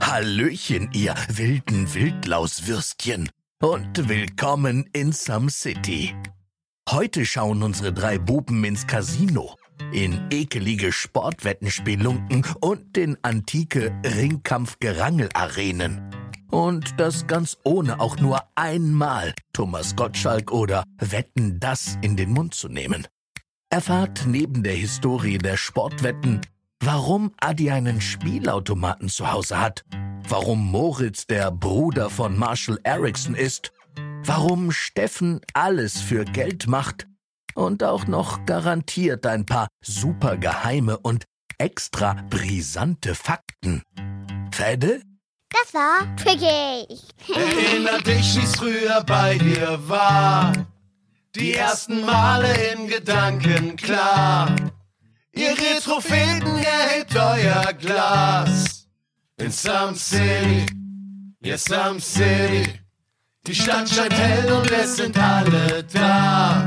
Hallöchen, ihr wilden Wildlauswürstchen und willkommen in Some City. Heute schauen unsere drei Buben ins Casino, in ekelige Sportwettenspelunken und in antike Ringkampf-Gerangel-Arenen. Und das ganz ohne auch nur einmal Thomas Gottschalk oder Wetten das in den Mund zu nehmen. Erfahrt neben der Historie der Sportwetten, warum Adi einen Spielautomaten zu Hause hat, warum Moritz der Bruder von Marshall Erickson ist, warum Steffen alles für Geld macht und auch noch garantiert ein paar supergeheime und extra brisante Fakten. Fäde? Das war Tricky. Erinner dich, wie's früher bei dir war. Die ersten Male in Gedanken klar. Ihr Retropheten erhebt euer Glas. In Some City, ja Some City. Die Stadt scheint hell und es sind alle da.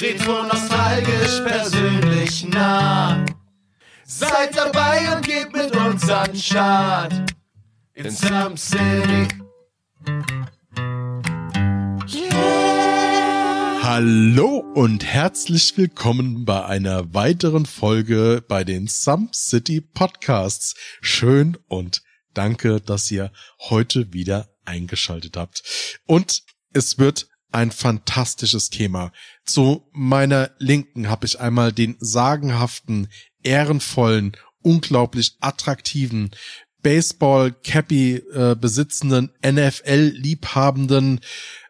Retro nostalgisch persönlich nah. Seid dabei und gebt mit uns an Start. In Some City. Hallo und herzlich willkommen bei einer weiteren Folge bei den Some City Podcasts. Schön und danke, dass ihr heute wieder eingeschaltet habt. Und es wird ein fantastisches Thema. Zu meiner Linken habe ich einmal den sagenhaften, ehrenvollen, unglaublich attraktiven, Baseball-Cappy äh, besitzenden, NFL-liebhabenden,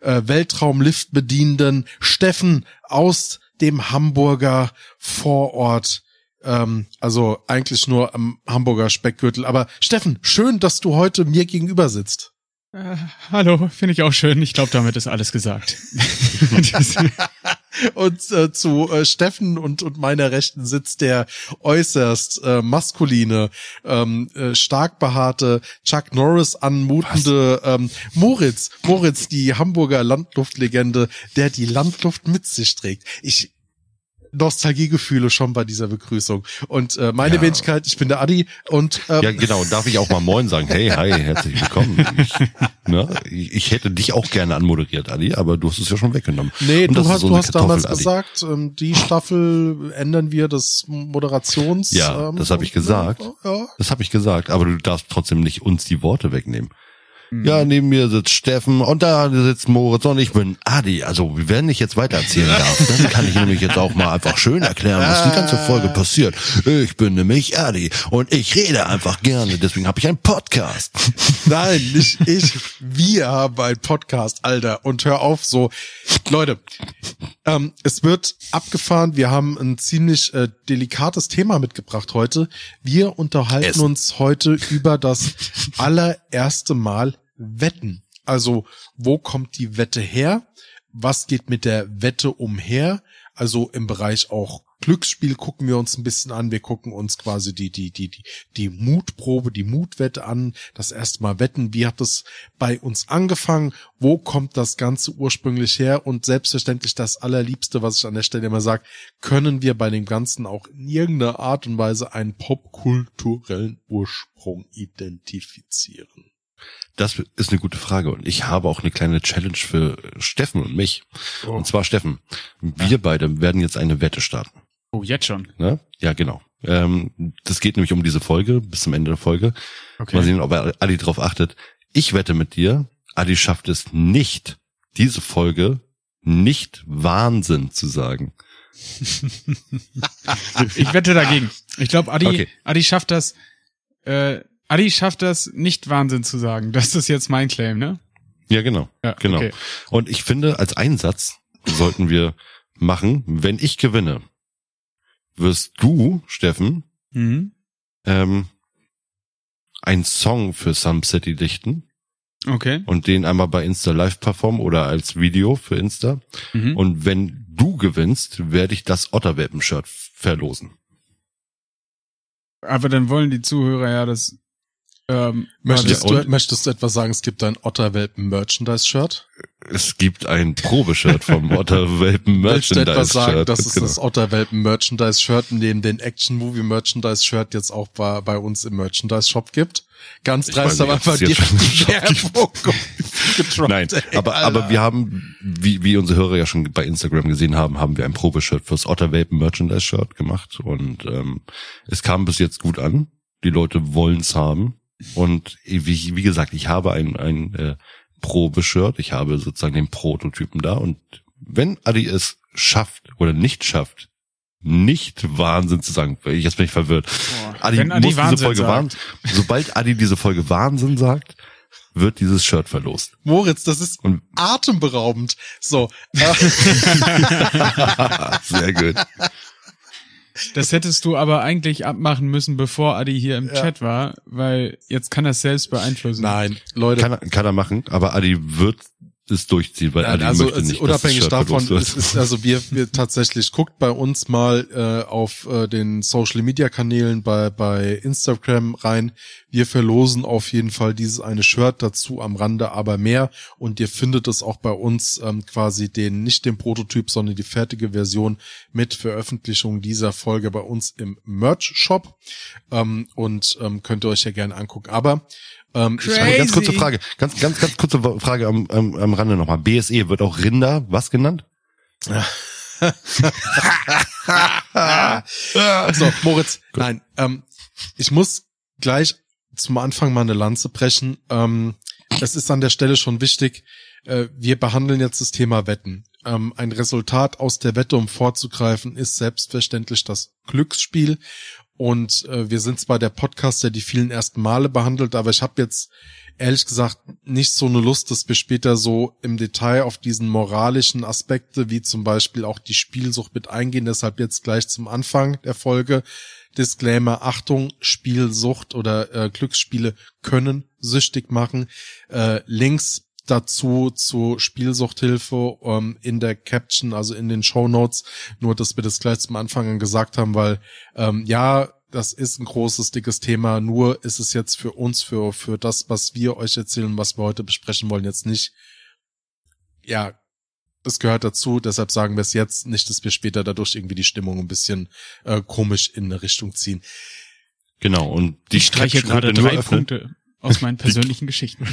äh, Weltraumlift bedienenden Steffen aus dem Hamburger Vorort. Ähm, also eigentlich nur am Hamburger Speckgürtel. Aber Steffen, schön, dass du heute mir gegenüber sitzt. Äh, hallo, finde ich auch schön. Ich glaube, damit ist alles gesagt. und äh, zu äh, Steffen und, und meiner Rechten sitzt der äußerst äh, maskuline, ähm, äh, stark behaarte, Chuck Norris anmutende ähm, Moritz. Moritz, die Hamburger Landluftlegende, der die Landluft mit sich trägt. Ich Nostalgiegefühle schon bei dieser Begrüßung. Und äh, meine Ja. Wenigkeit, ich bin der Adi und ähm, Ja, genau. Darf ich auch mal Moin sagen? Hey, hi, herzlich willkommen. Ich, ne, ich, hätte dich auch gerne anmoderiert, Adi, aber du hast es ja schon weggenommen. Nee, Und du hast, du hast damals Kartoffel, gesagt, ähm, die Staffel ändern wir das Moderations. Ja, ähm, das habe ich gesagt. Ja. Das habe ich gesagt, aber du darfst trotzdem nicht uns die Worte wegnehmen. Mhm. Ja, neben mir sitzt Steffen und da sitzt Moritz und ich bin Adi. Also, wenn ich jetzt weiter erzählen darf, dann kann ich nämlich jetzt auch mal einfach schön erklären, was die ganze Folge passiert. Ich bin nämlich Adi und ich rede einfach gerne, deswegen habe ich einen Podcast. Nein, nicht ich. Wir haben einen Podcast, Alter. Und hör auf so. Leute, ähm, es wird abgefahren. Wir haben ein ziemlich äh, delikates Thema mitgebracht heute. Wir unterhalten Essen. uns heute über das allererste Mal Wetten. Also, wo kommt die Wette her? Was geht mit der Wette umher? Also im Bereich auch Glücksspiel gucken wir uns ein bisschen an. Wir gucken uns quasi die, die, die, die, die Mutprobe, die Mutwette an. Das erste Mal wetten. Wie hat es bei uns angefangen? Wo kommt das Ganze ursprünglich her? Und selbstverständlich das allerliebste, was ich an der Stelle immer sage, können wir bei dem Ganzen auch in irgendeiner Art und Weise einen popkulturellen Ursprung identifizieren? Das ist eine gute Frage und ich habe auch eine kleine Challenge für Steffen und mich. Oh. Und zwar Steffen, wir beide werden jetzt eine Wette starten. oh, jetzt schon. Ne? Ja, genau. Ähm, das geht nämlich um diese Folge bis zum Ende der Folge. Okay. Mal sehen, ob Adi drauf achtet. Ich wette mit dir, Adi schafft es nicht, diese Folge nicht Wahnsinn zu sagen. Ich wette dagegen. Ich glaube, Adi, Okay. Adi schafft das, äh, Adi schafft das, nicht Wahnsinn zu sagen. Das ist jetzt mein Claim, ne? Ja, genau. Ja, genau. okay. Und ich finde, als Einsatz sollten wir machen, wenn ich gewinne, wirst du, Steffen, Mhm. ähm, einen Song für Some City dichten Okay. und den einmal bei Insta live performen oder als Video für Insta. Mhm. Und wenn du gewinnst, werde ich das Otterwelpen-Shirt verlosen. Aber dann wollen die Zuhörer ja das, ähm, Möchtest, Ja, du, möchtest du etwas sagen? Es gibt ein Otterwelpen Merchandise-Shirt. Es gibt ein Probeshirt vom Otterwelpen Willst du etwas sagen, dass es Genau. das Otterwelpen Merchandise-Shirt neben den Action Movie Merchandise-Shirt jetzt auch bei, bei uns im Merchandise-Shop gibt? Ganz dreist, aber einfach die Werbung gedroppt, Nein, ey, aber, Alter. aber wir haben, wie, wie unsere Hörer ja schon bei Instagram gesehen haben, haben wir ein Probeshirt fürs Otterwelpen Merchandise-Shirt gemacht und ähm, es kam bis jetzt gut an. Die Leute wollen's haben und wie, wie gesagt, ich habe ein, ein äh, Probeshirt, ich habe sozusagen den Prototypen da und wenn Adi es schafft oder nicht schafft, nicht Wahnsinn zu sagen, jetzt bin ich verwirrt. Adi Wenn Adi muss diese Wahnsinn Folge sagt. Wahnsinn, sobald Adi diese Folge Wahnsinn sagt, wird dieses Shirt verlost. Moritz, das ist Und- atemberaubend. So, äh, Sehr gut. Das hättest du aber eigentlich abmachen müssen, bevor Adi hier im Chat war, weil jetzt kann er es selbst beeinflussen. nein, Leute, Kann, er- kann er machen, aber Adi wird es durchziehen, weil Nein, Adi also möchte nicht, unabhängig davon, wird. ist also wir, wir tatsächlich guckt bei uns mal äh, auf äh, den Social Media Kanälen bei bei Instagram rein. Wir verlosen auf jeden Fall dieses eine Shirt dazu am Rande, aber mehr und ihr findet es auch bei uns ähm, quasi den nicht den Prototyp, sondern die fertige Version mit Veröffentlichung dieser Folge bei uns im Merch Shop ähm, und ähm, könnt ihr euch ja gerne angucken. Aber ähm, ich, Aber ganz kurze Crazy. Frage, ganz, ganz, ganz kurze Frage am, am, am Rande nochmal. BSE wird auch Rinder, was genannt? So, Moritz, nein, ähm, ich muss gleich zum Anfang mal eine Lanze brechen. Ähm, es ist an der Stelle schon wichtig, äh, wir behandeln jetzt das Thema Wetten. Ähm, ein Resultat aus der Wette, um vorzugreifen, ist selbstverständlich das Glücksspiel. Und äh, wir sind zwar der Podcast, der die vielen ersten Male behandelt, aber ich habe jetzt ehrlich gesagt nicht so eine Lust, dass wir später so im Detail auf diesen moralischen Aspekte, wie zum Beispiel auch die Spielsucht mit eingehen. Deshalb jetzt gleich zum Anfang der Folge. Disclaimer, Achtung, Spielsucht oder äh, Glücksspiele können süchtig machen. Äh, Links dazu zu Spielsuchthilfe ähm, in der Caption, also in den Show Notes. Nur, dass wir das gleich zum Anfang an gesagt haben, weil ähm, ja, das ist ein großes, dickes Thema. Nur ist es jetzt für uns, für, für das, was wir euch erzählen, was wir heute besprechen wollen, jetzt nicht, ja, es gehört dazu, deshalb sagen wir es jetzt, nicht, dass wir später dadurch irgendwie die Stimmung ein bisschen äh, komisch in eine Richtung ziehen. Genau, und die ich streiche gerade drei öffnen. Punkte aus meinen persönlichen Geschichten.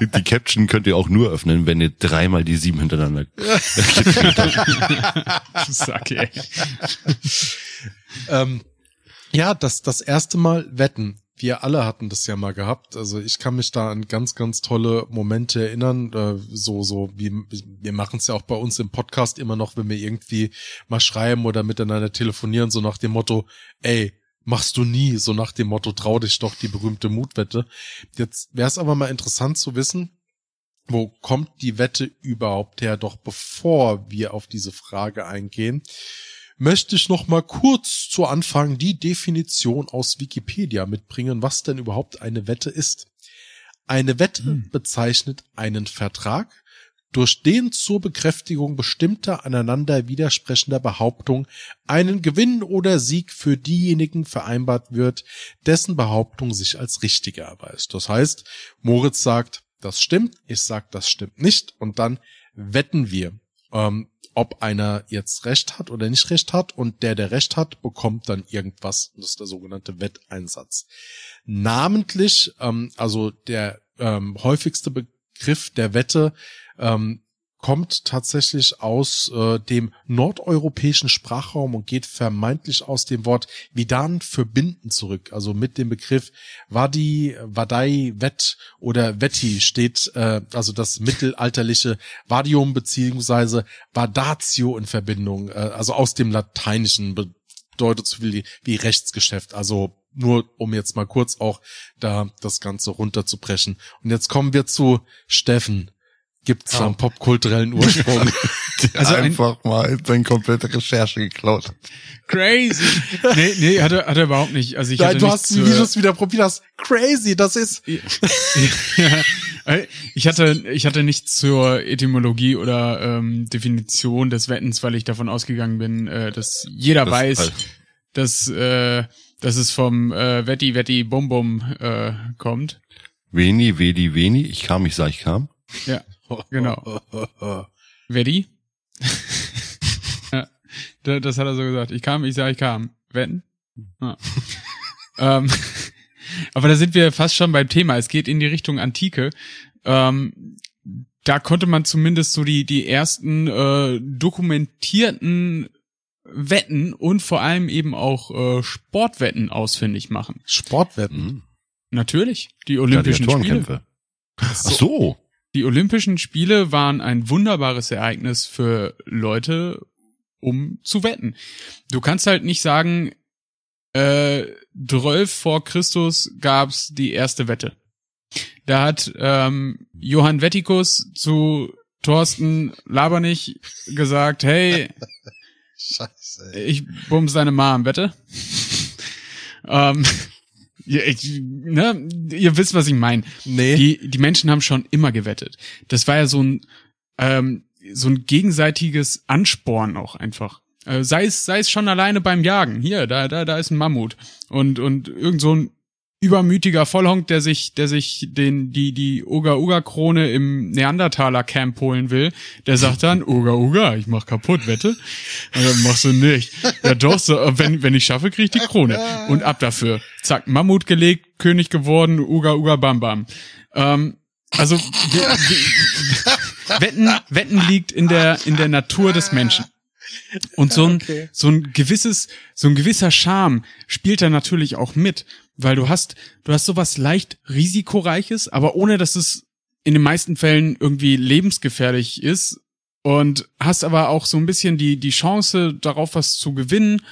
Die, die Caption könnt ihr auch nur öffnen, wenn ihr dreimal die sieben hintereinander Sack, ey. Ähm, ja, das, das erste Mal wetten. Wir alle hatten das ja mal gehabt. Also ich kann mich da an ganz, ganz tolle Momente erinnern. Äh, so, so, wie, wir machen es ja auch bei uns im Podcast immer noch, wenn wir irgendwie mal schreiben oder miteinander telefonieren, so nach dem Motto, ey, machst du nie, so nach dem Motto, trau dich doch die berühmte Mutwette. Jetzt wäre es aber mal interessant zu wissen, wo kommt die Wette überhaupt her? Doch bevor wir auf diese Frage eingehen, möchte ich noch mal kurz zu Anfang die Definition aus Wikipedia mitbringen, was denn überhaupt eine Wette ist. Eine Wette bezeichnet einen Vertrag, durch den zur Bekräftigung bestimmter aneinander widersprechender Behauptungen einen Gewinn oder Sieg für diejenigen vereinbart wird, dessen Behauptung sich als richtig erweist. Das heißt, Moritz sagt, das stimmt, ich sag, das stimmt nicht und dann wetten wir. Ähm, ob einer jetzt Recht hat oder nicht Recht hat und der, der Recht hat, bekommt dann irgendwas. Das ist der sogenannte Wetteinsatz. Namentlich, ähm, also der ähm, häufigste Begriff der Wette ähm, kommt tatsächlich aus äh, dem nordeuropäischen Sprachraum und geht vermeintlich aus dem Wort Vidan für Binden zurück. Also mit dem Begriff Vadi, Vadai, Wett oder Vetti steht äh, also das mittelalterliche Vadium beziehungsweise Vadatio in Verbindung, äh, also aus dem Lateinischen bedeutet so viel wie Rechtsgeschäft. Also nur um jetzt mal kurz auch da das Ganze runterzubrechen. Und jetzt kommen wir zu Steffen. Gibt's da einen popkulturellen Ursprung? Also ein- einfach mal seine komplette Recherche geklaut. hat. Crazy. Nee, nee, hat er, hat er überhaupt nicht. Also ich Nein, hatte du hast, du es wieder probiert hast. Crazy, das ist. ja, ich hatte, ich hatte nichts zur Etymologie oder ähm, Definition des Wettens, weil ich davon ausgegangen bin, äh, dass jeder Das- weiß, also- dass, äh, dass es vom äh, Wetti Wetti Bum Bum äh, kommt. Veni, Vedi, Veni, ich kam, ich sah, ich kam. Ja, genau. Ready? ja, da- das hat er so gesagt. Ich kam, ich sag, ich kam. Wetten? Ja. ähm, aber da sind wir fast schon beim Thema. Es geht in die Richtung Antike. Ähm, da konnte man zumindest so die, die ersten äh, dokumentierten Wetten und vor allem eben auch äh, Sportwetten ausfindig machen. Sportwetten. Mhm. Natürlich, die Olympischen Spiele. Gladiatorenkämpfe. Ach so. Die Olympischen Spiele waren ein wunderbares Ereignis für Leute, um zu wetten. Du kannst halt nicht sagen, äh, 12 vor Christus gab's die erste Wette. Da hat ähm, Johann Wettikus zu Thorsten Labernich gesagt, hey, Scheiße. ey. ich bums deine Mom, wette? ähm, ja, ich, ne, ihr wisst, was ich meine. Nee. Die, die Menschen haben schon immer gewettet. Das war ja so ein, ähm, so ein gegenseitiges Ansporn auch einfach. Äh, sei es, sei es schon alleine beim Jagen. Hier, da, da, da ist ein Mammut. Und, und irgend so ein übermütiger Vollhonk, der sich, der sich den, die, die Uga-Uga-Krone im Neandertaler-Camp holen will, der sagt dann, Uga-Uga, ich mach kaputt, wette? Und dann machst du nicht. Ja doch, so, wenn, wenn ich schaffe, krieg ich die Krone. Und ab dafür. Zack, Mammut gelegt, König geworden, Uga-Uga, bam, bam. Ähm, also, Wetten, Wetten liegt in der, in der Natur des Menschen. Und so ein, so ein gewisses, so ein gewisser Charme spielt da natürlich auch mit, weil du hast, du hast sowas leicht risikoreiches, aber ohne dass es in den meisten Fällen irgendwie lebensgefährlich ist und hast aber auch so ein bisschen die, die Chance darauf was zu gewinnen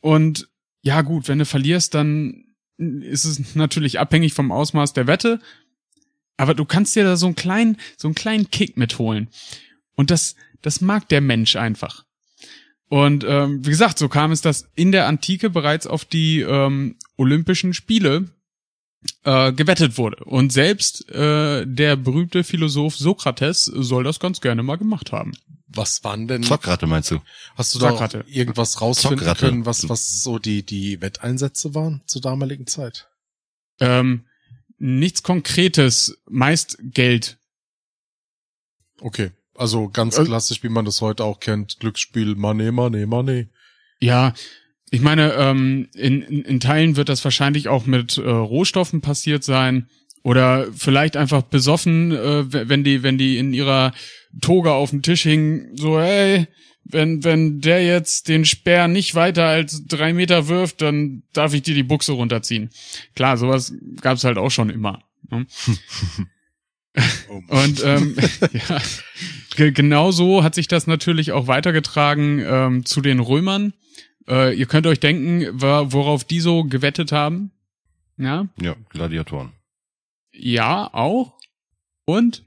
und ja gut, wenn du verlierst, dann ist es natürlich abhängig vom Ausmaß der Wette, aber du kannst dir da so einen kleinen, so einen kleinen Kick mitholen. Und das, das mag der Mensch einfach. Und ähm, wie gesagt, so kam es, dass in der Antike bereits auf die ähm, Olympischen Spiele äh, gewettet wurde. Und selbst äh, der berühmte Philosoph Sokrates soll das ganz gerne mal gemacht haben. Was waren denn? Zockratte meinst du? Hast du da Zockratte. irgendwas rausfinden Zockratte. können, was, was so die, die Wetteinsätze waren zur damaligen Zeit? Ähm, nichts Konkretes, meist Geld. Okay. Also ganz Äh, klassisch, wie man das heute auch kennt. Glücksspiel, Money, Money, Money. Ja, ich meine, ähm, in, in, in Teilen wird das wahrscheinlich auch mit äh, Rohstoffen passiert sein. Oder vielleicht einfach besoffen, äh, wenn die, wenn die in ihrer Toga auf dem Tisch hingen, so, hey, wenn, wenn der jetzt den Speer nicht weiter als drei Meter wirft, dann darf ich dir die Buchse runterziehen. Klar, sowas gab's halt auch schon immer. Ne? Und ähm, ja, ge genau so hat sich das natürlich auch weitergetragen ähm, zu den Römern. Äh, ihr könnt euch denken, worauf die so gewettet haben. Ja, Ja, Gladiatoren. ja, auch. Und?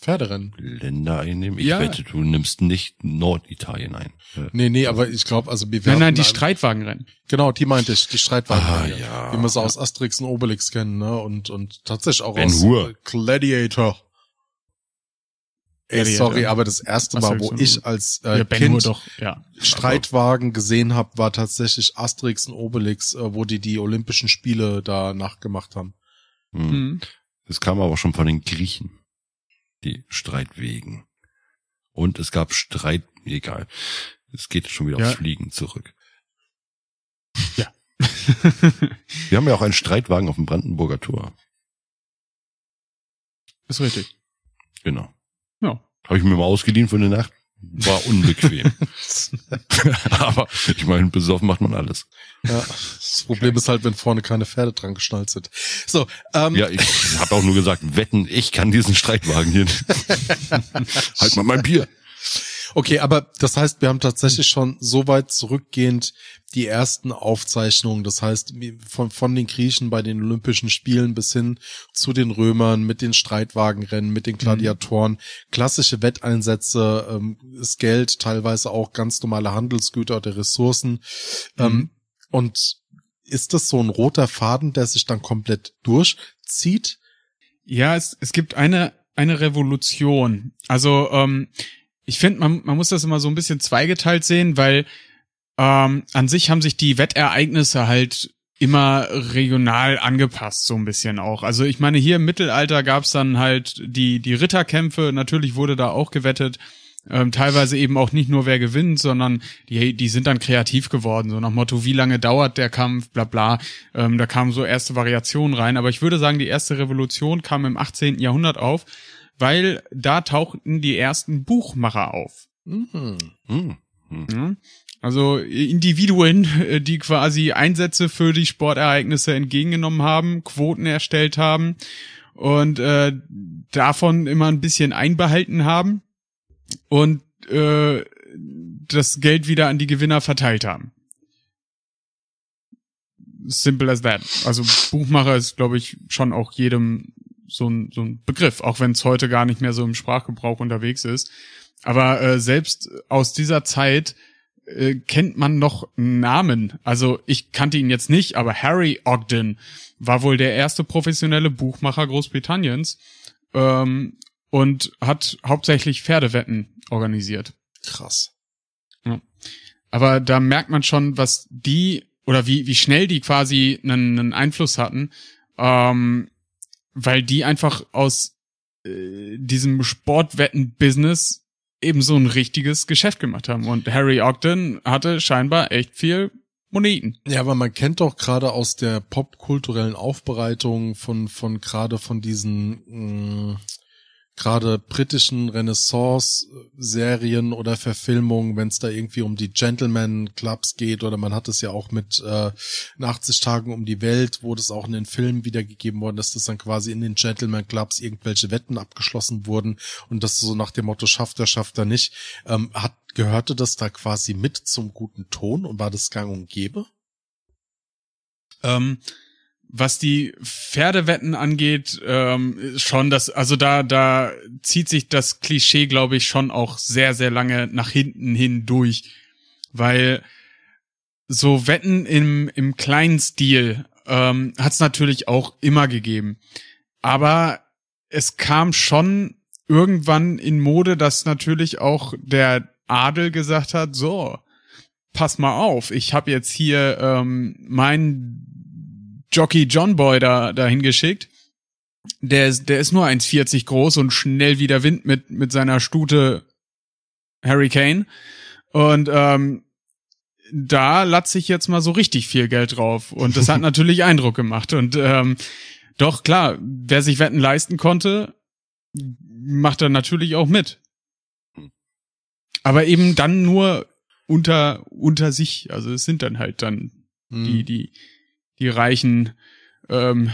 Pferderennen. Länder einnehmen. Ich Ja. wette, du nimmst nicht Norditalien ein. Äh, Nee, nee, aber ich glaube, also wir Nein, nein, hatten die Streitwagenrennen. Genau, die meinte ich, die Streitwagen. Ah, ja. Wie man so aus Asterix und Obelix kennen, ne? Und, und tatsächlich auch Ben aus Hur. Gladiator. Ey, sorry, aber das erste Mal, wo ich als äh, ja, Kind doch, ja. Streitwagen gesehen habe, war tatsächlich Asterix und Obelix, äh, wo die die Olympischen Spiele da nachgemacht haben. hm. Mhm. Es kam aber schon von den Griechen. Die Streitwegen. Und es gab Streit, egal. Es geht schon wieder Ja. aufs Fliegen zurück. Ja. Wir haben ja auch einen Streitwagen auf dem Brandenburger Tor. Ist richtig. Genau. Ja. Habe ich mir mal ausgeliehen für eine Nacht. War unbequem. aber ich meine, besoffen macht man alles. Ja, das Problem ist halt, wenn vorne keine Pferde dran geschnallt sind. So, ähm, Ja, ich habe auch nur gesagt, wetten, ich kann diesen Streitwagen hier. halt mal mein Bier. Okay, aber das heißt, wir haben tatsächlich schon so weit zurückgehend die ersten Aufzeichnungen. Das heißt, von, von den Griechen bei den Olympischen Spielen bis hin zu den Römern mit den Streitwagenrennen, mit den Gladiatoren, klassische Wetteinsätze, ähm, ist Geld, teilweise auch ganz normale Handelsgüter oder Ressourcen. Ähm, und ist das so ein roter Faden, der sich dann komplett durchzieht? Ja, es, es gibt eine, eine Revolution. Also, ähm, ich finde, man, man muss das immer so ein bisschen zweigeteilt sehen, weil ähm, an sich haben sich die Wettereignisse halt immer regional angepasst, so ein bisschen auch. Also ich meine, hier im Mittelalter gab's dann halt die, die Ritterkämpfe, natürlich wurde da auch gewettet, ähm, teilweise eben auch nicht nur wer gewinnt, sondern die, die sind dann kreativ geworden, so nach Motto, wie lange dauert der Kampf, bla bla. Ähm, da kamen so erste Variationen rein. Aber ich würde sagen, die erste Revolution kam im 18. Jahrhundert auf, weil da tauchten die ersten Buchmacher auf. Mhm. Hm. Ja? Also Individuen, äh, die quasi Einsätze für die Sportereignisse entgegengenommen haben, Quoten erstellt haben und äh, davon immer ein bisschen einbehalten haben und äh, das Geld wieder an die Gewinner verteilt haben. Simple as that. Also Buchmacher ist, glaube ich, schon auch jedem so ein, so ein Begriff, auch wenn es heute gar nicht mehr so im Sprachgebrauch unterwegs ist. Aber äh, selbst aus dieser Zeit äh, kennt man noch Namen. Also ich kannte ihn jetzt nicht, aber Harry Ogden war wohl der erste professionelle Buchmacher Großbritanniens ähm, und hat hauptsächlich Pferdewetten organisiert. Krass. Aber da merkt man schon, was die oder wie, wie schnell die quasi einen, einen Einfluss hatten, ähm, weil die einfach aus äh, diesem Sportwetten-Business eben so ein richtiges Geschäft gemacht haben. Und Harry Ogden hatte scheinbar echt viel Moneten. Ja, aber man kennt doch gerade aus der popkulturellen Aufbereitung von, von gerade von diesen mh, gerade britischen Renaissance-Serien oder Verfilmungen, wenn es da irgendwie um die Gentleman-Clubs geht oder man hat es ja auch mit äh, in 80 Tagen um die Welt, wo das auch in den Filmen wiedergegeben worden ist, dass dann quasi in den Gentleman-Clubs irgendwelche Wetten abgeschlossen wurden und das so nach dem Motto schafft er, schafft er nicht. Ähm, hat Gehörte das da quasi mit zum guten Ton und war das gang und gäbe? Ähm, was die Pferdewetten angeht, ähm, schon das, also da, da zieht sich das Klischee, glaube ich, schon auch sehr, sehr lange nach hinten hin durch. Weil so Wetten im, im kleinen Stil ähm, hat es natürlich auch immer gegeben. Aber es kam schon irgendwann in Mode, dass natürlich auch der Adel gesagt hat, so, pass mal auf, ich habe jetzt hier ähm, meinen Jockey John Boy da dahin geschickt. Der ist, der ist nur 1,40 groß und schnell wie der Wind mit mit seiner Stute Hurricane. Und ähm, da latze ich jetzt mal so richtig viel Geld drauf. Und das hat natürlich Eindruck gemacht. Und ähm, doch klar, wer sich Wetten leisten konnte, macht er natürlich auch mit. Aber eben dann nur unter unter sich. Also es sind dann halt dann Hm. die die die reichen ähm,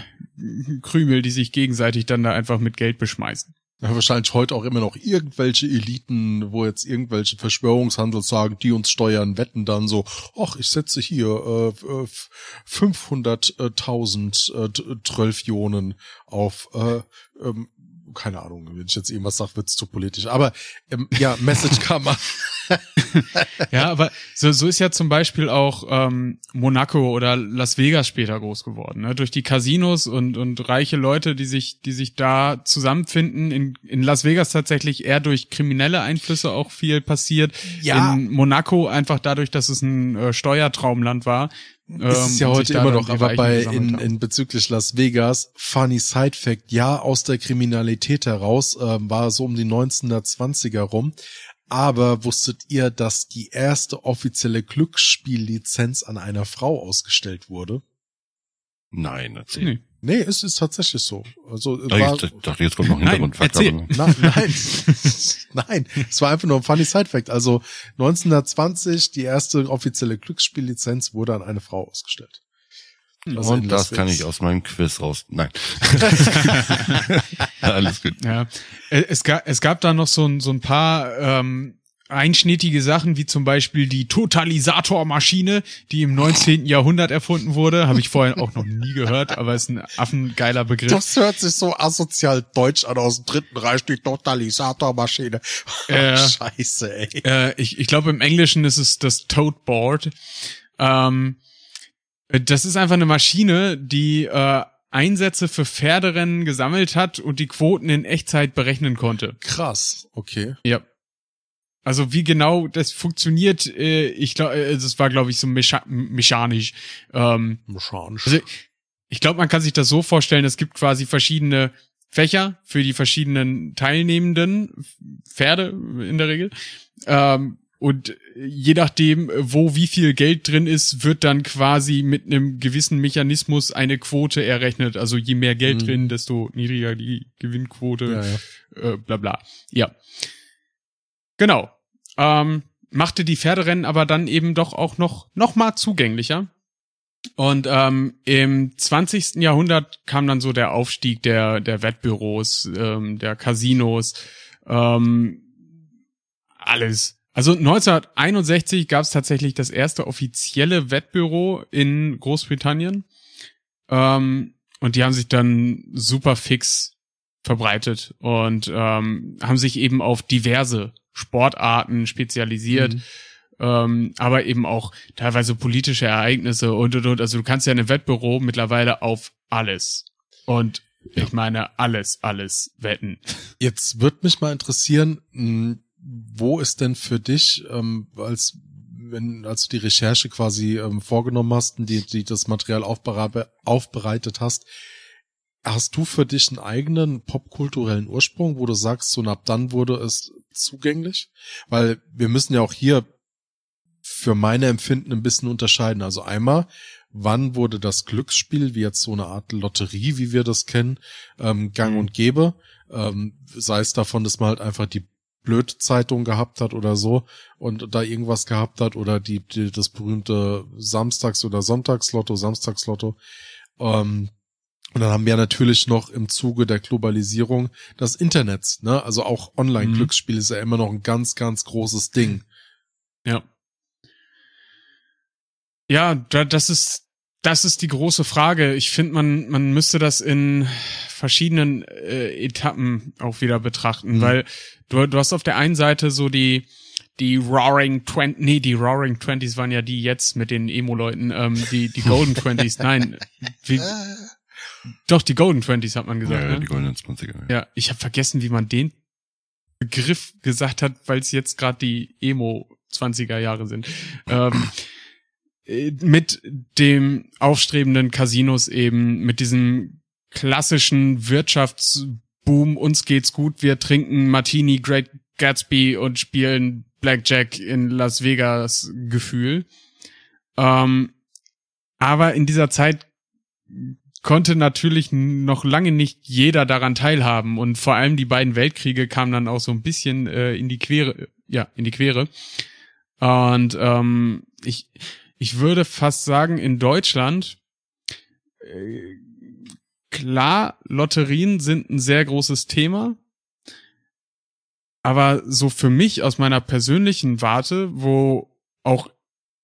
Krümel, die sich gegenseitig dann da einfach mit Geld beschmeißen. Ja, wahrscheinlich heute auch immer noch irgendwelche Eliten, wo jetzt irgendwelche Verschwörungshandel sagen, die uns steuern, wetten dann so, ach, ich setze hier äh, äh, 500.000 äh, t- Trölfionen auf, äh, ähm, keine Ahnung, wenn ich jetzt irgendwas sage, wird's zu politisch. Aber ähm, ja, Message kam an. Ja, aber so, so ist ja zum Beispiel auch ähm, Monaco oder Las Vegas später groß geworden. Ne? Durch die Casinos und, und reiche Leute, die sich, die sich da zusammenfinden. In, in Las Vegas tatsächlich eher durch kriminelle Einflüsse auch viel passiert. Ja. In Monaco einfach dadurch, dass es ein äh, Steuertraumland war. Es ist ja ähm, und heute immer noch, aber bei in, in bezüglich Las Vegas, funny Side Fact, ja, aus der Kriminalität heraus, ähm, war so um die 1920er rum. Aber wusstet ihr, dass die erste offizielle Glücksspiellizenz an einer Frau ausgestellt wurde? Nein, erzähl. Nee. Nee, es ist tatsächlich so. Also Ich war, dachte, jetzt kommt noch Nein, Hintergrundfakt. aber- nein, nein, nein, es war einfach nur ein funny Side Fact. Also 1920 die erste offizielle Glücksspiellizenz wurde an eine Frau ausgestellt. In Und das kann ich aus meinem Quiz raus. Nein. Alles gut. Ja, Äh, es gab, es gab da noch so ein, so ein paar ähm, einschnittige Sachen, wie zum Beispiel die Totalisatormaschine, die im 19. Jahrhundert erfunden wurde. Habe ich vorher auch noch nie gehört, aber ist ein affengeiler Begriff. Das hört sich so asozial deutsch an aus dem dritten Reich, die Totalisatormaschine. Äh. Scheiße, ey. Äh, ich, ich glaube, im Englischen ist es das Toadboard. Ähm, äh, das ist einfach eine Maschine, die äh, Einsätze für Pferderennen gesammelt hat und die Quoten in Echtzeit berechnen konnte. Krass, okay. Ja. Also wie genau das funktioniert, äh, ich glaube, äh, das war glaube ich so mecha mechanisch. Ähm, Mechanisch. also ich glaube, man kann sich das so vorstellen, es gibt quasi verschiedene Fächer für die verschiedenen teilnehmenden Pferde in der Regel. Ähm, und je nachdem, wo wie viel Geld drin ist, wird dann quasi mit einem gewissen Mechanismus eine Quote errechnet. Also je mehr Geld Mhm. drin, desto niedriger die Gewinnquote ja, ja. äh, bla bla. Ja. Genau. Ähm, machte die Pferderennen aber dann eben doch auch noch, noch mal zugänglicher. Und ähm, im 20. Jahrhundert kam dann so der Aufstieg der, der Wettbüros, ähm, der Casinos, ähm, alles. Also 1961 gab es tatsächlich das erste offizielle Wettbüro in Großbritannien. Ähm, und die haben sich dann super fix verbreitet und ähm, haben sich eben auf diverse Sportarten spezialisiert, Mhm. ähm, aber eben auch teilweise politische Ereignisse und und und. Also du kannst ja in einem Wettbüro mittlerweile auf alles. Und ich meine alles, alles wetten. Jetzt wird mich mal interessieren, mh, wo ist denn für dich, ähm, als wenn, als du die Recherche quasi ähm, vorgenommen hast und die, die das Material aufbere aufbereitet hast, hast du für dich einen eigenen popkulturellen Ursprung, wo du sagst, so und ab dann wurde es zugänglich? Weil wir müssen ja auch hier für meine Empfinden ein bisschen unterscheiden. Also einmal, wann wurde das Glücksspiel, wie jetzt so eine Art Lotterie, wie wir das kennen, ähm, gang Mhm. und gäbe, ähm, sei es davon, dass man halt einfach die Blödzeitung gehabt hat oder so und da irgendwas gehabt hat oder die, die das berühmte Samstags- oder Sonntagslotto, Samstagslotto. Ähm, und dann haben wir natürlich noch im Zuge der Globalisierung das Internet, ne? Also auch Online-Glücksspiel ist ja immer noch ein ganz, ganz großes Ding. Ja. Ja, da, das ist, das ist die große Frage. Ich finde, man, man müsste das in verschiedenen äh, Etappen auch wieder betrachten, Mhm. weil du, du hast auf der einen Seite so die, die Roaring Twenties, nee, die Roaring Twenties waren ja die jetzt mit den Emo-Leuten, ähm, die, die Golden Twenties, nein, wie, doch, die Golden Twenties hat man gesagt, Ja, ne? die goldenen 20er. Ja, ich habe vergessen, wie man den Begriff gesagt hat, weil es jetzt gerade die Emo 20er Jahre sind. Ähm, äh, mit dem aufstrebenden Casinos eben, mit diesem klassischen Wirtschaftsboom, uns geht's gut, wir trinken Martini, Great Gatsby und spielen Blackjack in Las Vegas Gefühl. Ähm, aber in dieser Zeit konnte natürlich noch lange nicht jeder daran teilhaben und vor allem die beiden Weltkriege kamen dann auch so ein bisschen äh, in die Quere, ja, in die Quere. Und ähm, ich, ich würde fast sagen, in Deutschland, äh, klar, Lotterien sind ein sehr großes Thema. Aber so für mich aus meiner persönlichen Warte, wo auch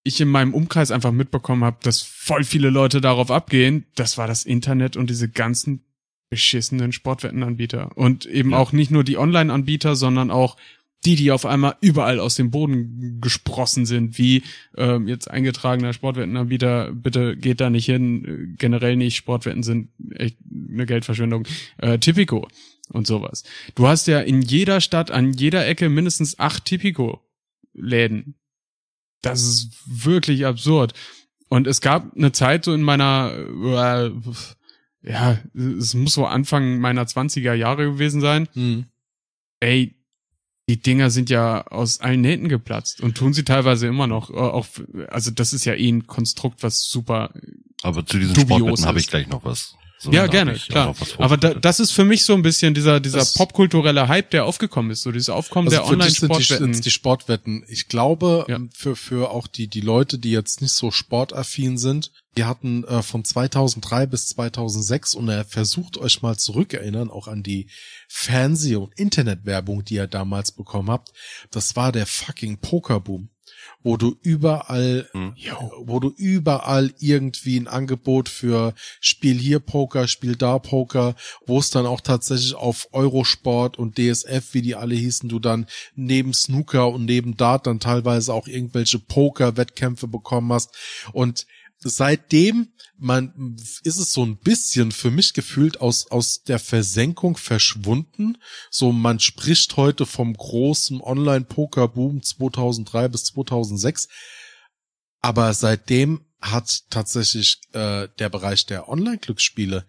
ich in meinem Umkreis einfach mitbekommen habe, dass voll viele Leute darauf abgehen, das war das Internet und diese ganzen beschissenen Sportwettenanbieter. Und eben Ja. auch nicht nur die Online-Anbieter, sondern auch die, die auf einmal überall aus dem Boden gesprossen sind, wie ähm, jetzt eingetragener Sportwettenanbieter, bitte geht da nicht hin, äh, generell nicht, Sportwetten sind echt eine Geldverschwendung, äh, Tipico und sowas. Du hast ja in jeder Stadt, an jeder Ecke mindestens acht Tipico-Läden. Das ist wirklich absurd. Und es gab eine Zeit so in meiner, äh, ja, es muss so Anfang meiner 20er Jahre gewesen sein. Hm. Ey, die Dinger sind ja aus allen Nähten geplatzt und tun sie teilweise immer noch. Äh, Auch, also das ist ja eh ein Konstrukt, was super Aber zu diesen Sportwetten habe ich gleich noch was. So, ja, gerne, klar. Aber da, das ist für mich so ein bisschen dieser, dieser Das- popkulturelle Hype, der aufgekommen ist, so dieses Aufkommen Also der die, Online-Sportwetten. sind's die Sportwetten. Ich glaube, Ja. ähm, für, für auch die, die Leute, die jetzt nicht so sportaffin sind, die hatten äh, von 2003 bis 2006 und er versucht euch mal zurückerinnern, auch an die Fernseh- und Internetwerbung, die ihr damals bekommen habt. Das war der fucking Pokerboom, wo du überall Hm. wo du überall irgendwie ein Angebot für Spiel hier Poker, Spiel da Poker, wo es dann auch tatsächlich auf Eurosport und DSF, wie die alle hießen, du dann neben Snooker und neben Dart dann teilweise auch irgendwelche Poker-Wettkämpfe bekommen hast. Und seitdem man ist es so ein bisschen für mich gefühlt aus aus der Versenkung verschwunden. So man spricht heute vom großen Online-Poker-Boom 2003 bis 2006, aber seitdem hat tatsächlich äh, der Bereich der Online-Glücksspiele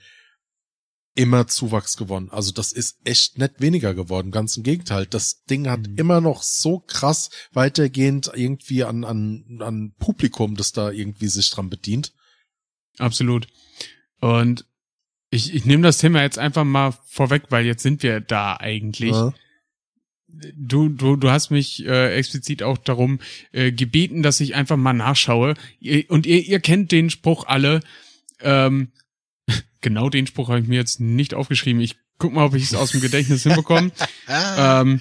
immer Zuwachs gewonnen. Also das ist echt nicht weniger geworden. Ganz im Gegenteil. Das Ding hat Mhm. immer noch so krass weitergehend irgendwie an, an, an Publikum, das da irgendwie sich dran bedient. Absolut. Und ich, ich nehme das Thema jetzt einfach mal vorweg, weil jetzt sind wir da eigentlich. Ja. Du, du, du hast mich äh, explizit auch darum äh, gebeten, dass ich einfach mal nachschaue. Und ihr, ihr kennt den Spruch alle. Ähm, genau den Spruch habe ich mir jetzt nicht aufgeschrieben. Ich guck mal, ob ich es aus dem Gedächtnis hinbekomme. ähm,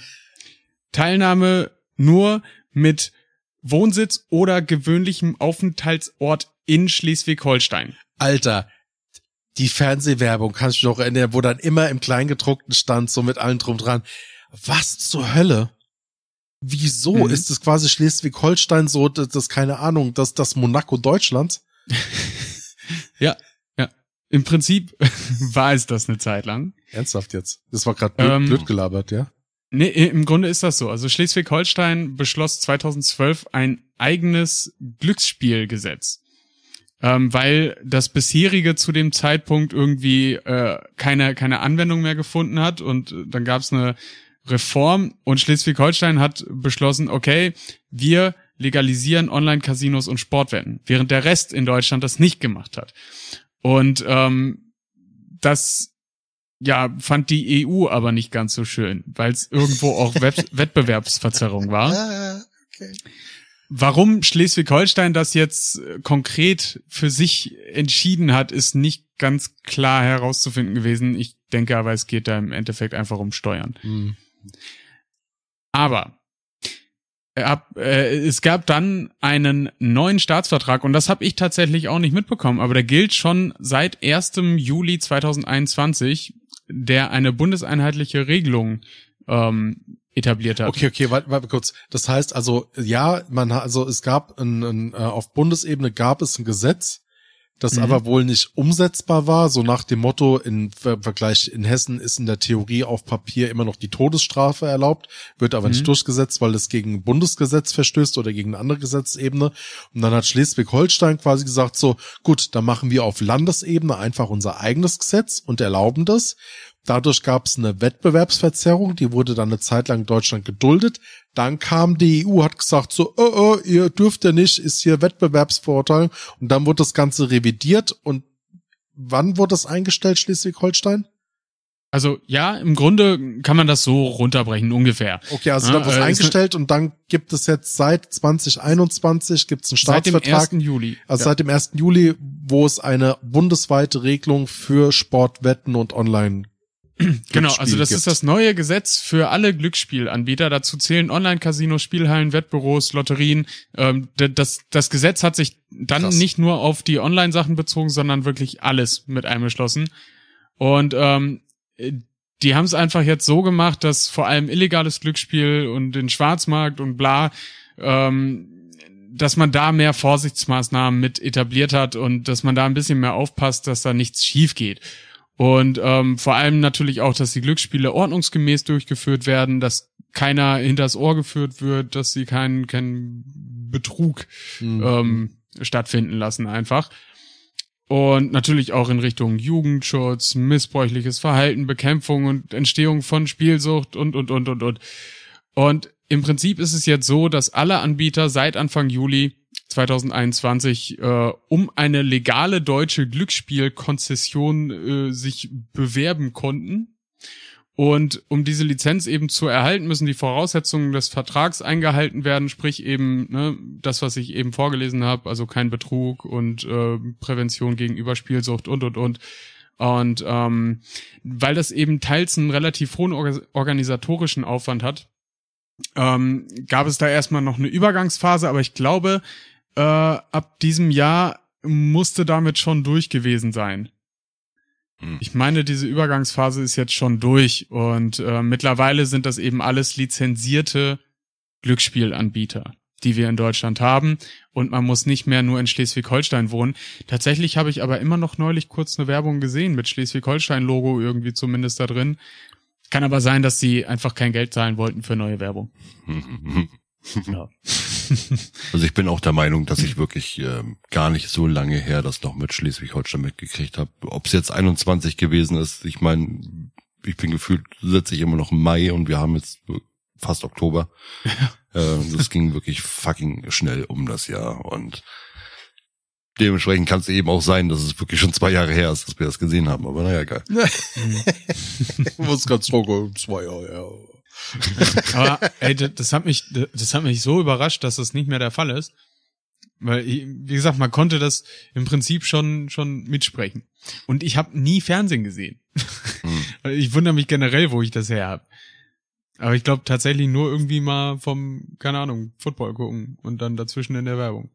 Teilnahme nur mit Wohnsitz oder gewöhnlichem Aufenthaltsort in Schleswig-Holstein. Alter, die Fernsehwerbung kannst du noch erinnern, wo dann immer im Kleingedruckten stand, so mit allem drum dran. Was zur Hölle? Wieso Mhm. ist es quasi Schleswig-Holstein so, das, das keine Ahnung, das das Monaco Deutschlands? Ja. Im Prinzip war es das eine Zeit lang. Ernsthaft jetzt? Das war gerade blöd, Ähm, blöd gelabert, ja? Nee, im Grunde ist das so. Also Schleswig-Holstein beschloss 2012 ein eigenes Glücksspielgesetz. Ähm, weil das bisherige zu dem Zeitpunkt irgendwie äh, keine, keine Anwendung mehr gefunden hat und äh, dann gab es eine Reform und Schleswig-Holstein hat beschlossen, okay, wir legalisieren Online-Casinos und Sportwetten, während der Rest in Deutschland das nicht gemacht hat. Und ähm, das ja, fand die EU aber nicht ganz so schön, weil es irgendwo auch Web Wettbewerbsverzerrung war. Okay. Warum Schleswig-Holstein das jetzt konkret für sich entschieden hat, ist nicht ganz klar herauszufinden gewesen. Ich denke aber, es geht da im Endeffekt einfach um Steuern. Hm. Aber ab, äh, es gab dann einen neuen Staatsvertrag und das habe ich tatsächlich auch nicht mitbekommen, aber der gilt schon seit 1. Juli 2021, der eine bundeseinheitliche Regelung ähm, etabliert hat. Okay, okay, warte, warte kurz. Das heißt also, ja, man also es gab ein, ein, äh, auf Bundesebene gab es ein Gesetz, das Mhm. aber wohl nicht umsetzbar war, so nach dem Motto, Ver Vergleich in Hessen ist in der Theorie auf Papier immer noch die Todesstrafe erlaubt, wird aber Mhm. nicht durchgesetzt, weil es gegen Bundesgesetz verstößt oder gegen eine andere Gesetzebene. Und dann hat Schleswig-Holstein quasi gesagt so, gut, dann machen wir auf Landesebene einfach unser eigenes Gesetz und erlauben das. Dadurch gab es eine Wettbewerbsverzerrung, die wurde dann eine Zeit lang in Deutschland geduldet. Dann kam die EU, hat gesagt so, oh, oh, ihr dürft ja nicht, ist hier Wettbewerbsvorurteil. Und dann wurde das Ganze revidiert. Und wann wurde das eingestellt, Schleswig-Holstein? Also ja, im Grunde kann man das so runterbrechen ungefähr. Okay, also Ja, dann wurde es äh, eingestellt und dann gibt es jetzt seit 2021 gibt es einen Seit dem Staatsvertrag. 1. Juli. Also Ja. seit dem 1. Juli, wo es eine bundesweite Regelung für Sportwetten und Online Genau, also das gibt. ist das neue Gesetz für alle Glücksspielanbieter. Dazu zählen Online-Casinos, Spielhallen, Wettbüros, Lotterien. Ähm, das, das Gesetz hat sich dann Krass. nicht nur auf die Online-Sachen bezogen, sondern wirklich alles mit eingeschlossen. Und ähm, äh, die haben es einfach jetzt so gemacht, dass vor allem illegales Glücksspiel und den Schwarzmarkt und bla, ähm, dass man da mehr Vorsichtsmaßnahmen mit etabliert hat und dass man da ein bisschen mehr aufpasst, dass da nichts schief geht. Und ähm, vor allem natürlich auch, dass die Glücksspiele ordnungsgemäß durchgeführt werden, dass keiner hinters Ohr geführt wird, dass sie keinen keinen Betrug ähm, stattfinden lassen einfach. Und natürlich auch in Richtung Jugendschutz, missbräuchliches Verhalten, Bekämpfung und Entstehung von Spielsucht und, und, und, und, und. Und im Prinzip ist es jetzt so, dass alle Anbieter seit Anfang Juli 2021 äh, um eine legale deutsche Glücksspielkonzession äh, sich bewerben konnten. Und um diese Lizenz eben zu erhalten, müssen die Voraussetzungen des Vertrags eingehalten werden, sprich eben ne, das, was ich eben vorgelesen habe, also kein Betrug und äh, Prävention gegenüber Spielsucht und und und. Und ähm, weil das eben teils einen relativ hohen orga- organisatorischen Aufwand hat, ähm, gab es da erstmal noch eine Übergangsphase, aber ich glaube, äh, ab diesem Jahr musste damit schon durch gewesen sein. Hm. Ich meine, diese Übergangsphase ist jetzt schon durch und äh, mittlerweile sind das eben alles lizenzierte Glücksspielanbieter. die wir in Deutschland haben. Und man muss nicht mehr nur in Schleswig-Holstein wohnen. Tatsächlich habe ich aber immer noch neulich kurz eine Werbung gesehen mit Schleswig-Holstein-Logo irgendwie zumindest da drin. Kann aber sein, dass sie einfach kein Geld zahlen wollten für neue Werbung. Ja. Also ich bin auch der Meinung, dass ich wirklich ähm, gar nicht so lange her das noch mit Schleswig-Holstein mitgekriegt habe. Ob es jetzt 21 gewesen ist, ich meine, ich bin gefühlt, sitze ich immer noch im Mai und wir haben jetzt fast Oktober. äh, das ging wirklich fucking schnell um das Jahr und dementsprechend kann es eben auch sein, dass es wirklich schon zwei Jahre her ist, dass wir das gesehen haben. Aber naja, geil. Was ganz trocken, zwei Jahre, ja. Aber ey, das, hat mich, das hat mich so überrascht, dass das nicht mehr der Fall ist. Weil, wie gesagt, man konnte das im Prinzip schon schon mitsprechen. Und ich habe nie Fernsehen gesehen. Hm. Ich wundere mich generell, wo ich das her habe. Aber ich glaube tatsächlich nur irgendwie mal vom, keine Ahnung, Football gucken und dann dazwischen in der Werbung.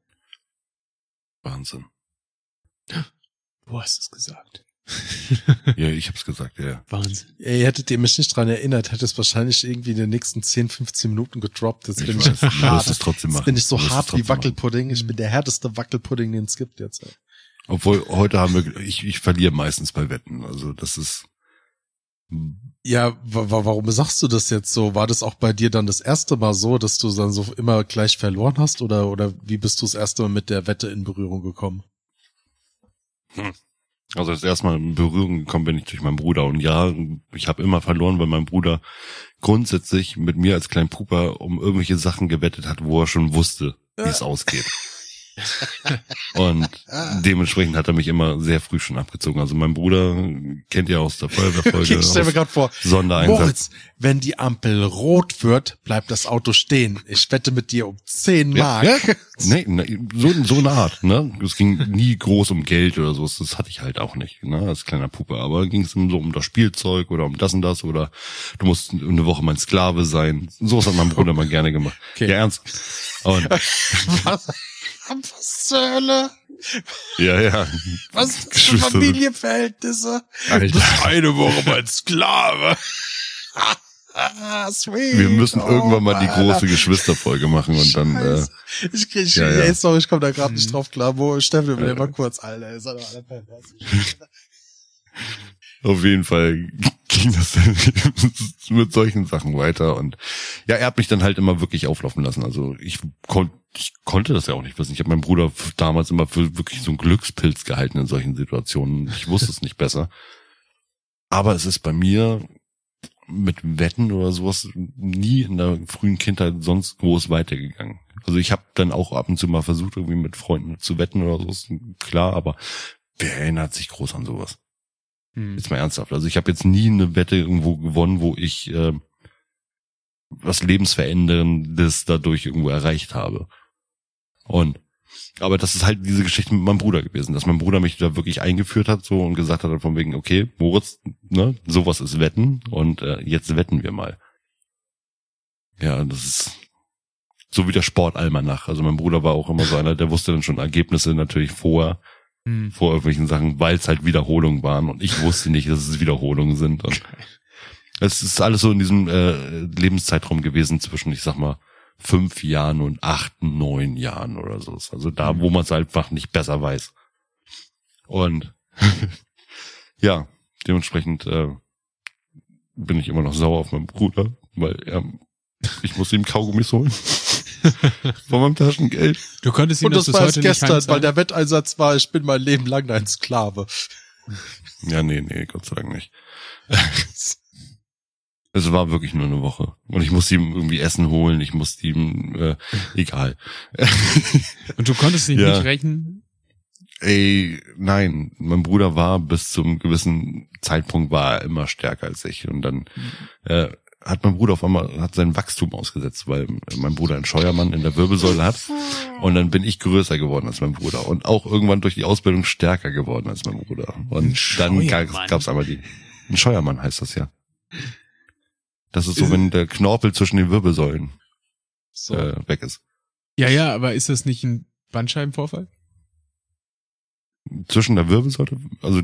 Wahnsinn. Du hast es gesagt. Ja, ich hab's gesagt, ja. Wahnsinn. Ey, hättet ihr mich nicht dran erinnert, hätte es wahrscheinlich irgendwie in den nächsten 10, 15 Minuten gedroppt. Jetzt bin ich, weiß, jetzt du hart. es trotzdem Jetzt machen. bin ich so hart wie Wackelpudding. Ich bin der härteste Wackelpudding, den es gibt jetzt. ey. Obwohl, heute haben wir, ich, ich verliere meistens bei Wetten. Also das ist, Ja, wa wa warum sagst du das jetzt so? War das auch bei dir dann das erste Mal so, dass du dann so immer gleich verloren hast? Oder, oder wie bist du das erste Mal mit der Wette in Berührung gekommen? Also das erste Mal in Berührung gekommen bin ich durch meinen Bruder. Und ja, ich habe immer verloren, weil mein Bruder grundsätzlich mit mir als kleinen Puper um irgendwelche Sachen gewettet hat, wo er schon wusste, wie es ausgeht. Und dementsprechend hat er mich immer sehr früh schon abgezogen. Also mein Bruder kennt ihr aus der Feuerwehrfolge. Ich stell mir gerade vor, Sondereinsatz. Moritz, wenn die Ampel rot wird, bleibt das Auto stehen. Ich wette mit dir um 10 Mark. Ja, ja. Nee, nee, so, so eine Art, ne? Es ging nie groß um Geld oder so, das hatte ich halt auch nicht, ne, als kleiner Puppe. Aber ging es so um das Spielzeug oder um das und das oder du musst eine Woche mein Sklave sein. Sowas hat mein Bruder mal gerne gemacht. Okay. Ja, ernst. Und, Was, was zur Hölle? ja, ja. Was für Familienverhältnisse? Alter. Eine Woche mein Sklave. Ah, Sweet. Wir müssen Oh, irgendwann mal die große Geschwisterfolge machen und dann, äh, Scheiße. ich krieg, ja, ja. ey, sorry, ich komme da gerade Mhm. nicht drauf klar. Wo, Steffen, Ja, ja, mal kurz, Alter. Ist doch alle. Auf jeden Fall ging das dann mit solchen Sachen weiter und ja, er hat mich dann halt immer wirklich auflaufen lassen. Also ich konnte ich konnte das ja auch nicht wissen. Ich habe meinen Bruder damals immer für wirklich so einen Glückspilz gehalten in solchen Situationen. Ich wusste es nicht besser. Aber es ist bei mir mit Wetten oder sowas nie in der frühen Kindheit sonst groß weitergegangen. Also ich habe dann auch ab und zu mal versucht, irgendwie mit Freunden zu wetten oder sowas. Klar, aber wer erinnert sich groß an sowas? Hm. Jetzt mal ernsthaft. Also ich habe jetzt nie eine Wette irgendwo gewonnen, wo ich äh, was lebensveränderndes dadurch irgendwo erreicht habe. Und aber das ist halt diese Geschichte mit meinem Bruder gewesen, dass mein Bruder mich da wirklich eingeführt hat so und gesagt hat von wegen, okay, Moritz, ne, sowas ist Wetten und äh, jetzt wetten wir mal. Ja, das ist so wie der Sportalmanach. Also mein Bruder war auch immer so einer, der wusste dann schon Ergebnisse natürlich vorher Hm. vor irgendwelchen Sachen, weil es halt Wiederholungen waren und ich wusste nicht, dass es Wiederholungen sind. Und es ist alles so in diesem äh, Lebenszeitraum gewesen zwischen, ich sag mal, fünf Jahren und acht, neun Jahren oder so. Also da, wo man es einfach nicht besser weiß. Und ja, dementsprechend äh, bin ich immer noch sauer auf meinen Bruder, weil er, ich muss ihm Kaugummis holen. Von meinem Taschengeld. Du konntest ihm Und das, das war heute es gestern, weil der Wetteinsatz war, ich bin mein Leben lang dein Sklave. Ja, nee, nee, Gott sei Dank nicht. Es war wirklich nur eine Woche. Und ich musste ihm irgendwie Essen holen, ich musste ihm, äh, egal. Und du konntest dich Ja. nicht rächen? Ey, nein, mein Bruder war bis zum gewissen Zeitpunkt war er immer stärker als ich. Und dann äh, hat mein Bruder auf einmal hat sein Wachstum ausgesetzt, weil mein Bruder einen Scheuermann in der Wirbelsäule hat. Und dann bin ich größer geworden als mein Bruder und auch irgendwann durch die Ausbildung stärker geworden als mein Bruder. Und dann gab es einmal die. Ein Scheuermann heißt das ja. Das ist so, wenn der Knorpel zwischen den Wirbelsäulen So. äh, weg ist. Ja, ja, aber ist das nicht ein Bandscheibenvorfall? Zwischen der Wirbelsäule, also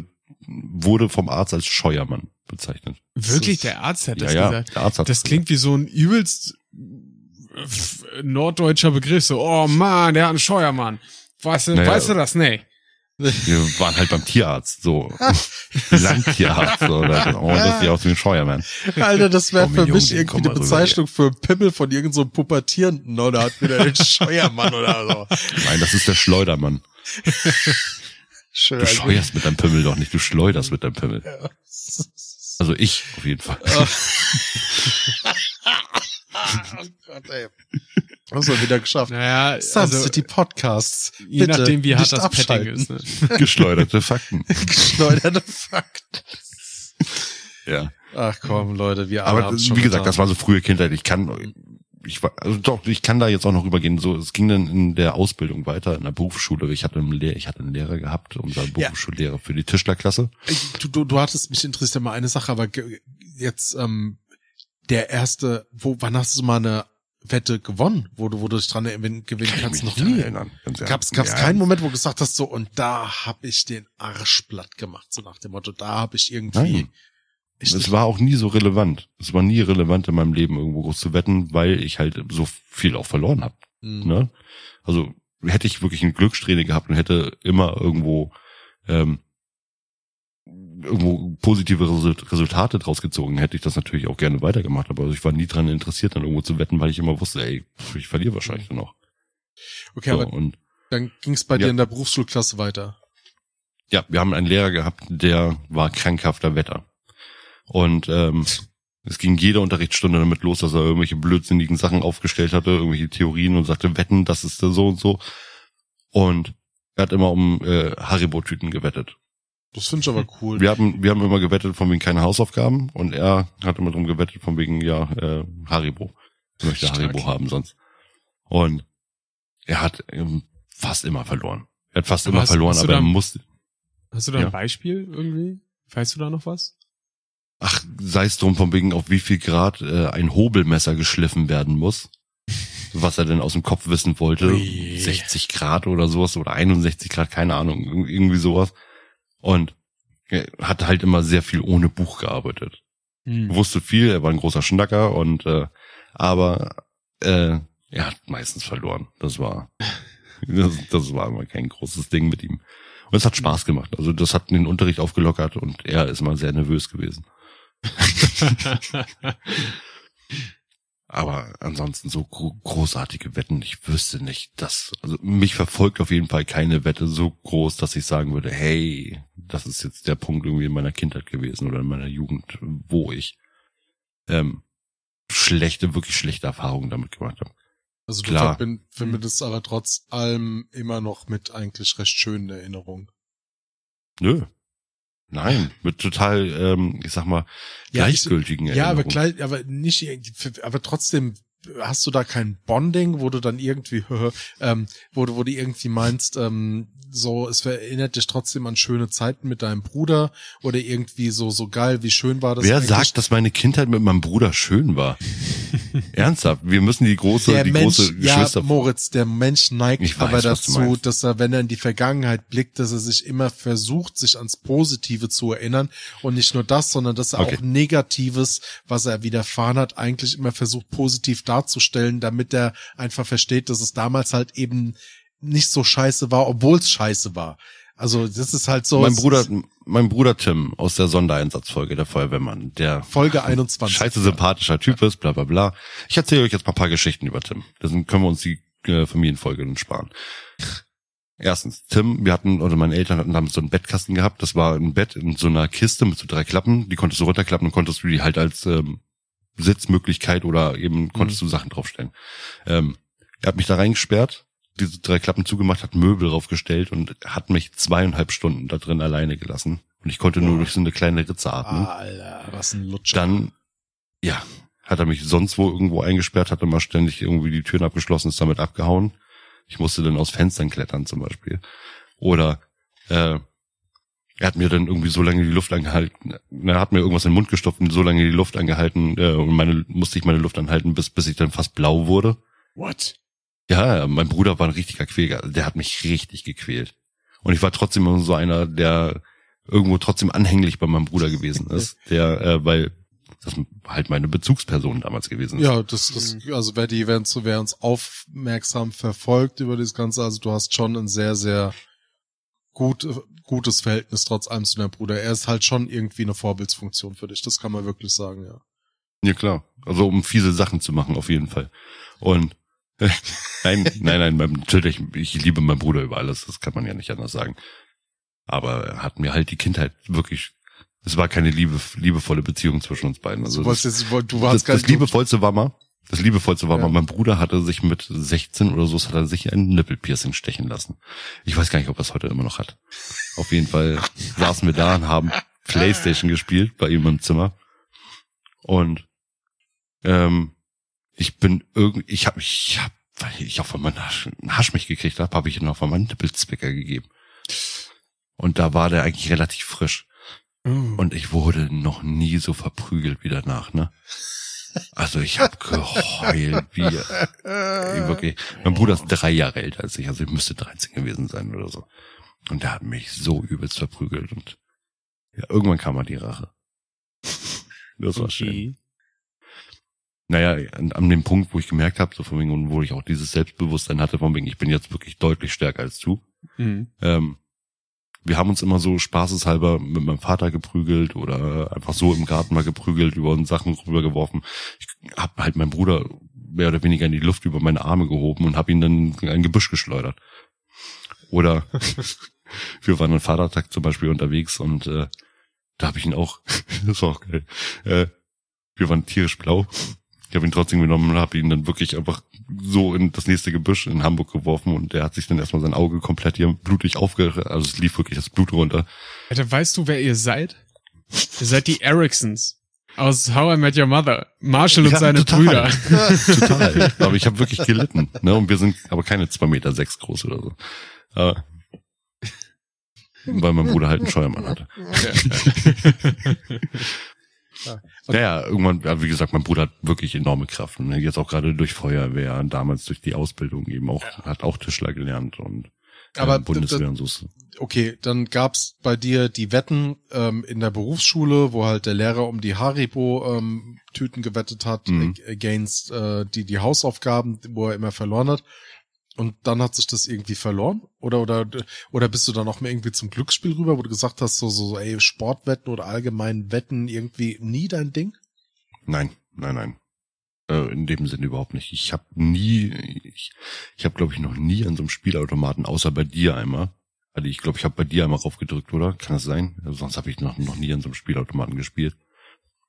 wurde vom Arzt als Scheuermann bezeichnet. Wirklich, der Arzt hat das ja, ja, gesagt. der Arzt hat Das klingt wie so ein übelst f- norddeutscher Begriff, so, oh man, der hat einen Scheuermann. Weißt du, Naja. weißt du das? Nee. Wir waren halt beim Tierarzt, so Landtierarzt, so, oder, oh, das sieht aus wie ein Scheuermann. Alter, das wäre für mich irgendwie komm eine rüber Bezeichnung für einen Pimmel von irgendeinem so Pubertierenden oder hat wieder den Scheuermann oder so. Nein, das ist der Schleudermann. Schön. Du scheuerst mit deinem Pimmel doch nicht, du schleuderst mit deinem Pimmel. Also ich, auf jeden Fall. oh Gott, ey. Hast du wieder geschafft. Naja, Sun also, City Podcasts. je Bitte nachdem, wie hart nicht das Petting abschalten. ist. Ne? Geschleuderte Fakten. Geschleuderte Fakten. Ja. Ach komm, Leute, wir alle Aber haben's wie gesagt, das war so frühe Kindheit. Ich kann, ich war, also doch, ich kann da jetzt auch noch rübergehen. So, es ging dann in der Ausbildung weiter in der Berufsschule. Ich hatte einen Lehrer, ich hatte einen Lehrer gehabt, unser Berufsschullehrer für die Tischlerklasse. Du, du, du hattest mich interessiert mal eine Sache, aber jetzt ähm, der erste, wo, wann hast du mal eine Wette gewonnen, wo du, wo du dich dran gewinnen kannst? Noch nie. erinnern. Gab's, gab's Ja. keinen Moment, wo du gesagt hast, so, und da hab ich den Arsch platt gemacht, so nach dem Motto, da hab ich irgendwie. Nein. Ich Es war auch nie so relevant. Es war nie relevant in meinem Leben irgendwo groß zu wetten, weil ich halt so viel auch verloren habe. Mhm. Ne? Also hätte ich wirklich eine Glückssträhne gehabt und hätte immer irgendwo ähm, irgendwo positive Resu- Resultate draus gezogen, hätte ich das natürlich auch gerne weitergemacht. Aber ich war nie dran interessiert, dann irgendwo zu wetten, weil ich immer wusste, ey, ich verliere wahrscheinlich dann noch. Okay, so, aber und dann ging's bei Ja. dir in der Berufsschulklasse weiter. ja, wir haben einen Lehrer gehabt, der war krankhafter Wetter. Und ähm, es ging jede Unterrichtsstunde damit los, dass er irgendwelche blödsinnigen Sachen aufgestellt hatte, irgendwelche Theorien und sagte, wetten, das ist so und so. Und er hat immer um äh, Haribo-Tüten gewettet. Das finde ich aber cool. Wir haben, wir haben immer gewettet von wegen keine Hausaufgaben und er hat immer drum gewettet von wegen, ja, äh, Haribo. Er möchte Stark. Haribo haben sonst. Und er hat ähm, fast immer verloren. Er hat fast Aber immer hast- verloren, hast aber er dann- musste, Hast du da Ja. ein Beispiel irgendwie? Weißt du da noch was? Ach, sei es drum von wegen, auf wie viel Grad äh, ein Hobelmesser geschliffen werden muss. Was er denn aus dem Kopf wissen wollte. Ui. 60 Grad oder sowas oder 61 Grad, keine Ahnung, irg- irgendwie sowas. Und er hat halt immer sehr viel ohne Buch gearbeitet. Hm. Wusste viel, er war ein großer Schnacker und äh, aber äh, er hat meistens verloren. Das war das, das war immer kein großes Ding mit ihm. Und es hat Spaß gemacht. Also das hat den Unterricht aufgelockert und er ist mal sehr nervös gewesen. Aber ansonsten so gro großartige Wetten, ich wüsste nicht, dass, also mich verfolgt auf jeden Fall keine Wette so groß, dass ich sagen würde, hey, das ist jetzt der Punkt irgendwie in meiner Kindheit gewesen oder in meiner Jugend, wo ich ähm, schlechte, wirklich schlechte Erfahrungen damit gemacht habe. Also du Klar. verbind- verbindest aber trotz allem immer noch mit eigentlich recht schönen Erinnerungen. Nö. Nein, mit total, ähm, ich sag mal, Ja, ich- gleichgültigen Ja, aber gleich, aber nicht, irgendwie- aber trotzdem hast du da kein Bonding, wo du dann irgendwie, ähm, wo du, wo du irgendwie meinst, ähm, so, es erinnert dich trotzdem an schöne Zeiten mit deinem Bruder oder irgendwie so, so geil, wie schön war das Wer eigentlich? sagt, dass meine Kindheit mit meinem Bruder schön war? Ernsthaft, wir müssen die große, der die Mensch, große ja, Geschwister. Moritz, der Mensch neigt weiß, aber dazu, dass er, wenn er in die Vergangenheit blickt, dass er sich immer versucht, sich ans Positive zu erinnern und nicht nur das, sondern dass er Okay. auch Negatives, was er widerfahren hat, eigentlich immer versucht, positiv darzustellen, damit er einfach versteht, dass es damals halt eben nicht so scheiße war, obwohl es scheiße war. Also das ist halt so. mein Bruder, mein Bruder Tim aus der Sondereinsatzfolge der Feuerwehrmann, der Folge 21. scheiße sympathischer Typ ist, bla bla bla. Ich erzähle euch jetzt mal ein paar Geschichten über Tim. Dann können wir uns die äh, Familienfolge dann sparen. Erstens, Tim, wir hatten, oder meine Eltern hatten damals so einen Bettkasten gehabt. Das war ein Bett in so einer Kiste mit so drei Klappen. Die konntest du runterklappen und konntest du die halt als ähm, Sitzmöglichkeit oder eben konntest du Sachen draufstellen. Ähm, er hat mich da reingesperrt, diese drei Klappen zugemacht, hat Möbel draufgestellt und hat mich zweieinhalb Stunden da drin alleine gelassen. Und ich konnte nur durch so eine kleine Ritze atmen. Alter, was ein Lutscher. Dann, ja, hat er mich sonst wo irgendwo eingesperrt, hat immer ständig irgendwie die Türen abgeschlossen, ist damit abgehauen. Ich musste dann aus Fenstern klettern zum Beispiel. Oder äh, er hat mir dann irgendwie so lange die Luft angehalten, er hat mir irgendwas in den Mund gestopft und so lange die Luft angehalten äh, und meine musste ich meine Luft anhalten, bis bis ich dann fast blau wurde. What? Ja, mein Bruder war ein richtiger Quäler. Der hat mich richtig gequält. Und ich war trotzdem immer so einer, der irgendwo trotzdem anhänglich bei meinem Bruder gewesen ist. Der, äh, weil das halt meine Bezugsperson damals gewesen ist. Ja, das, das, also wer die, uns, wer uns aufmerksam verfolgt über das Ganze, also du hast schon ein sehr, sehr gut, gutes Verhältnis trotz allem zu deinem Bruder. Er ist halt schon irgendwie eine Vorbildsfunktion für dich. Das kann man wirklich sagen, ja. Ja klar. Also um fiese Sachen zu machen, auf jeden Fall. Und nein, nein, nein, mein, natürlich, ich liebe meinen Bruder über alles, das kann man ja nicht anders sagen. Aber er hat mir halt die Kindheit wirklich, es war keine liebe, liebevolle Beziehung zwischen uns beiden. Also du, das, jetzt, du das, warst das liebevollste war mal, das liebevollste war Ja. mal, mein Bruder hatte sich mit 16 oder so, hat er sich ein Nippelpiercing stechen lassen. Ich weiß gar nicht, ob er es heute immer noch hat. Auf jeden Fall saßen wir da und haben Playstation gespielt bei ihm im Zimmer. Und ähm, ich bin irgendwie, ich habe ich hab, weil ich auch von meinem Hasch, einen Haschmich gekriegt habe, habe ich ihn auch von meinem Nippelzwicker gegeben. Und da war der eigentlich relativ frisch. Und ich wurde noch nie so verprügelt wie danach, ne? Also ich habe geheult, wie ey, wirklich. Mein Bruder ist drei Jahre älter als ich, also ich müsste 13 gewesen sein oder so. Und der hat mich so übelst verprügelt und ja, irgendwann kam mal die Rache. Das war schön. Naja, an, an dem Punkt, wo ich gemerkt habe, so von wegen, und wo ich auch dieses Selbstbewusstsein hatte, von wegen, ich bin jetzt wirklich deutlich stärker als du. Mhm. Ähm, wir haben uns immer so spaßeshalber mit meinem Vater geprügelt oder einfach so im Garten mal geprügelt, über uns Sachen rübergeworfen. Ich habe halt meinen Bruder mehr oder weniger in die Luft über meine Arme gehoben und habe ihn dann in ein Gebüsch geschleudert. Oder wir waren an Vatertag zum Beispiel unterwegs und äh, da habe ich ihn auch, das war auch geil, äh, wir waren tierisch blau. Ich habe ihn trotzdem genommen und habe ihn dann wirklich einfach so in das nächste Gebüsch in Hamburg geworfen und der hat sich dann erstmal sein Auge komplett hier blutig aufge... Also es lief wirklich das Blut runter. Alter, weißt du, wer ihr seid? Ihr seid die Ericsons. Aus How I Met Your Mother. Marshall und Ja, seine total. Brüder. Total. aber ich habe wirklich gelitten. Ne? Und wir sind aber keine zwei Meter sechs groß oder so. Aber, weil mein Bruder halt einen Scheuermann hatte. Naja, irgendwann, ja, wie gesagt, mein Bruder hat wirklich enorme Kraft. Und jetzt auch gerade durch Feuerwehr, damals durch die Ausbildung eben auch, hat auch Tischler gelernt und Aber ähm, Bundeswehr und so. Okay, dann gab's bei dir die Wetten ähm, in der Berufsschule, wo halt der Lehrer um die Haribo-Tüten gewettet hat, Mhm. äh, against äh, die, die Hausaufgaben, wo er immer verloren hat. Und dann hat sich das irgendwie verloren? Oder, oder, oder bist du dann auch mal irgendwie zum Glücksspiel rüber, wo du gesagt hast, so, so, ey, Sportwetten oder allgemein Wetten irgendwie nie dein Ding? Nein, nein, nein. Äh, in dem Sinne überhaupt nicht. Ich habe nie, ich, ich habe glaube ich noch nie an so einem Spielautomaten, außer bei dir einmal. Also ich glaube, ich habe bei dir einmal raufgedrückt, oder? Kann das sein? Also sonst habe ich noch, noch nie an so einem Spielautomaten gespielt.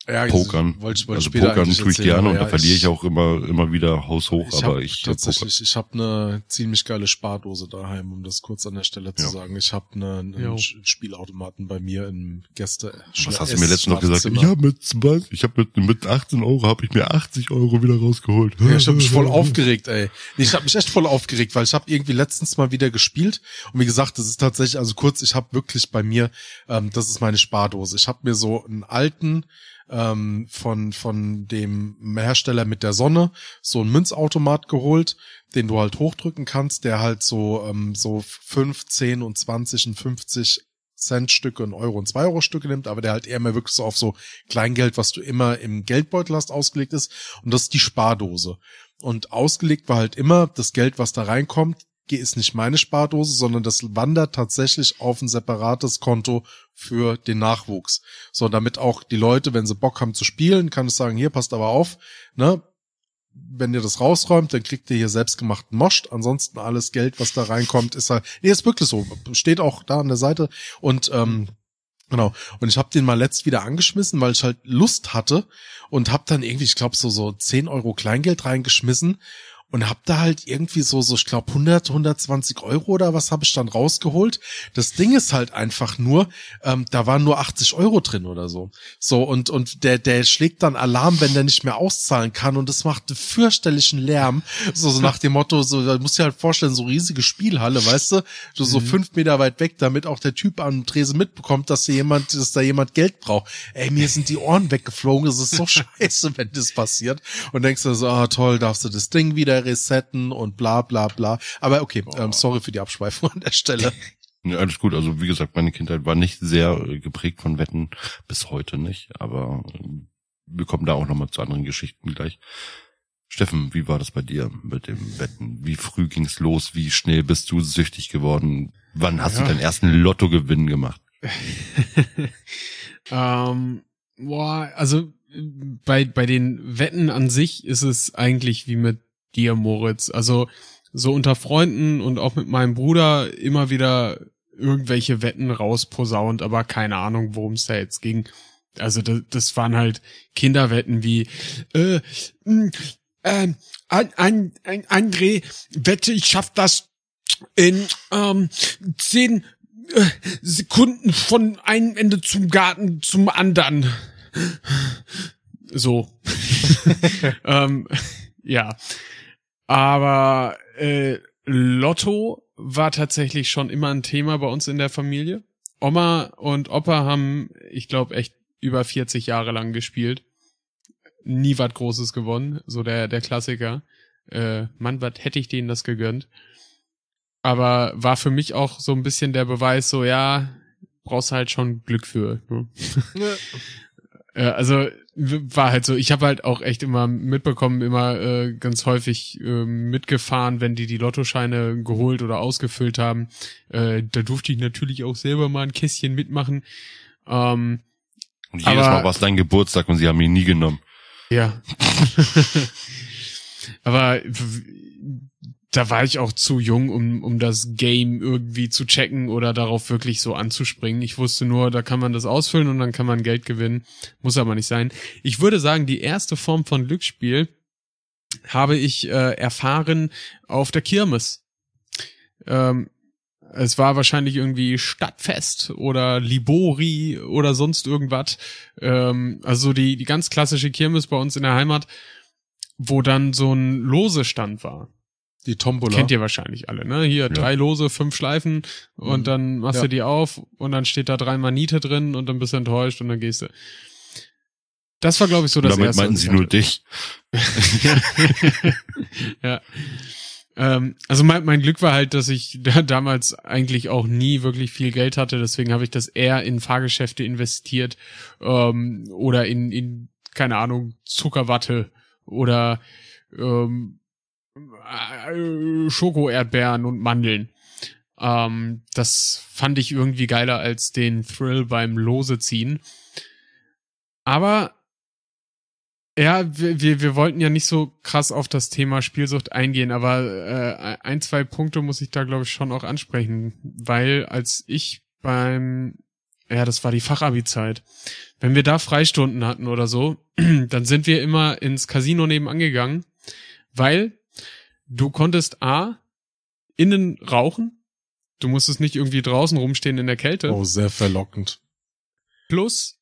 Ja, Pokern. wollte ich, wollte also später Pokern tue ich gerne und da ja, verliere ich auch immer, immer wieder haushoch, Ich aber hab ich äh, tatsächlich, ich habe eine ziemlich geile Spardose daheim, um das kurz an der Stelle zu Ja. sagen. Ich habe eine, einen Jo. Spielautomaten bei mir im Gäste. Was hast du mir letztens noch gesagt? Ich habe mit 20, ich habe mit, mit 18 Euro habe ich mir 80 Euro wieder rausgeholt. Ja, ich habe mich voll aufgeregt, ey. Nee, ich habe mich echt voll aufgeregt, weil ich habe irgendwie letztens mal wieder gespielt und wie gesagt, das ist tatsächlich, also kurz, ich habe wirklich bei mir, ähm, das ist meine Spardose. Ich habe mir so einen alten ähm, von von dem Hersteller mit der Sonne so einen Münzautomat geholt, den du halt hochdrücken kannst, der halt so ähm, so 5, 10 und 20 und 50 Cent Stücke und Euro und 2 Euro Stücke nimmt, aber der halt eher mehr wirklich so auf so Kleingeld, was du immer im Geldbeutel hast, ausgelegt ist. Und das ist die Spardose. Und ausgelegt war halt immer, das Geld, was da reinkommt, ist nicht meine Spardose, sondern das wandert tatsächlich auf ein separates Konto für den Nachwuchs. So, damit auch die Leute, wenn sie Bock haben zu spielen, kann es sagen, hier, passt aber auf, ne, wenn ihr das rausräumt, dann kriegt ihr hier selbstgemachten Moscht. Ansonsten alles Geld, was da reinkommt, ist halt, nee, ist wirklich so. Steht auch da an der Seite. Und, ähm, genau. Und ich habe den mal letzt wieder angeschmissen, weil ich halt Lust hatte und hab dann irgendwie, ich glaube, so, so 10 Euro Kleingeld reingeschmissen und hab da halt irgendwie so, so, ich glaube, 100, 120 Euro oder was habe ich dann rausgeholt. Das Ding ist halt einfach nur, ähm, da waren nur 80 Euro drin oder so. So, und, und der, der schlägt dann Alarm, wenn der nicht mehr auszahlen kann und das macht einen fürchterlichen Lärm. So, so nach dem Motto, so, da musst du dir halt vorstellen, so riesige Spielhalle, weißt du, so, so fünf Meter weit weg, damit auch der Typ am Tresen mitbekommt, dass hier jemand, dass da jemand Geld braucht. Ey, mir sind die Ohren weggeflogen, das ist so scheiße, wenn das passiert. Und denkst du so, ah, toll, darfst du das Ding wieder resetten und bla, bla, bla. Aber okay, ähm, sorry für die Abschweifung an der Stelle. Ja, alles gut. Also wie gesagt, meine Kindheit war nicht sehr äh, geprägt von Wetten, bis heute nicht. Aber ähm, wir kommen da auch nochmal zu anderen Geschichten gleich. Steffen, wie war das bei dir mit dem Wetten? Wie früh ging's los? Wie schnell bist du süchtig geworden? Wann hast Ja. du deinen ersten Lottogewinn gemacht? ähm, boah, also bei, bei den Wetten an sich ist es eigentlich wie mit dir, Moritz. Also so unter Freunden und auch mit meinem Bruder immer wieder irgendwelche Wetten rausposaunt, aber keine Ahnung, worum es da jetzt ging. Also das, das waren halt Kinderwetten wie äh, mh, ähm, ein, ein, ein André, wette, ich schaff das in ähm, zehn äh, Sekunden von einem Ende zum Garten zum anderen. So. ähm, ja. Aber äh, Lotto war tatsächlich schon immer ein Thema bei uns in der Familie. Oma und Opa haben, ich glaube, echt über 40 Jahre lang gespielt. Nie was Großes gewonnen. So der, der Klassiker. Äh, Mann, was hätte ich denen das gegönnt? Aber war für mich auch so ein bisschen der Beweis, so ja, brauchst halt schon Glück für. Ne? Äh, also war halt so, ich habe halt auch echt immer mitbekommen, immer äh, ganz häufig äh, mitgefahren, wenn die die Lottoscheine geholt oder ausgefüllt haben. Äh, da durfte ich natürlich auch selber mal ein Kästchen mitmachen. Ähm, Und jedes Aber- Mal war es dein Geburtstag und sie haben ihn nie genommen. ja. Aber da war ich auch zu jung, um, um das Game irgendwie zu checken oder darauf wirklich so anzuspringen. Ich wusste nur, da kann man das ausfüllen und dann kann man Geld gewinnen. Muss aber nicht sein. Ich würde sagen, die erste Form von Glücksspiel habe ich äh, erfahren auf der Kirmes. Ähm, es war wahrscheinlich irgendwie Stadtfest oder Libori oder sonst irgendwas. Ähm, also die, die ganz klassische Kirmes bei uns in der Heimat, wo dann so ein Lose-Stand war. Die Tombola. Kennt ihr wahrscheinlich alle, ne? Hier drei Lose, fünf Schleifen und Mhm. dann machst Ja. du die auf und dann steht da dreimal Niete drin und dann bist du enttäuscht und dann gehst du. Das war, glaube ich, so das Damit erste. meinten was sie nur dich. ja. Ähm, also mein, mein Glück war halt, dass ich da damals eigentlich auch nie wirklich viel Geld hatte, deswegen habe ich das eher in Fahrgeschäfte investiert ähm, oder in, in, keine Ahnung, Zuckerwatte oder ähm, äh, Schoko-Erdbeeren und Mandeln. Ähm, das fand ich irgendwie geiler als den Thrill beim Lose ziehen. Aber ja, wir, wir, wir wollten ja nicht so krass auf das Thema Spielsucht eingehen, aber äh, ein, zwei Punkte muss ich da, glaube ich, schon auch ansprechen, weil als ich beim, ja, das war die Fachabi-Zeit, wenn wir da Freistunden hatten oder so, dann sind wir immer ins Casino nebenan gegangen, weil du konntest A, innen rauchen, du musstest nicht irgendwie draußen rumstehen in der Kälte, Oh, sehr verlockend. plus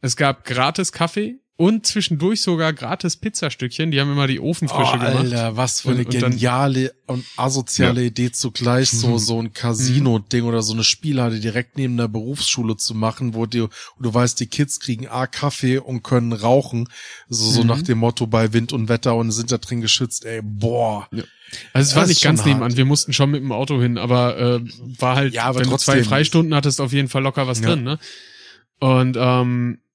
es gab gratis Kaffee und zwischendurch sogar gratis Pizzastückchen, die haben immer die Ofenfrische oh, gemacht. Alter, was für Und- eine und dann- geniale und asoziale Idee zugleich, so, Mhm. so ein Casino-Ding oder so eine Spielhalle direkt neben der Berufsschule zu machen, wo du, wo du weißt, die Kids kriegen A, Kaffee und können rauchen, so, so Mhm. nach dem Motto bei Wind und Wetter und sind da drin geschützt, ey, boah. Also es war nicht ganz hart. nebenan, wir mussten schon mit dem Auto hin, aber äh, war halt, Ja, aber wenn du trotzdem. zwei Freistunden hattest, auf jeden Fall locker was Ja. drin, ne? Und ähm, äh,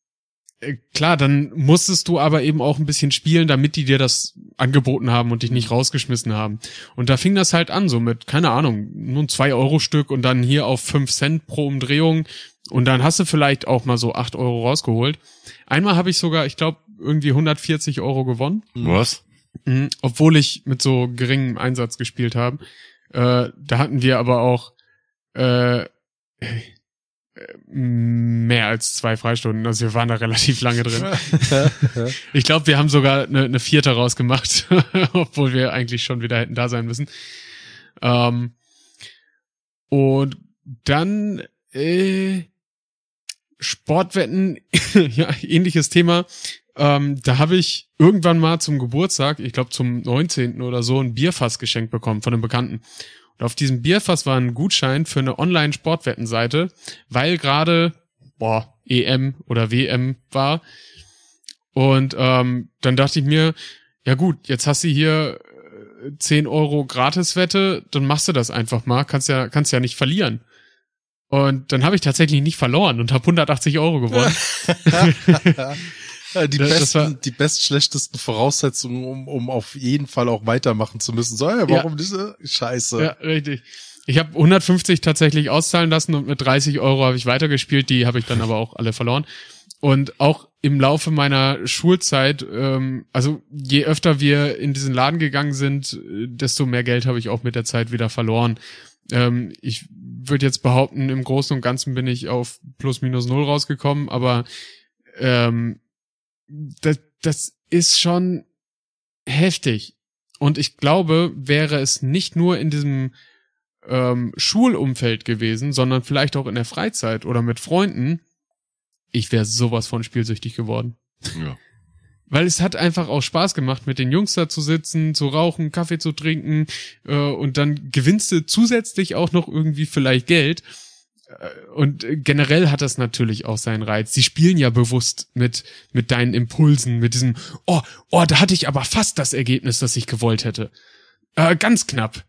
klar, dann musstest du aber eben auch ein bisschen spielen, damit die dir das angeboten haben und dich nicht rausgeschmissen haben. Und da fing das halt an, so mit, keine Ahnung, nur ein 2-Euro-Stück und dann hier auf 5 Cent pro Umdrehung. Und dann hast du vielleicht auch mal so 8 Euro rausgeholt. Einmal habe ich sogar, ich glaube, irgendwie 140 Euro gewonnen. Was? Mhm, obwohl ich mit so geringem Einsatz gespielt habe. Äh, da hatten wir aber auch äh, äh, mehr als zwei Freistunden. Also wir waren da relativ lange drin. Ich glaube, wir haben sogar eine, eine vierte rausgemacht, obwohl wir eigentlich schon wieder hätten da sein müssen. Ähm, und dann äh, Sportwetten, ja, ähnliches Thema. Ähm, da habe ich irgendwann mal zum Geburtstag, ich glaube zum 19. oder so, ein Bierfass geschenkt bekommen von einem Bekannten. Und auf diesem Bierfass war ein Gutschein für eine Online-Sportwettenseite, weil gerade, boah, EM oder WM war. Und ähm, dann dachte ich mir, ja gut, jetzt hast du hier äh, 10 Euro Gratiswette, dann machst du das einfach mal, kannst ja, kannst ja nicht verlieren. Und dann habe ich tatsächlich nicht verloren und habe 180 Euro gewonnen. Äh, die Das- das besten, war- die bestschlechtesten Voraussetzungen, um, um auf jeden Fall auch weitermachen zu müssen. So, ja, warum diese Scheiße? Ja, richtig. Ich habe 150 tatsächlich auszahlen lassen und mit 30 Euro habe ich weitergespielt. Die habe ich dann aber auch alle verloren. Und auch im Laufe meiner Schulzeit, ähm, also je öfter wir in diesen Laden gegangen sind, äh, desto mehr Geld habe ich auch mit der Zeit wieder verloren. Ähm, ich würde jetzt behaupten, im Großen und Ganzen bin ich auf plus minus null rausgekommen, aber ähm, das, das ist schon heftig. Und ich glaube, wäre es nicht nur in diesem ähm, Schulumfeld gewesen, sondern vielleicht auch in der Freizeit oder mit Freunden, ich wäre sowas von spielsüchtig geworden. Ja. Weil es hat einfach auch Spaß gemacht, mit den Jungs da zu sitzen, zu rauchen, Kaffee zu trinken äh, und dann gewinnst du zusätzlich auch noch irgendwie vielleicht Geld. Äh, Und generell hat das natürlich auch seinen Reiz. Sie spielen ja bewusst mit, mit deinen Impulsen, mit diesem, oh, oh, da hatte ich aber fast das Ergebnis, das ich gewollt hätte. Äh, ganz knapp.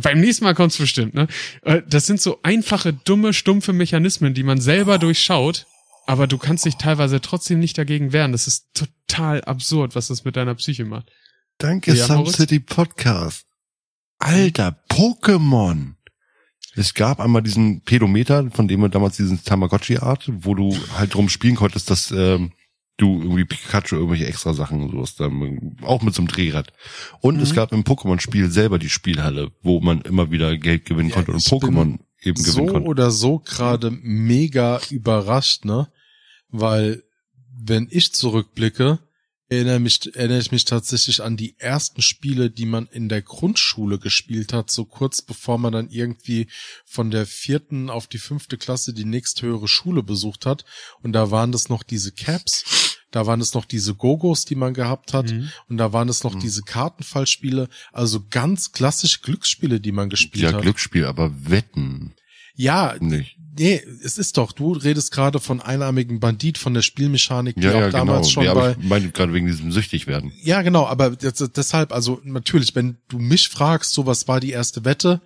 Beim nächsten Mal kommt's bestimmt, ne? Äh, Das sind so einfache, dumme, stumpfe Mechanismen, die man selber durchschaut, aber du kannst dich teilweise trotzdem nicht dagegen wehren. Das ist total absurd, was das mit deiner Psyche macht. Danke, Ja, Moritz? City Podcast. Alter, Pokémon. Es gab einmal diesen Pedometer, von dem man damals diesen Tamagotchi-Art, wo du halt drum spielen konntest, dass ähm, du irgendwie Pikachu irgendwelche extra Sachen und sowas, dann, auch mit so einem Drehrad. Und es gab im Pokémon-Spiel selber die Spielhalle, wo man immer wieder Geld gewinnen Ja, konnte und Pokémon eben so gewinnen konnte. oder so gerade mega überrascht, ne? Weil, wenn ich zurückblicke, erinnere, mich, erinnere ich mich tatsächlich an die ersten Spiele, die man in der Grundschule gespielt hat, so kurz bevor man dann irgendwie von der vierten auf die fünfte Klasse die nächsthöhere Schule besucht hat. Und da waren das noch diese Caps, da waren es noch diese Gogos, die man gehabt hat. Mhm. Und da waren es noch Mhm. diese Kartenfallspiele, also ganz klassische Glücksspiele, die man gespielt Ja, hat. Glücksspiel, aber Wetten Ja, nicht. Nee, es ist doch, du redest gerade von einarmigen Bandit, von der Spielmechanik, die Ja, auch ja, damals genau. schon ja, bei. ich meine gerade wegen diesem süchtig werden. Ja, genau, aber deshalb, also natürlich, wenn du mich fragst, so was war die erste Wette,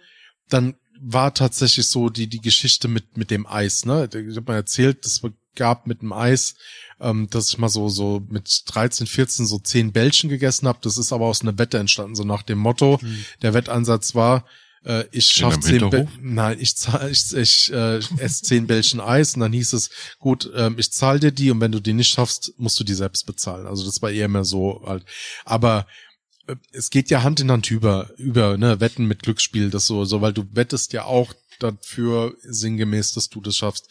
dann war tatsächlich so die, die Geschichte mit, mit dem Eis, ne? Ich habe mal erzählt, das gab mit dem Eis, ähm, dass ich mal so, so mit 13, 14 so 10 Bällchen gegessen habe. Das ist aber aus einer Wette entstanden, so nach dem Motto, der Wettansatz war, äh, ich schaff einem zehn? Nein, ich zahl, ich, ich äh, esse zehn Bällchen Eis und dann hieß es, gut, ähm, ich zahl dir die und wenn du die nicht schaffst, musst du die selbst bezahlen. Also das war eher mehr so halt. Aber äh, es geht ja Hand in Hand über, über, ne, Wetten mit Glücksspiel, das so, so, weil du wettest ja auch dafür sinngemäß, dass du das schaffst.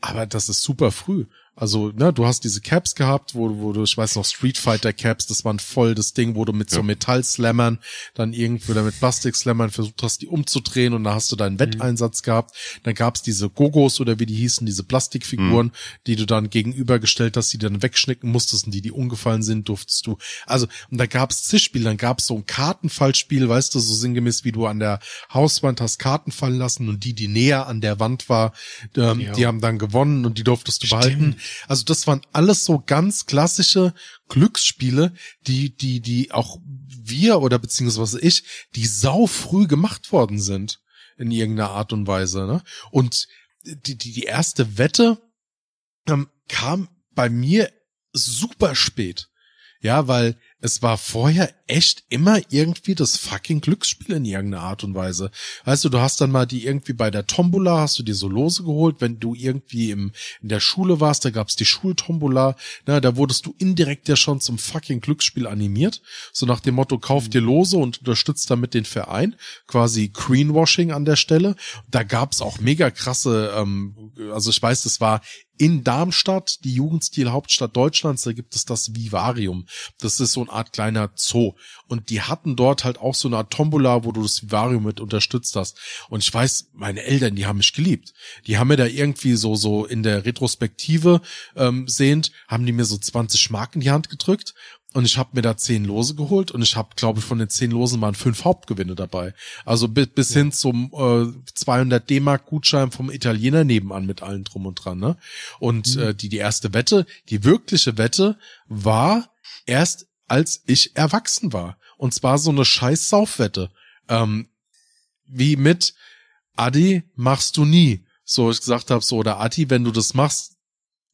Aber das ist super früh. Also, ne, du hast diese Caps gehabt, wo, wo du, ich weiß noch, Street Fighter Caps, das waren voll das Ding, wo du mit so Ja. Metallslammern dann irgendwie oder mit Plastikslammern versucht hast, die umzudrehen und da hast du deinen Wetteinsatz gehabt. Dann gab's diese Gogos oder wie die hießen, diese Plastikfiguren, die du dann gegenübergestellt hast, die dann wegschnicken musstest und die, die umgefallen sind, durftest du. Also, und da gab's Zischspiel, dann gab's so ein Kartenfallspiel, weißt du, so sinngemäß, wie du an der Hauswand hast Karten fallen lassen und die, die näher an der Wand war, ähm, Ja. die haben dann gewonnen und die durftest du behalten. Also das waren alles so ganz klassische Glücksspiele, die, die, die auch wir oder beziehungsweise ich, die sau früh gemacht worden sind in irgendeiner Art und Weise. Ne? Und die, die, die erste Wette ähm, kam bei mir super spät. Ja, weil es war vorher echt immer irgendwie das fucking Glücksspiel in irgendeiner Art und Weise. Weißt du, du hast dann mal die irgendwie bei der Tombola, hast du dir so Lose geholt, wenn du irgendwie im, in der Schule warst, da gab's die Schultombola, na, da wurdest du indirekt ja schon zum fucking Glücksspiel animiert. So nach dem Motto, kauf dir Lose und unterstützt damit den Verein. Quasi Greenwashing an der Stelle. Da gab's auch mega krasse, ähm, also ich weiß, das war in Darmstadt, die Jugendstil-Hauptstadt Deutschlands, da gibt es das Vivarium. Das ist so eine Art kleiner Zoo. Und die hatten dort halt auch so eine Art Tombola, wo du das Vivarium mit unterstützt hast. Und ich weiß, meine Eltern, die haben mich geliebt. Die haben mir da irgendwie so, so in der Retrospektive ähm, sehend, haben die mir so 20 Mark in die Hand gedrückt. Und ich habe mir da zehn Lose geholt und ich habe, glaube ich, von den zehn Losen waren fünf Hauptgewinne dabei. Also bis, bis hin zum äh, 200 D-Mark Gutschein vom Italiener nebenan mit allen drum und dran. Ne? Und äh, die die erste Wette, die wirkliche Wette war erst als ich erwachsen war. Und zwar so eine scheiß Saufwette. Ähm, wie mit Adi machst du nie. So ich gesagt habe, so, oder Adi, wenn du das machst,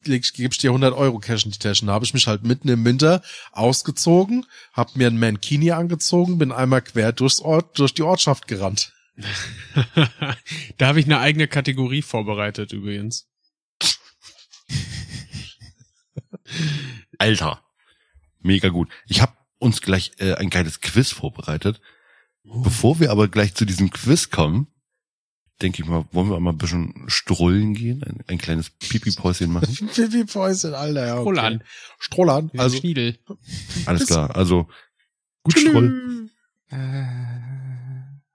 ich dir 100 Euro Cash in die Tasche. Da habe ich mich halt mitten im Winter ausgezogen, hab mir ein Mankini angezogen, bin einmal quer durchs Ort, durch die Ortschaft gerannt. da habe ich eine eigene Kategorie vorbereitet übrigens. Alter. Mega gut. Ich habe uns gleich äh, ein geiles Quiz vorbereitet. Bevor wir aber gleich zu diesem Quiz kommen, denke ich mal, wollen wir mal ein bisschen strollen gehen, ein, ein kleines Pipi-Päuschen machen. Pipi Päuschen, Alter. Ja, okay. Strohlan. Strohlan. Also Schniedel. Alles klar, also gut Stroll.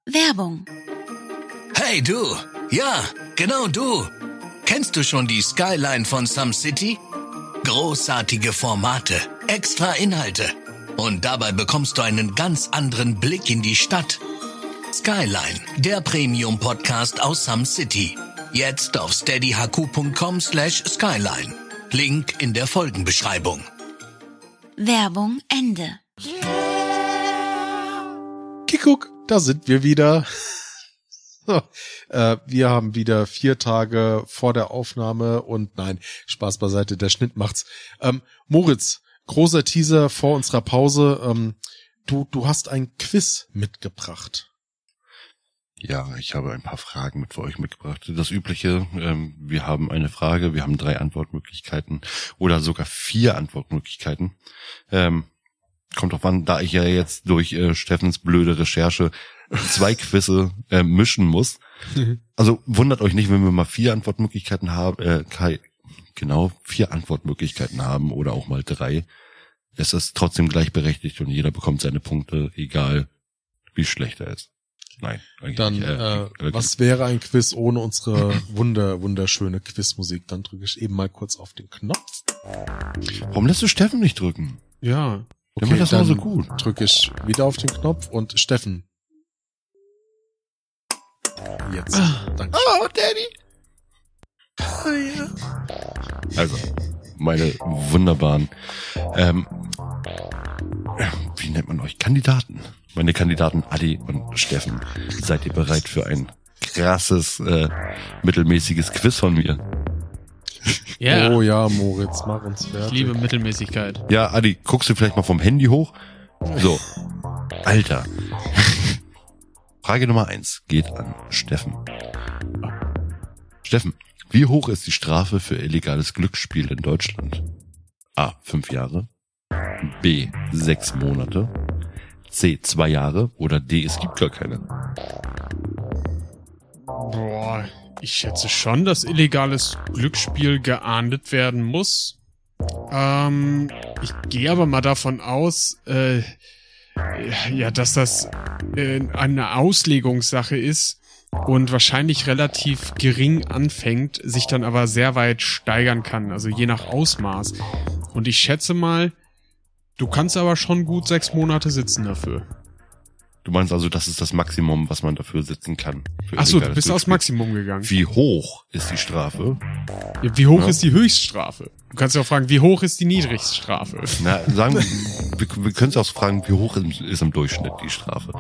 Werbung. Hey du, ja, genau du. Kennst du schon die Skyline von Some City? Großartige Formate, extra Inhalte. Und dabei bekommst du einen ganz anderen Blick in die Stadt. Skyline, der Premium-Podcast aus Some City. Jetzt auf steadyhq.com slash skyline. Link in der Folgenbeschreibung. Werbung Ende. Kikuck, da sind wir wieder. So, äh, wir haben wieder vier Tage vor der Aufnahme und nein, Spaß beiseite, der Schnitt macht's. Ähm, Moritz, großer Teaser vor unserer Pause. Ähm, du, du hast ein Quiz mitgebracht. Ja, ich habe ein paar Fragen mit für euch mitgebracht. Das übliche, ähm, wir haben eine Frage, wir haben drei Antwortmöglichkeiten oder sogar vier Antwortmöglichkeiten. Ähm, kommt drauf an, da ich ja jetzt durch äh, Steffens blöde Recherche zwei Quizze äh, mischen muss. Also wundert euch nicht, wenn wir mal vier Antwortmöglichkeiten haben, äh, Kai, genau, vier Antwortmöglichkeiten haben oder auch mal drei. Es ist trotzdem gleichberechtigt und jeder bekommt seine Punkte, egal wie schlecht er ist. Nein. eigentlich Dann, nicht. äh, äh, was wäre ein Quiz ohne unsere wunder, wunderschöne Quizmusik? Dann drücke ich eben mal kurz auf den Knopf. Warum lässt du Steffen nicht drücken? Ja. Der macht das immer dann so gut. Drücke ich wieder auf den Knopf und Steffen. Jetzt. Danke. Oh, Daddy. Also, meine wunderbaren, ähm, wie nennt man euch? Kandidaten. Meine Kandidaten Adi und Steffen. Seid ihr bereit für ein krasses, äh, mittelmäßiges Quiz von mir? Ja. Oh ja, Moritz, mach uns ich fertig. liebe Mittelmäßigkeit. Ja, Adi, guckst du vielleicht mal vom Handy hoch? So. Alter. Frage Nummer eins geht an Steffen. Steffen, wie hoch ist die Strafe für illegales Glücksspiel in Deutschland? A. Fünf Jahre. B. Sechs Monate. C. Zwei Jahre. Oder D. Es gibt gar keine. Boah, ich schätze schon, dass illegales Glücksspiel geahndet werden muss. Ähm, ich gehe aber mal davon aus, äh, ja, dass das äh, eine Auslegungssache ist und wahrscheinlich relativ gering anfängt, sich dann aber sehr weit steigern kann, also je nach Ausmaß. Und ich schätze mal, du kannst aber schon gut sechs Monate sitzen dafür. Du meinst also, das ist das Maximum, was man dafür sitzen kann. für Ach so, du bist aufs. Maximum gegangen. Wie hoch ist die Strafe? Ja, wie hoch Ja. ist die Höchststrafe? Du kannst ja auch fragen, wie hoch ist die Niedrigstrafe? Na, sagen wir, wir, können es auch fragen, wie hoch ist, im Durchschnitt die Strafe.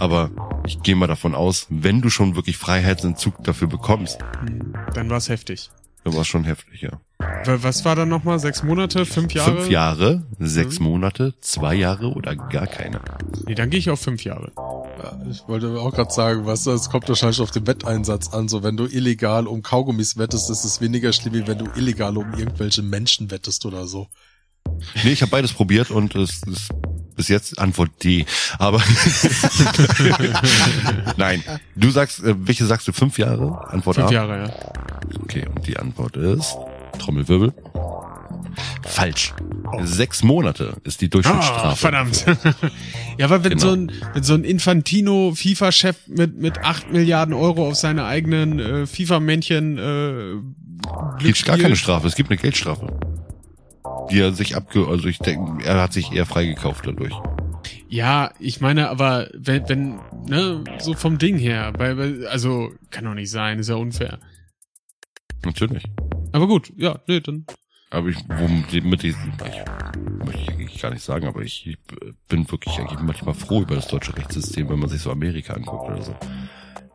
Aber ich gehe mal davon aus, wenn du schon wirklich Freiheitsentzug dafür bekommst, Hm, Dann war's heftig. Dann war schon heftig, ja. Wa- Was war dann nochmal? Sechs Monate? Fünf Jahre? Fünf Jahre, sechs Mhm. Monate, zwei Jahre oder gar keine. Nee, dann gehe ich auf fünf Jahre. Ja, Ich wollte auch gerade sagen, was, es kommt wahrscheinlich auf den Wetteinsatz an. So, wenn du illegal um Kaugummis wettest, ist es weniger schlimm, wie wenn du illegal um irgendwelche Menschen wettest oder so. Nee, ich habe beides probiert und es ist bis jetzt Antwort D. Aber nein, du sagst, äh, welche sagst du? Fünf Jahre? Antwort Fünf A? Jahre, ja. Okay, und die Antwort ist Trommelwirbel. Falsch. Sechs Monate ist die Ah, Durchschnittsstrafe. verdammt. ja, aber wenn Genau. so ein, wenn so ein Infantino FIFA-Chef mit, mit acht Milliarden Euro auf seine eigenen äh, FIFA-Männchen äh, Gibt gar keine Strafe, es gibt eine Geldstrafe. Die er sich abge... Also ich denke, er hat sich eher freigekauft dadurch. Ja, ich meine, aber wenn, wenn, ne, so vom Ding her, weil, weil, also, kann doch nicht sein, ist ja unfair. Natürlich. Aber gut, ja, nee, dann. Aber ich, womit mit diesen, ich möchte ich eigentlich gar nicht sagen, aber ich, bin wirklich eigentlich manchmal froh über das deutsche Rechtssystem, wenn man sich so Amerika anguckt oder so.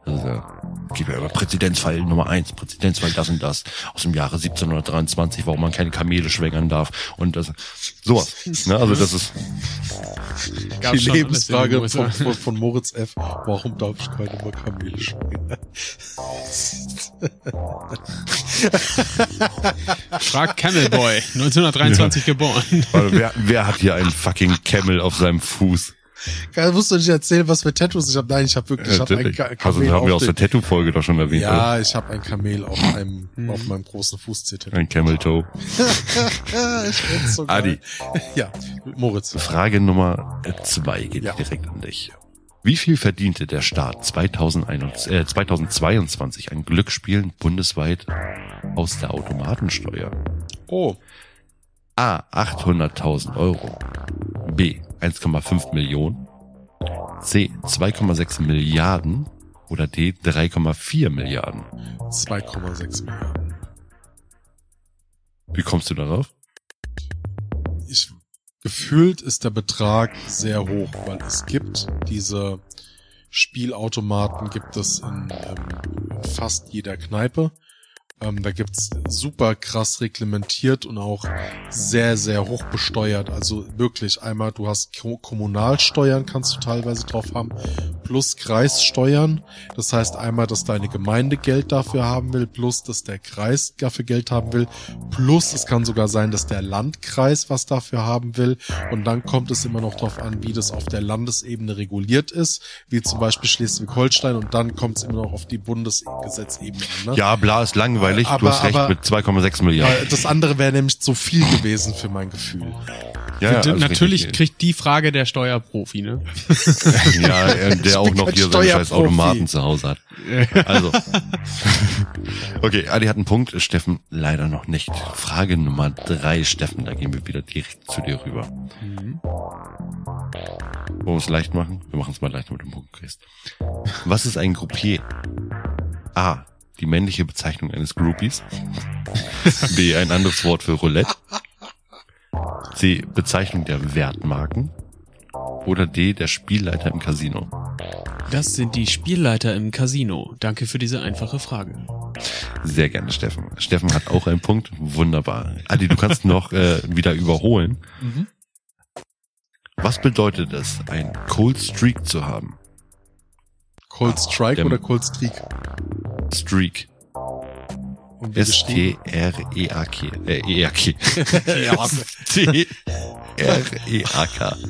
Also, ja, ja Präzedenzfall Nummer eins, Präzedenzfall das und das aus dem Jahre 1723, warum man keine Kamele schwängern darf und das, sowas. Ne? Also das ist Gab Die Lebensfrage von, von, von Moritz F. Warum darf ich keine mehr Kamele schwingen? Frag Camel Boy, 1923 geboren. Also wer, wer hat hier einen fucking Camel auf seinem Fuß? Geil, musst du nicht erzählen, was für Tattoos ich habe. Nein, ich habe wirklich, ich habe ein. Ka Also Kamel haben wir aus der Tattoo-Folge doch schon erwähnt, oder? Ja, ich habe ein Kamel auf einem, auf meinem großen Fuß. Ein Camel Toe. ich find's so geil. Adi. Ja, Moritz. Frage Nummer zwei geht Ja. direkt an dich. Wie viel verdiente der Staat 2021, äh, 2022 an Glücksspielen bundesweit aus der Automatensteuer? Oh, A. 800.000 Euro. B. 1,5 Millionen. C. 2,6 Milliarden. Oder D. 3,4 Milliarden. 2,6 Milliarden. Wie kommst du darauf? ich gefühlt ist der Betrag sehr hoch, weil es gibt diese Spielautomaten gibt es in, ähm, in fast jeder Kneipe. Ähm, da gibt's super krass reglementiert und auch sehr, sehr hoch besteuert. Also wirklich einmal, du hast Ko Kommunalsteuern, kannst du teilweise drauf haben, plus Kreissteuern. Das heißt einmal, dass deine Gemeinde Geld dafür haben will, plus dass der Kreis dafür Geld haben will, plus es kann sogar sein, dass der Landkreis was dafür haben will. Und dann kommt es immer noch darauf an, wie das auf der Landesebene reguliert ist, wie zum Beispiel Schleswig-Holstein. Und dann kommt es immer noch auf die Bundesgesetzebene. Ne? Ja, bla ist langweilig. Du Aber- hast recht aber- mit 2,6 Milliarden. Das andere wäre nämlich zu viel gewesen für mein Gefühl. Ja, ja, also Natürlich richtig. kriegt die Frage der Steuerprofi, ne? Ja, äh, der auch noch hier seine scheiß. Automaten zu Hause hat. Also. Okay, Adi hat einen Punkt, Steffen leider noch nicht. Frage Nummer drei, Steffen, da gehen wir wieder direkt zu dir rüber. Wollen wir es leicht machen? Wir machen es mal leicht, du einen Punkt kriegst. Was ist ein Groupier? A. Die männliche Bezeichnung eines Groupies. B. Ein anderes Wort für Roulette. C. Bezeichnung der Wertmarken. Oder D. Der Spielleiter im Casino. Das sind die Spielleiter im Casino. Danke für diese einfache Frage. Sehr gerne, Steffen. Steffen hat auch einen Punkt. Wunderbar. Adi, du kannst noch äh, wieder überholen. Mhm. Was bedeutet es, ein Cold Streak zu haben? Cold Strike Der- oder Cold Streak? Streak. S-T-R-E-A-K. Äh, E-A-K. S-T-R-E-A-K.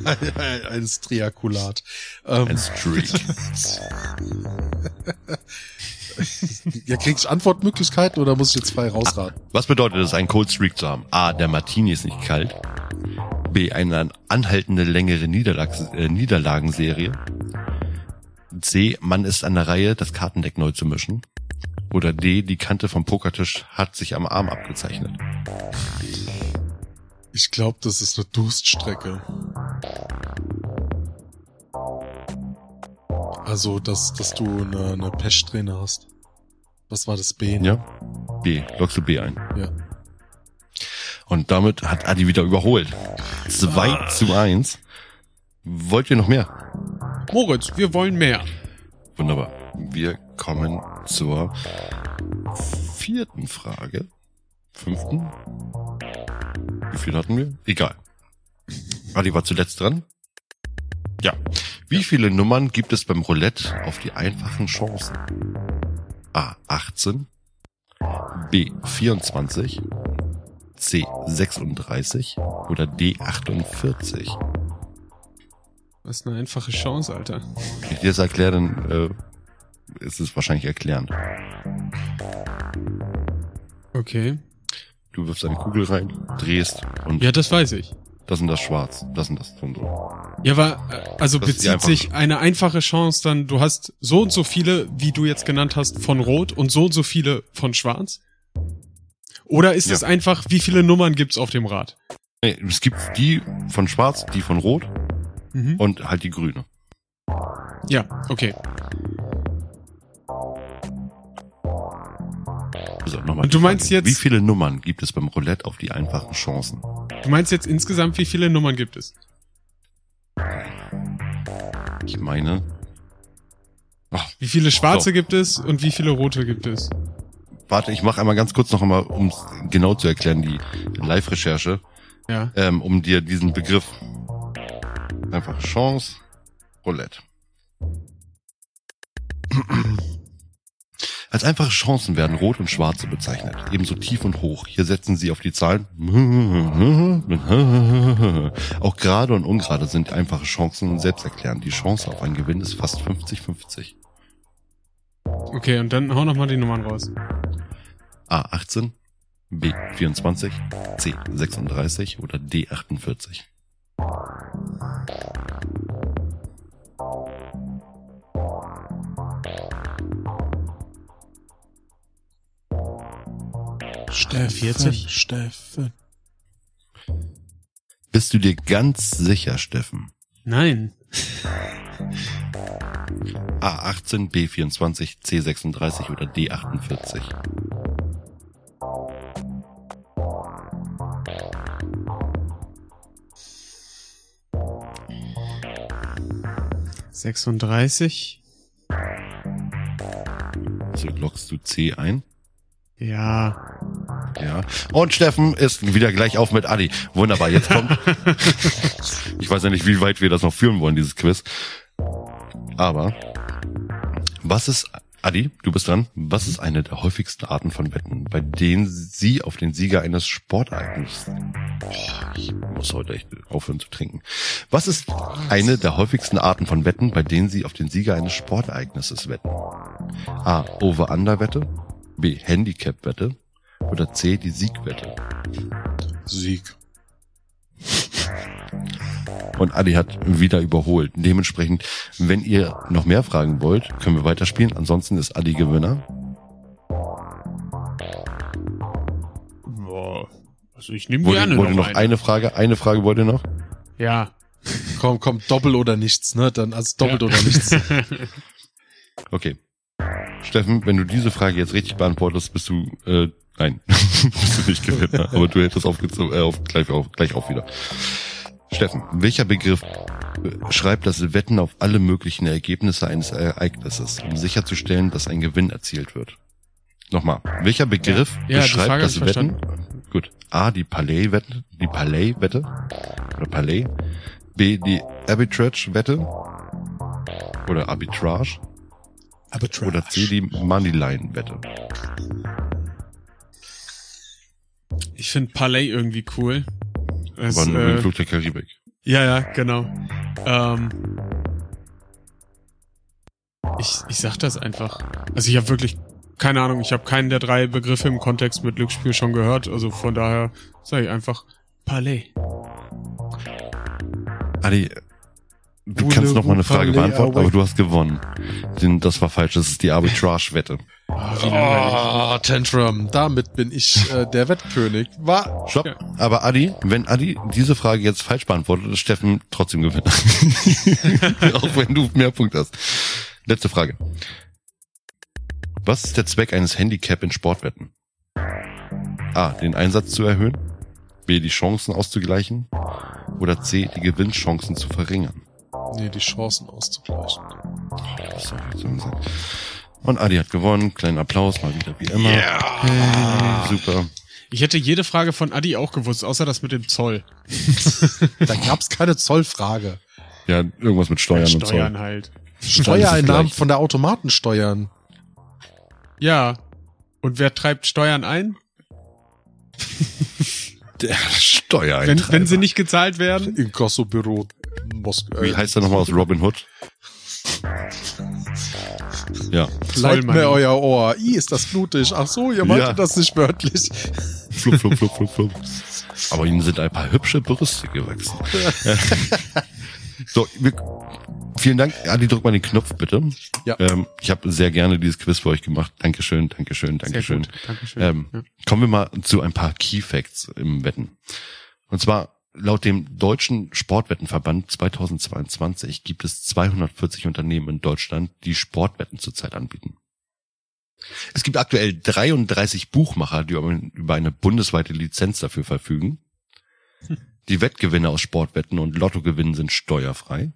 Ein Striakulat. Ähm, Ein Streak. ja, krieg ich Antwortmöglichkeiten oder muss ich jetzt frei rausraten? Was bedeutet es, einen Cold Streak zu haben? A. Der Martini ist nicht kalt. B. Eine anhaltende längere Niederlags äh, Niederlagenserie. C. Man ist an der Reihe, das Kartendeck neu zu mischen. Oder D. Die Kante vom Pokertisch hat sich am Arm abgezeichnet. Ich glaube, das ist eine Durststrecke. Also, dass, dass du eine, eine Pechsträhne hast. Was war das B? ne? Ja? B. Lockst du B ein. Ja. Und damit hat Adi wieder überholt. 2 zu 1. Wollt ihr noch mehr? Moritz, wir wollen mehr. Wunderbar. Wir kommen zur vierten Frage. Fünften? Wie viel hatten wir? Egal. Adi war zuletzt dran. Ja. Wie viele Nummern gibt es beim Roulette auf die einfachen Chancen? A. 18. B. 24. C. 36. Oder D. 48. Das ist eine einfache Chance, Alter. Wenn ich dir das erkläre, dann äh, ist es wahrscheinlich erklärend. Okay. Du wirfst eine Kugel rein, drehst und Ja, das weiß ich. das und das schwarz, das und das so. Ja, aber also Das bezieht sich eine einfache Chance dann, du hast so und so viele, wie du jetzt genannt hast, von Rot und so und so viele von Schwarz? Oder ist Ja. es einfach, wie viele Nummern gibt's auf dem Rad? Nee, es gibt die von schwarz, die von rot Mhm. und halt die grüne. Ja, okay. Also nochmal. Und du meinst Frage. jetzt- Wie viele Nummern gibt es beim Roulette auf die einfachen Chancen? Du meinst jetzt insgesamt, wie viele Nummern gibt es? Ich meine, Ach, Wie viele schwarze So. gibt es und wie viele rote gibt es? warte, ich mache einmal ganz kurz noch einmal, um es genau zu erklären, die Live-Recherche, Ja. ähm, um dir diesen Begriff einfach Chance Roulette. Als einfache Chancen werden rot und schwarze bezeichnet, ebenso tief und hoch. Hier setzen sie auf die Zahlen. Auch gerade und ungerade sind einfache Chancen selbsterklärend. Die Chance auf einen Gewinn ist fast 50-50. Okay, und dann hau noch mal die Nummern raus. A18, B24, C36 oder D48. 40. Steffen. Bist du dir ganz sicher, Steffen? Nein. A18, B24, C36 oder D48. Sechsunddreißig. So lockst du C ein. Ja. Ja. Und Steffen ist wieder gleich auf mit Adi. Wunderbar, jetzt kommt. ich weiß ja nicht, wie weit wir das noch führen wollen, dieses Quiz. Aber was ist, Adi, du bist dran. Was ist eine der häufigsten Arten von Wetten, bei denen Sie auf den Sieger eines Sportereignisses... Boah, ich muss heute echt aufhören zu trinken. Was ist eine der häufigsten Arten von Wetten, bei denen Sie auf den Sieger eines Sportereignisses wetten? A. Over-Under-Wette. B. Handicap-Wette. Oder C. Die Siegwette. Sieg. Und Adi hat wieder überholt. Dementsprechend, wenn ihr noch mehr fragen wollt, können wir weiterspielen. Ansonsten ist Adi Gewinner. Boah. Also ich nehme gerne wurde noch, noch eine. Frage. Eine Frage wollt ihr noch? Ja. Komm, komm, doppel oder nichts, ne? Dann also doppelt oder nichts. Okay. Steffen, wenn du diese Frage jetzt richtig beantwortest, bist du, äh, nein, bist du nicht Gewinner. Aber du hättest aufgezogen, äh, auf, gleich, auf, gleich auf wieder. Steffen, welcher Begriff schreibt das Wetten auf alle möglichen Ergebnisse eines Ereignisses, um sicherzustellen, dass ein Gewinn erzielt wird? Nochmal, welcher Begriff Ja, beschreibt das Wetten? Gut. A, die Palais-Wette, die Palais-Wette, oder Palais. B, die Arbitrage-Wette, oder Arbitrage, Arbitrage. oder C, die Moneyline-Wette. Ich finde Palais irgendwie cool. Es, War nur äh, Flug der Karibik. ja, ja, genau. Ähm, ich, ich sag das einfach. Also ich habe wirklich keine Ahnung, ich habe keinen der drei Begriffe im Kontext mit Glücksspiel schon gehört. Also von daher sage ich einfach Palais. Adi, du kannst noch mal eine Frage beantworten, aber du hast gewonnen. Denn das war falsch, das ist die Arbitrage-Wette. Ah. Oh, Tantrum. Damit bin ich äh, der Wettkönig. War. Stopp. Ja. Aber Adi, wenn Adi diese Frage jetzt falsch beantwortet, ist Steffen trotzdem Gewinner. Auch wenn du mehr Punkte hast. Letzte Frage. Was ist der Zweck eines Handicap in Sportwetten? A. Den Einsatz zu erhöhen. B. Die Chancen auszugleichen. Oder C. Die Gewinnchancen zu verringern. Nee, die Chancen auszugleichen. Und Adi hat gewonnen. Kleinen Applaus, mal wieder wie immer. Hey, super. Ich hätte jede Frage von Adi auch gewusst, außer das mit dem Zoll. Da gab's keine Zollfrage. Ja, irgendwas mit Steuern, und Steuern so. halt. Steuereinnahmen von der Automatensteuern. Ja. Und wer treibt Steuern ein? Der Wenn, Steuereintreiber. wenn sie nicht gezahlt werden? Inkassobüro Moskau. Wie heißt der nochmal aus Robin Hood? Ja, Leid Zollmann. mir euer Ohr. I, ist das blutig. Ach so, ihr meintet Ja. das nicht wörtlich. flup, flup, flup, flup, flup. Aber ihnen sind ein paar hübsche Brüste gewachsen. so, wir, vielen Dank. Adi, drück mal den Knopf bitte. Ja. Ähm, ich habe sehr gerne dieses Quiz für euch gemacht. Dankeschön, Dankeschön, Dankeschön. Dankeschön. Ähm, ja. Kommen wir mal zu ein paar Key Facts im Wetten. Und zwar laut dem Deutschen Sportwettenverband 2022 gibt es 240 Unternehmen in Deutschland, die Sportwetten zurzeit anbieten. Es gibt aktuell 33 Buchmacher, die über eine bundesweite Lizenz dafür verfügen. Die Wettgewinne aus Sportwetten und Lottogewinnen sind steuerfrei.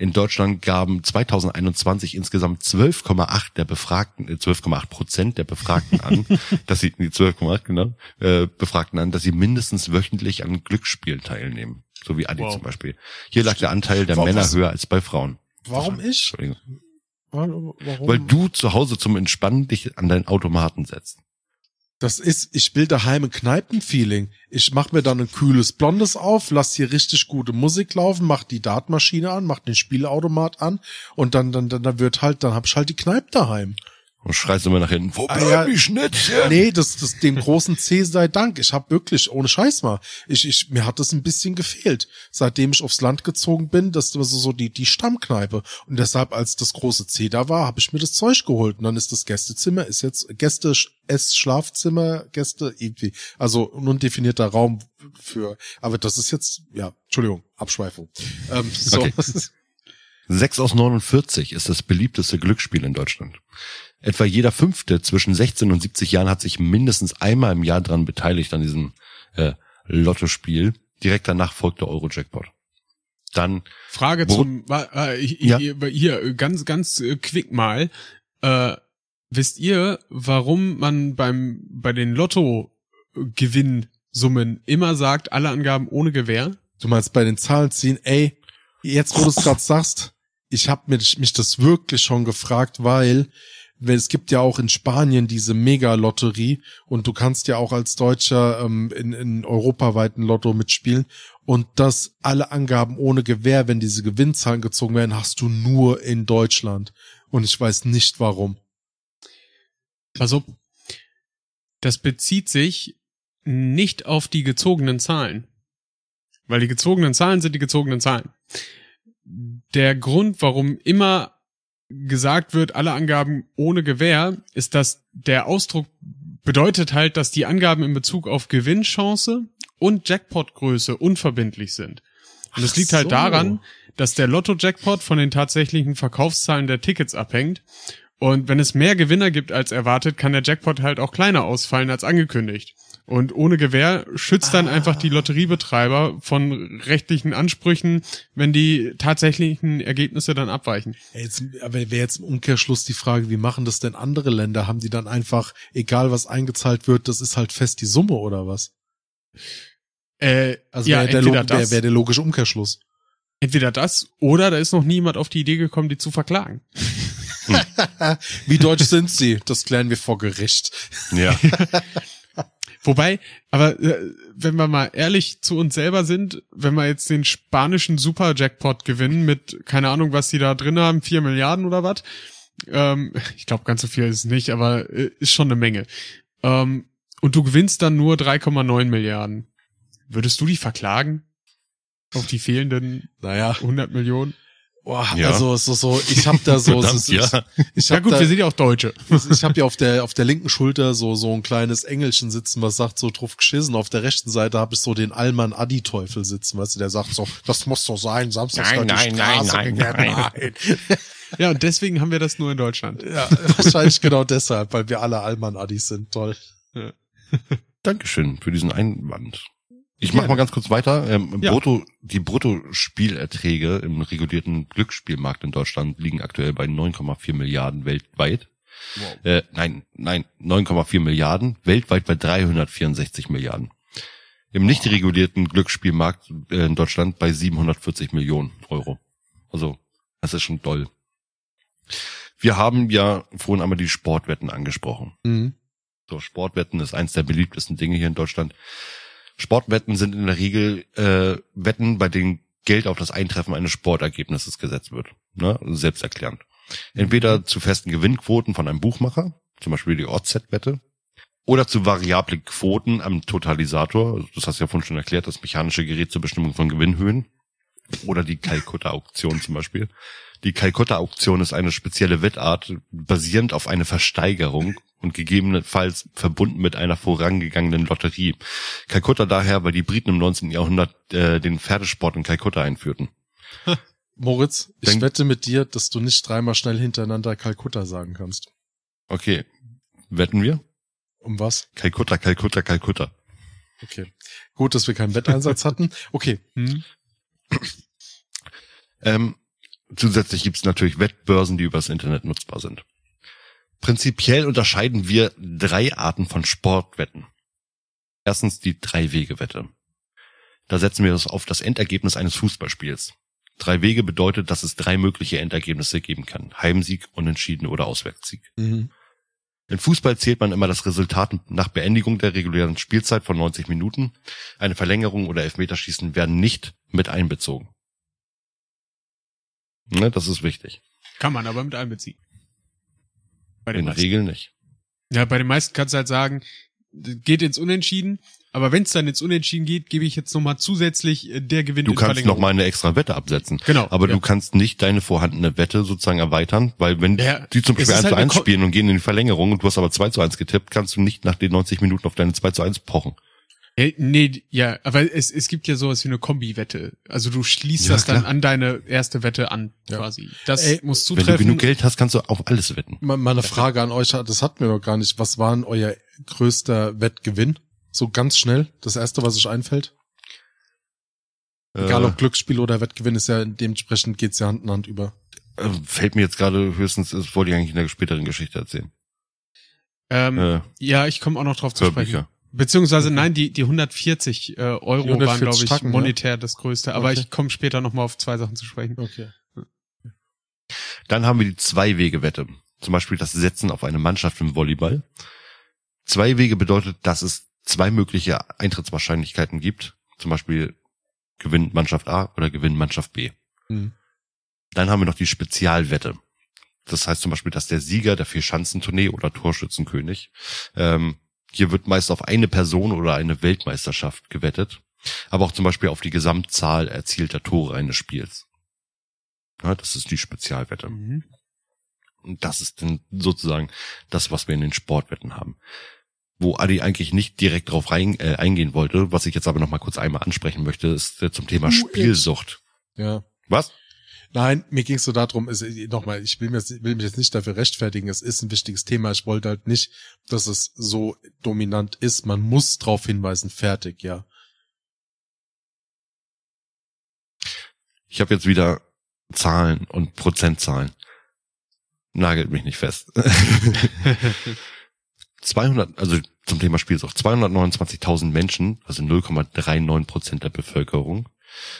In Deutschland gaben 2021 insgesamt 12,8 der Befragten, äh, 12,8 Prozent der Befragten an, dass sie, nee, 12,8 genau, äh, Befragten an, dass sie mindestens wöchentlich an Glücksspielen teilnehmen. So wie Adi Wow. zum Beispiel. Hier lag der Anteil der Warum- Männer was- höher als bei Frauen. Warum ich? Entschuldigung. Warum? warum? Weil du zu Hause zum Entspannen dich an deinen Automaten setzt. Das ist, ich will daheim ein Kneipenfeeling. Ich mach mir dann ein kühles Blondes auf, lass hier richtig gute Musik laufen, mach die Dartmaschine an, mach den Spielautomat an und dann, dann, dann, dann wird halt, dann hab ich halt die Kneipe daheim. Und schreist immer nach hinten, wo Ah, bleib ja. ich Schnittchen? Nee, das, das, dem großen C sei Dank. Ich hab wirklich, ohne Scheiß mal, ich, ich, mir hat das ein bisschen gefehlt. Seitdem ich aufs Land gezogen bin, das war so, so die, die Stammkneipe. Und deshalb, als das große C da war, habe ich mir das Zeug geholt. Und dann ist das Gästezimmer, ist jetzt Gäste, Ess, Schlafzimmer, Gäste, irgendwie. Also ein undefinierter Raum für, aber das ist jetzt, ja, Entschuldigung, Abschweifung. Ähm, so. Okay. 6 aus 49 ist das beliebteste Glücksspiel in Deutschland. Etwa jeder Fünfte zwischen 16 und 70 Jahren hat sich mindestens einmal im Jahr dran beteiligt an diesem äh, Lottospiel. Direkt danach folgt der Euro-Jackpot. Dann, Frage Wo- zum, äh, ich- Ja. hier, ganz, ganz äh, quick mal. Äh, wisst ihr, warum man beim, bei den Lotto-Gewinnsummen immer sagt, alle Angaben ohne Gewähr? Du meinst bei den Zahlen ziehen, ey, jetzt wo du es gerade sagst, ich habe mich, mich das wirklich schon gefragt, weil es gibt ja auch in Spanien diese Mega-Lotterie und du kannst ja auch als Deutscher ähm, in, in europaweiten Lotto mitspielen und das alle Angaben ohne Gewähr, wenn diese Gewinnzahlen gezogen werden, hast du nur in Deutschland und ich weiß nicht warum. Also, das bezieht sich nicht auf die gezogenen Zahlen. Weil die gezogenen Zahlen sind die gezogenen Zahlen. Der Grund, warum immer gesagt wird, alle Angaben ohne Gewähr, ist, dass der Ausdruck bedeutet halt, dass die Angaben in Bezug auf Gewinnchance und Jackpotgröße unverbindlich sind. Und Ach liegt halt so. daran, dass der Lotto-Jackpot von den tatsächlichen Verkaufszahlen der Tickets abhängt. Und wenn es mehr Gewinner gibt als erwartet, kann der Jackpot halt auch kleiner ausfallen als angekündigt. Und ohne Gewähr schützt dann einfach die Lotteriebetreiber von rechtlichen Ansprüchen, wenn die tatsächlichen Ergebnisse dann abweichen. Jetzt, aber wäre jetzt im Umkehrschluss die Frage, wie machen das denn andere Länder? Haben die dann einfach, egal was eingezahlt wird, das ist halt fest die Summe oder was? Äh, Also ja, wäre der, wär, wär der logische Umkehrschluss. entweder das oder da ist noch niemand auf die Idee gekommen, die zu verklagen. Wie deutsch sind sie? Das klären wir vor Gericht. ja, Wobei, aber äh, wenn wir mal ehrlich zu uns selber sind, wenn wir jetzt den spanischen Super-Jackpot gewinnen mit, keine Ahnung, was die da drin haben, vier Milliarden oder was, ähm, ich glaube, ganz so viel ist es nicht, aber äh, ist schon eine Menge. Ähm, und du gewinnst dann nur 3,9 Milliarden. Würdest du die verklagen? Auf die fehlenden Naja, 100 Millionen? Boah, Ja. also so, so, ich hab da so, Verdammt, es ist- ja. ich Ja gut, da, wir sind ja auch Deutsche. ich habe ja auf der auf der linken Schulter so so ein kleines Engelchen sitzen, was sagt so drauf geschissen. Auf der rechten Seite habe ich so den Allmann Adi Teufel sitzen, weißt du, der sagt so, das muss so sein, Samstags Nein, nein, nein, Straße nein, gegangen. nein. Ja, und deswegen haben wir das nur in Deutschland. Ja, wahrscheinlich genau deshalb, weil wir alle Allmann Adis sind. Toll. Dankeschön für diesen Einwand. Ich mache mal ganz kurz weiter. Ähm, Ja. Brutto, die Bruttospielerträge im regulierten Glücksspielmarkt in Deutschland liegen aktuell bei 9,4 Milliarden weltweit. Äh, nein, nein, 9,4 Milliarden, weltweit bei 364 Milliarden. Im nicht regulierten Glücksspielmarkt äh, in Deutschland bei 740 Millionen Euro. Also, das ist schon toll. Wir haben ja vorhin einmal die Sportwetten angesprochen. Mhm. So, Sportwetten ist eins der beliebtesten Dinge hier in Deutschland. Sportwetten sind in der Regel äh, Wetten, bei denen Geld auf das Eintreffen eines Sportergebnisses gesetzt wird. Ne? Selbsterklärend. Entweder zu festen Gewinnquoten von einem Buchmacher, zum Beispiel die Odds-Wette, oder zu variable Quoten am Totalisator, also das hast du ja vorhin schon erklärt, das mechanische Gerät zur Bestimmung von Gewinnhöhen, oder die Kalkutta-Auktion zum Beispiel. Die Kalkutta-Auktion ist eine spezielle Wettart, basierend auf einer Versteigerung und gegebenenfalls verbunden mit einer vorangegangenen Lotterie. Kalkutta daher, weil die Briten im 19. Jahrhundert äh, den Pferdesport in Kalkutta einführten. Moritz, ich Denk- wette mit dir, dass du nicht dreimal schnell hintereinander Kalkutta sagen kannst. Okay, wetten wir? Um was? Kalkutta, Kalkutta, Kalkutta. Okay. Gut, dass wir keinen Wetteinsatz hatten. Okay. Hm? Ähm, Zusätzlich gibt's natürlich Wettbörsen, die übers Internet nutzbar sind. Prinzipiell unterscheiden wir drei Arten von Sportwetten. Erstens die Drei-Wege-Wette. Da setzen wir das auf das Endergebnis eines Fußballspiels. Drei Wege bedeutet, dass es drei mögliche Endergebnisse geben kann. Heimsieg, Unentschieden oder Auswärtssieg. Mhm. In Fußball zählt man immer das Resultat nach Beendigung der regulären Spielzeit von 90 Minuten. Eine Verlängerung oder Elfmeterschießen werden nicht mit einbezogen. Ne, das ist wichtig. Kann man aber mit einbeziehen. Bei den In der. Regel nicht. Ja, bei den meisten kannst du halt sagen, geht ins Unentschieden, aber wenn es dann ins Unentschieden geht, gebe ich jetzt nochmal zusätzlich, äh, der gewinnt Du kannst Verlängerung. noch mal eine extra Wette absetzen. Genau, Aber ja. du kannst nicht deine vorhandene Wette sozusagen erweitern, weil wenn Ja, die zum Beispiel ist 1 halt zu eine 1 Ko- spielen und gehen in die Verlängerung und du hast aber 2 zu 1 getippt, kannst du nicht nach den 90 Minuten auf deine 2 zu 1 pochen. Äh, nee, ja, aber es, es gibt ja sowas wie eine Kombi-Wette. Also du schließt Ja, das dann klar. an deine erste Wette an, Ja. quasi. Das Ey, muss Wenn du zutreffen. genug Geld hast, kannst du auf alles wetten. Mal mal eine Frage an euch, das hatten wir noch gar nicht. Was war denn euer größter Wettgewinn? So ganz schnell, das erste, was euch einfällt. Egal Äh, ob Glücksspiel oder Wettgewinn, ist ja dementsprechend geht's ja Hand in Hand über. äh, fällt mir jetzt gerade höchstens, das wollte ich eigentlich in der späteren Geschichte erzählen. ähm, Äh, ja, ich komme auch noch drauf zu sprechen. Hörbücher. Beziehungsweise nein, die, die 140 äh, Euro Die waren, 140 glaube ich, Tacken, ne? monetär das größte. Aber Okay. ich komme später nochmal auf zwei Sachen zu sprechen. Okay. Dann haben wir die Zwei-Wege-Wette. Zum Beispiel das Setzen auf eine Mannschaft im Volleyball. Zwei Wege bedeutet, dass es zwei mögliche Eintrittswahrscheinlichkeiten gibt. Zum Beispiel gewinnt Mannschaft A oder gewinnt Mannschaft B. Mhm. Dann haben wir noch die Spezialwette. Das heißt zum Beispiel, dass der Sieger der Vier-Schanzentournee oder Torschützenkönig, ähm, hier wird meist auf eine Person oder eine Weltmeisterschaft gewettet, aber auch zum Beispiel auf die Gesamtzahl erzielter Tore eines Spiels. Ja, das ist die Spezialwette. Mhm. Und das ist dann sozusagen das, was wir in den Sportwetten haben. Wo Adi eigentlich nicht direkt drauf rein, äh, eingehen wollte, was ich jetzt aber noch mal kurz einmal ansprechen möchte, ist äh, zum Thema Uh, Spielsucht. Ja. Was? Nein, mir ging es so darum, es, nochmal, ich will, mir, will mich jetzt nicht dafür rechtfertigen, es ist ein wichtiges Thema. Ich wollte halt nicht, dass es so dominant ist. Man muss drauf hinweisen, fertig, ja. Ich habe jetzt wieder Zahlen und Prozentzahlen. Nagelt mich nicht fest. 200, also zum Thema Spielsucht, 229.000 Menschen, also 0,39 Prozent der Bevölkerung,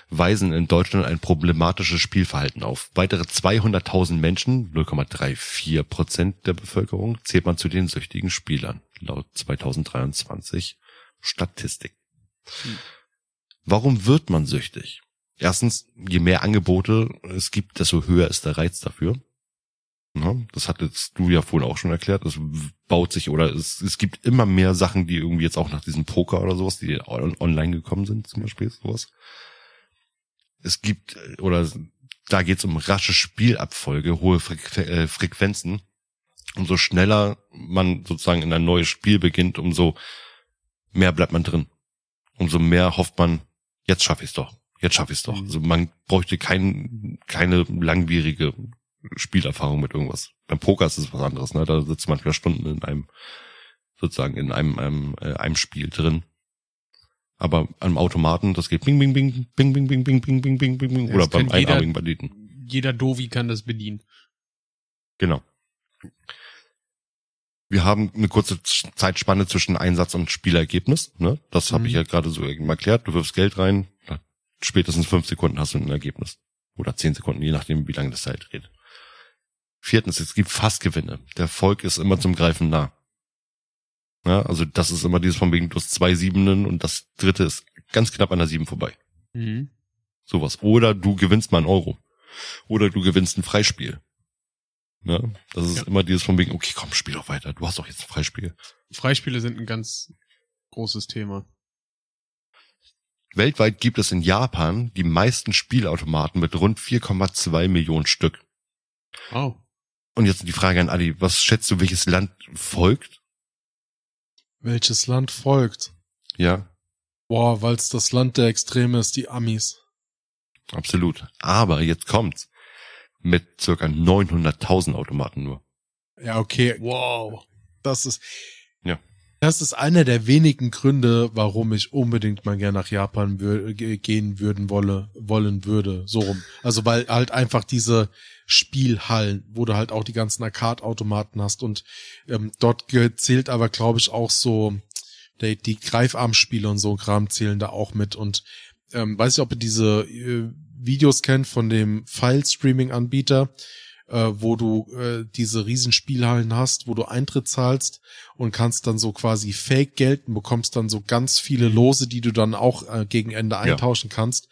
weisen in Deutschland ein problematisches Spielverhalten auf. Weitere 200.000 Menschen, 0,34 Prozent der Bevölkerung, zählt man zu den süchtigen Spielern, laut 2023 Statistik. Warum wird man süchtig? Erstens, je mehr Angebote es gibt, desto höher ist der Reiz dafür. Ja, das hattest du ja vorhin auch schon erklärt. Es baut sich oder es, es gibt immer mehr Sachen, die irgendwie jetzt auch nach diesem Poker oder sowas, die on online gekommen sind, zum Beispiel sowas. Es gibt, äh, oder da geht es um rasche Spielabfolge, hohe Frequ äh, Frequenzen. Umso schneller man sozusagen in ein neues Spiel beginnt, umso mehr bleibt man drin. Umso mehr hofft man, jetzt schaffe ich es doch. Jetzt schaffe ich es doch. Mhm. Also man bräuchte kein, keine langwierige Spielerfahrung mit irgendwas. Beim Poker ist es was anderes, ne? Da sitzt man manchmal Stunden in einem, sozusagen in einem, einem, äh, einem Spiel drin. Aber am Automaten, das geht bing, bing, bing, bing, bing, bing, bing, bing, bing, bing, bing, bing, oder beim jeder- einarmigen Banditen. Jeder Dovi kann das bedienen. Genau. Wir haben eine kurze Zeitspanne zwischen Einsatz und Spielergebnis. Ne? Das habe Mhm. ich ja gerade so erklärt. Du wirfst Geld rein, spätestens fünf Sekunden hast du ein Ergebnis. Oder zehn Sekunden, je nachdem, wie lange das Zeit geht. Viertens, es gibt Fassgewinne. Der Erfolg ist immer zum Greifen nah. Ja, also das ist immer dieses von wegen, du hast zwei Siebenen und das dritte ist ganz knapp an der Sieben vorbei. Mhm. Sowas. Oder du gewinnst mal einen Euro. Oder du gewinnst ein Freispiel. Ne? Das ist Ja. immer dieses von wegen, okay, komm, spiel doch weiter. Du hast doch jetzt ein Freispiel. Freispiele sind ein ganz großes Thema. Weltweit gibt es in Japan die meisten Spielautomaten mit rund 4,2 Millionen Stück. Oh. Und jetzt die Frage an Adi, was schätzt du, welches Land folgt? Welches Land folgt? Ja, Boah, weil es das Land der Extreme ist, die Amis. absolut. Aber jetzt kommt's. Mit circa 900.000 Automaten nur. Ja, okay. Wow. Das ist. Ja. Das ist einer der wenigen Gründe, warum ich unbedingt mal gerne nach Japan wür ge- gehen würden wolle, wollen würde. So rum. Also weil halt einfach diese Spielhallen, wo du halt auch die ganzen Arcade-Automaten hast und ähm, dort zählt aber, glaube ich, auch so die, die Greifarmspiele und so Kram zählen da auch mit und ähm, weiß ich, ob ihr diese äh, Videos kennt von dem File-Streaming-Anbieter, äh, wo du äh, diese riesen Spielhallen hast, wo du Eintritt zahlst und kannst dann so quasi Fake gelten, bekommst dann so ganz viele Lose, die du dann auch äh, gegen Ende eintauschen kannst.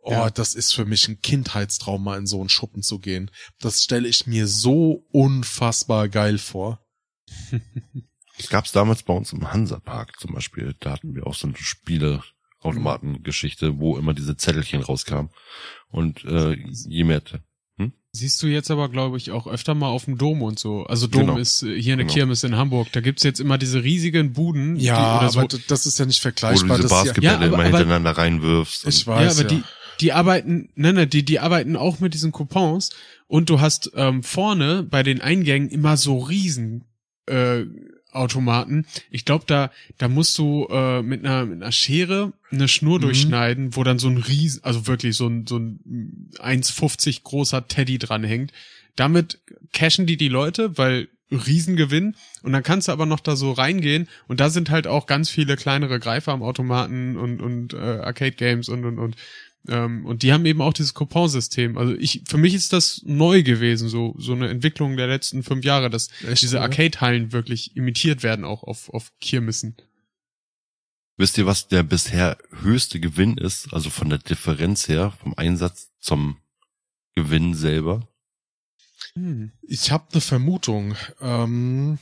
Oh, Ja. das ist für mich ein Kindheitstrauma, in so einen Schuppen zu gehen. Das stelle ich mir so unfassbar geil vor. Das gab's damals bei uns im Hansapark zum Beispiel. Da hatten wir auch so eine Spieleautomatengeschichte, wo immer diese Zettelchen rauskamen. Und äh, je mehr Siehst du jetzt aber, glaube ich, auch öfter mal auf dem Dom und so. Also Dom Genau. ist äh, hier eine Genau. Kirmes in Hamburg. Da gibt's jetzt immer diese riesigen Buden. die, Ja, oder so. aber das ist ja nicht wo du vergleichbar. diese das ist ja, Ja, immer aber- hintereinander reinwirfst. ich weiß, ja, aber ja. die, die arbeiten, nein, nein, die, die arbeiten auch mit diesen Coupons und du hast ähm, vorne bei den Eingängen immer so riesen äh, Automaten. Ich glaube, da, da musst du äh, mit einer, mit einer Schere eine Schnur Mhm. durchschneiden, wo dann so ein riesen, also wirklich so ein, so ein 1,50 großer Teddy dranhängt. Damit cashen die die Leute, weil Riesengewinn und dann kannst du aber noch da so reingehen und da sind halt auch ganz viele kleinere Greifer am Automaten und und äh, Arcade Games und und und ähm, und die haben eben auch dieses Couponsystem. Also ich für mich ist das neu gewesen, so so eine Entwicklung der letzten fünf Jahre, dass Echt, diese ja? Arcade-Hallen wirklich imitiert werden auch auf auf Kirmessen. Wisst ihr, was der bisher höchste Gewinn ist? Also von der Differenz her, vom Einsatz zum Gewinn selber? Hm. Ich habe eine Vermutung. Ähm,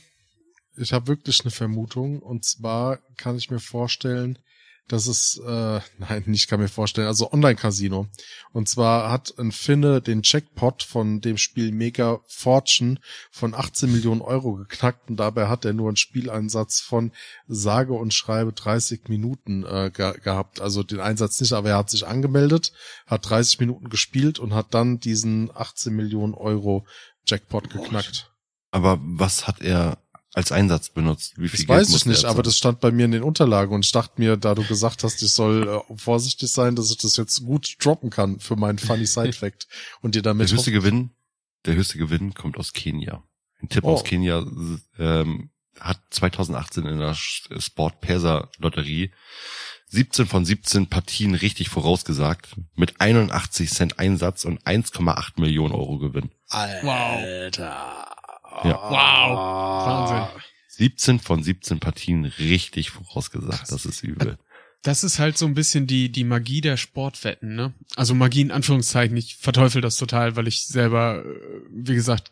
ich habe wirklich eine Vermutung. Und zwar kann ich mir vorstellen, dass es, äh, nein, nicht kann mir vorstellen, also Online-Casino. Und zwar hat ein Finne den Jackpot von dem Spiel Mega Fortune von 18 Millionen Euro geknackt und dabei hat er nur einen Spieleinsatz von sage und schreibe 30 Minuten äh, ge gehabt. Also den Einsatz nicht, aber er hat sich angemeldet, hat 30 Minuten gespielt und hat dann diesen 18 Millionen Euro Jackpot geknackt. Aber was hat er als Einsatz benutzt? Wie viel Das Geld weiß ich nicht, er aber das stand bei mir in den Unterlagen und ich dachte mir, da du gesagt hast, ich soll äh, vorsichtig sein, dass ich das jetzt gut droppen kann für meinen funny Side Fact und dir der damit höchste Gewinn, der höchste Gewinn kommt aus Kenia. Ein Tipp Oh. aus Kenia ähm, hat 2018 in der Sport Perser Lotterie 17 von 17 Partien richtig vorausgesagt mit 81 Cent Einsatz und 1,8 Millionen Euro Gewinn. Alter. Ja. Wow. Wahnsinn. 17 von 17 Partien richtig vorausgesagt. Das ist übel. Das ist halt so ein bisschen die, die Magie der Sportwetten, ne? Also Magie in Anführungszeichen. Ich verteufel das total, weil ich selber, äh, wie gesagt,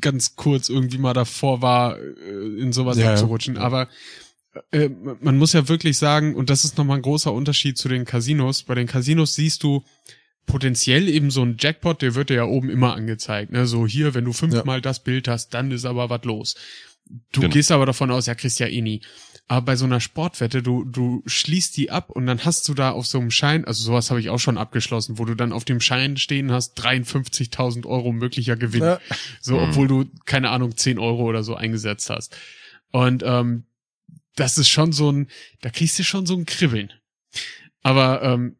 ganz kurz irgendwie mal davor war, äh, in sowas Ja, ja. abzurutschen. Aber äh, man muss ja wirklich sagen, und das ist nochmal ein großer Unterschied zu den Casinos. Bei den Casinos siehst du potenziell eben so ein Jackpot, der wird dir ja oben immer angezeigt. Ne? So hier, wenn du fünfmal das Bild hast, dann ist aber was los. Du Genau. gehst aber davon aus, ja, kriegst ja eh nie. Aber bei so einer Sportwette, du, du schließt die ab und dann hast du da auf so einem Schein, also sowas habe ich auch schon abgeschlossen, wo du dann auf dem Schein stehen hast, 53.000 Euro möglicher Gewinn. Ja. So, Mhm. obwohl du, keine Ahnung, 10 Euro oder so eingesetzt hast. Und ähm, das ist schon so ein, da kriegst du schon so ein Kribbeln. Aber ähm,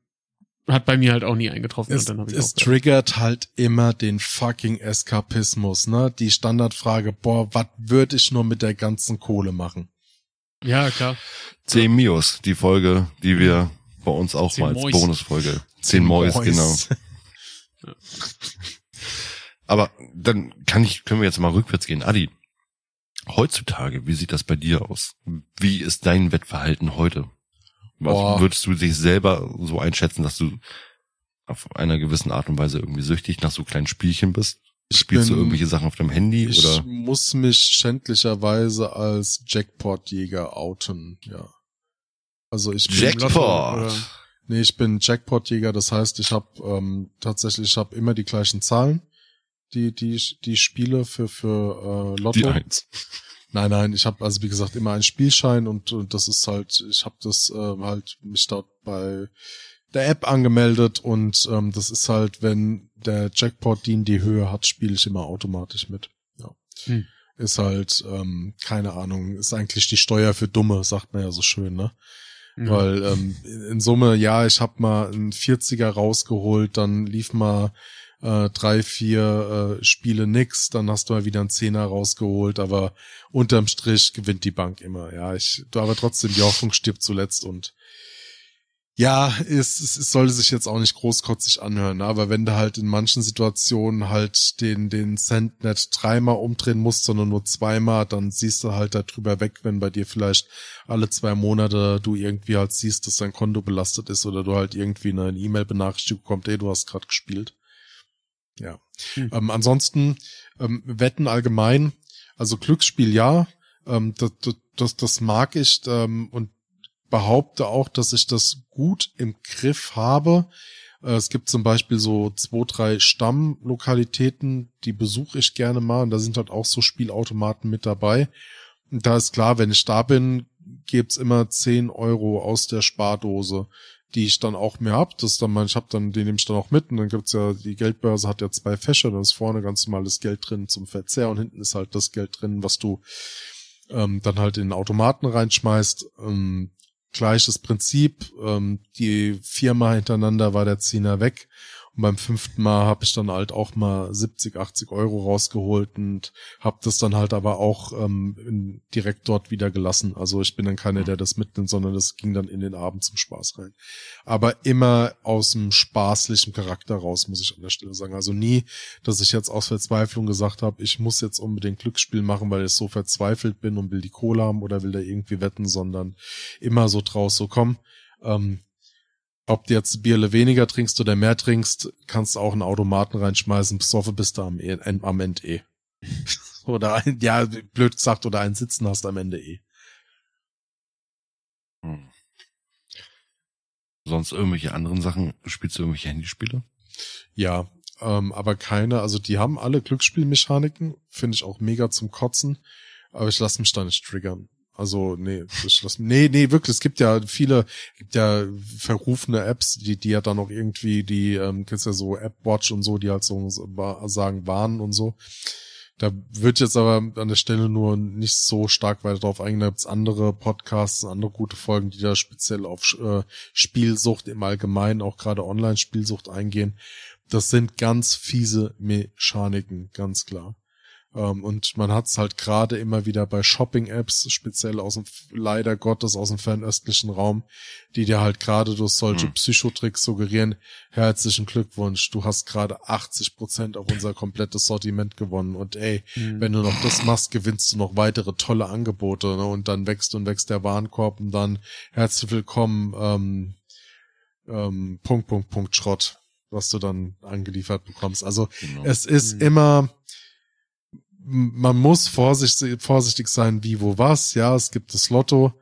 hat bei mir halt auch nie eingetroffen. Es, und dann hab ich es triggert halt immer den fucking Eskapismus, ne? Die Standardfrage, boah, was würde ich nur mit der ganzen Kohle machen? ja, klar. Zehn Mios, die Folge, die wir bei uns auch Zehn mal als Mois. Bonusfolge. Zehn Mois, Mois. genau. Aber dann kann ich, können wir jetzt mal rückwärts gehen. Adi, heutzutage, wie sieht das bei dir aus? Wie ist dein Wettverhalten heute? Was Boah. würdest du dich selber so einschätzen, dass du auf einer gewissen Art und Weise irgendwie süchtig nach so kleinen Spielchen bist? Ich Spielst du bin- irgendwelche Sachen auf deinem Handy Ich oder? muss mich schändlicherweise als Jackpot-Jäger outen, ja. Also ich bin Jackpot! oder- Nee, ich bin Jackpot-Jäger, das heißt, ich habe ähm, tatsächlich, ich habe immer die gleichen Zahlen, die die ich- die ich spiele für für äh, Lotto. Die Eins. Nein, nein, ich habe also wie gesagt immer einen Spielschein und, und das ist halt, ich habe das äh, halt mich dort bei der App angemeldet und ähm, das ist halt, wenn der Jackpot die in die Höhe hat, spiele ich immer automatisch mit. Ja. Hm. ist halt, ähm, keine Ahnung, ist eigentlich die Steuer für Dumme, sagt man ja so schön, ne? Mhm. Weil ähm, in Summe, ja, ich hab mal einen 40er rausgeholt, dann lief mal äh, drei, vier äh, Spiele nix, dann hast du mal wieder einen Zehner rausgeholt, aber unterm Strich gewinnt die Bank immer. Ja, ich, aber trotzdem, die Hoffnung stirbt zuletzt und ja, es, es, es sollte sich jetzt auch nicht großkotzig anhören, ne? aber wenn du halt in manchen Situationen halt den, den Cent nicht dreimal umdrehen musst, sondern nur zweimal, dann siehst du halt da drüber weg, wenn bei dir vielleicht alle zwei Monate du irgendwie halt siehst, dass dein Konto belastet ist oder du halt irgendwie eine E-Mail-Benachrichtigung kommt, ey, du hast gerade gespielt. Ja. Hm. Ähm, ansonsten, ähm, Wetten allgemein, also Glücksspiel ja, ähm, das, das, das mag ich ähm, und behaupte auch, dass ich das gut im Griff habe. Äh, Es gibt zum Beispiel so zwei, drei Stammlokalitäten, die besuche ich gerne mal und da sind halt auch so Spielautomaten mit dabei. Und da ist klar, wenn ich da bin, gibt's immer 10 Euro aus der Spardose, die ich dann auch mehr hab. Das dann, mein, ich hab dann, den nehme ich dann auch mit und dann gibt's ja, die Geldbörse hat ja zwei Fächer, da ist vorne ganz normales Geld drin zum Verzehr und hinten ist halt das Geld drin, was du ähm, dann halt in den Automaten reinschmeißt. Ähm, gleiches Prinzip. Ähm, die viermal hintereinander war der Zehner weg. Und beim fünften Mal habe ich dann halt auch mal 70, 80 Euro rausgeholt und habe das dann halt aber auch ähm, direkt dort wieder gelassen. Also ich bin dann keiner, der das mitnimmt, sondern das ging dann in den Abend zum Spaß rein. Aber immer aus dem spaßlichen Charakter raus, muss ich an der Stelle sagen. Also nie, dass ich jetzt aus Verzweiflung gesagt habe, ich muss jetzt unbedingt Glücksspiel machen, weil ich so verzweifelt bin und will die Kohle haben oder will da irgendwie wetten, sondern immer so draus, so komm, ähm, ob du jetzt Bierle weniger trinkst oder mehr trinkst, kannst du auch einen Automaten reinschmeißen, besoffen bist du am, E- am Ende eh. oder ein, ja, blöd gesagt, oder einen Sitzen hast am Ende eh. Hm. Sonst irgendwelche anderen Sachen? Spielst du irgendwelche Handyspiele? Ja, ähm, aber keine, also die haben alle Glücksspielmechaniken, finde ich auch mega zum Kotzen, aber ich lasse mich da nicht triggern. Also, nee, lass, nee, nee, wirklich, es gibt ja viele, gibt ja verrufene Apps, die, die ja dann auch irgendwie, die, ähm, kennst ja so App-Watch und so, die halt so sagen, warnen und so. Da wird jetzt aber an der Stelle nur nicht so stark weiter drauf eingehen. Da gibt's andere Podcasts, andere gute Folgen, die da speziell auf äh, Spielsucht im Allgemeinen, auch gerade Online-Spielsucht eingehen. Das sind ganz fiese Mechaniken, ganz klar. Ähm, und man hat's halt gerade immer wieder bei Shopping-Apps, speziell aus dem, leider Gottes aus dem fernöstlichen Raum, die dir halt gerade durch solche Hm. Psychotricks suggerieren, herzlichen Glückwunsch, du hast gerade 80 Prozent auf unser komplettes Sortiment gewonnen und ey, Mhm. wenn du noch das machst, gewinnst du noch weitere tolle Angebote ne? und dann wächst und wächst der Warenkorb und dann herzlich willkommen, ähm, ähm, Punkt, Punkt, Punkt, Schrott, was du dann angeliefert bekommst. Also Genau. es ist Mhm. immer, man muss vorsichtig, vorsichtig sein, wie, wo, was. Ja, es gibt das Lotto.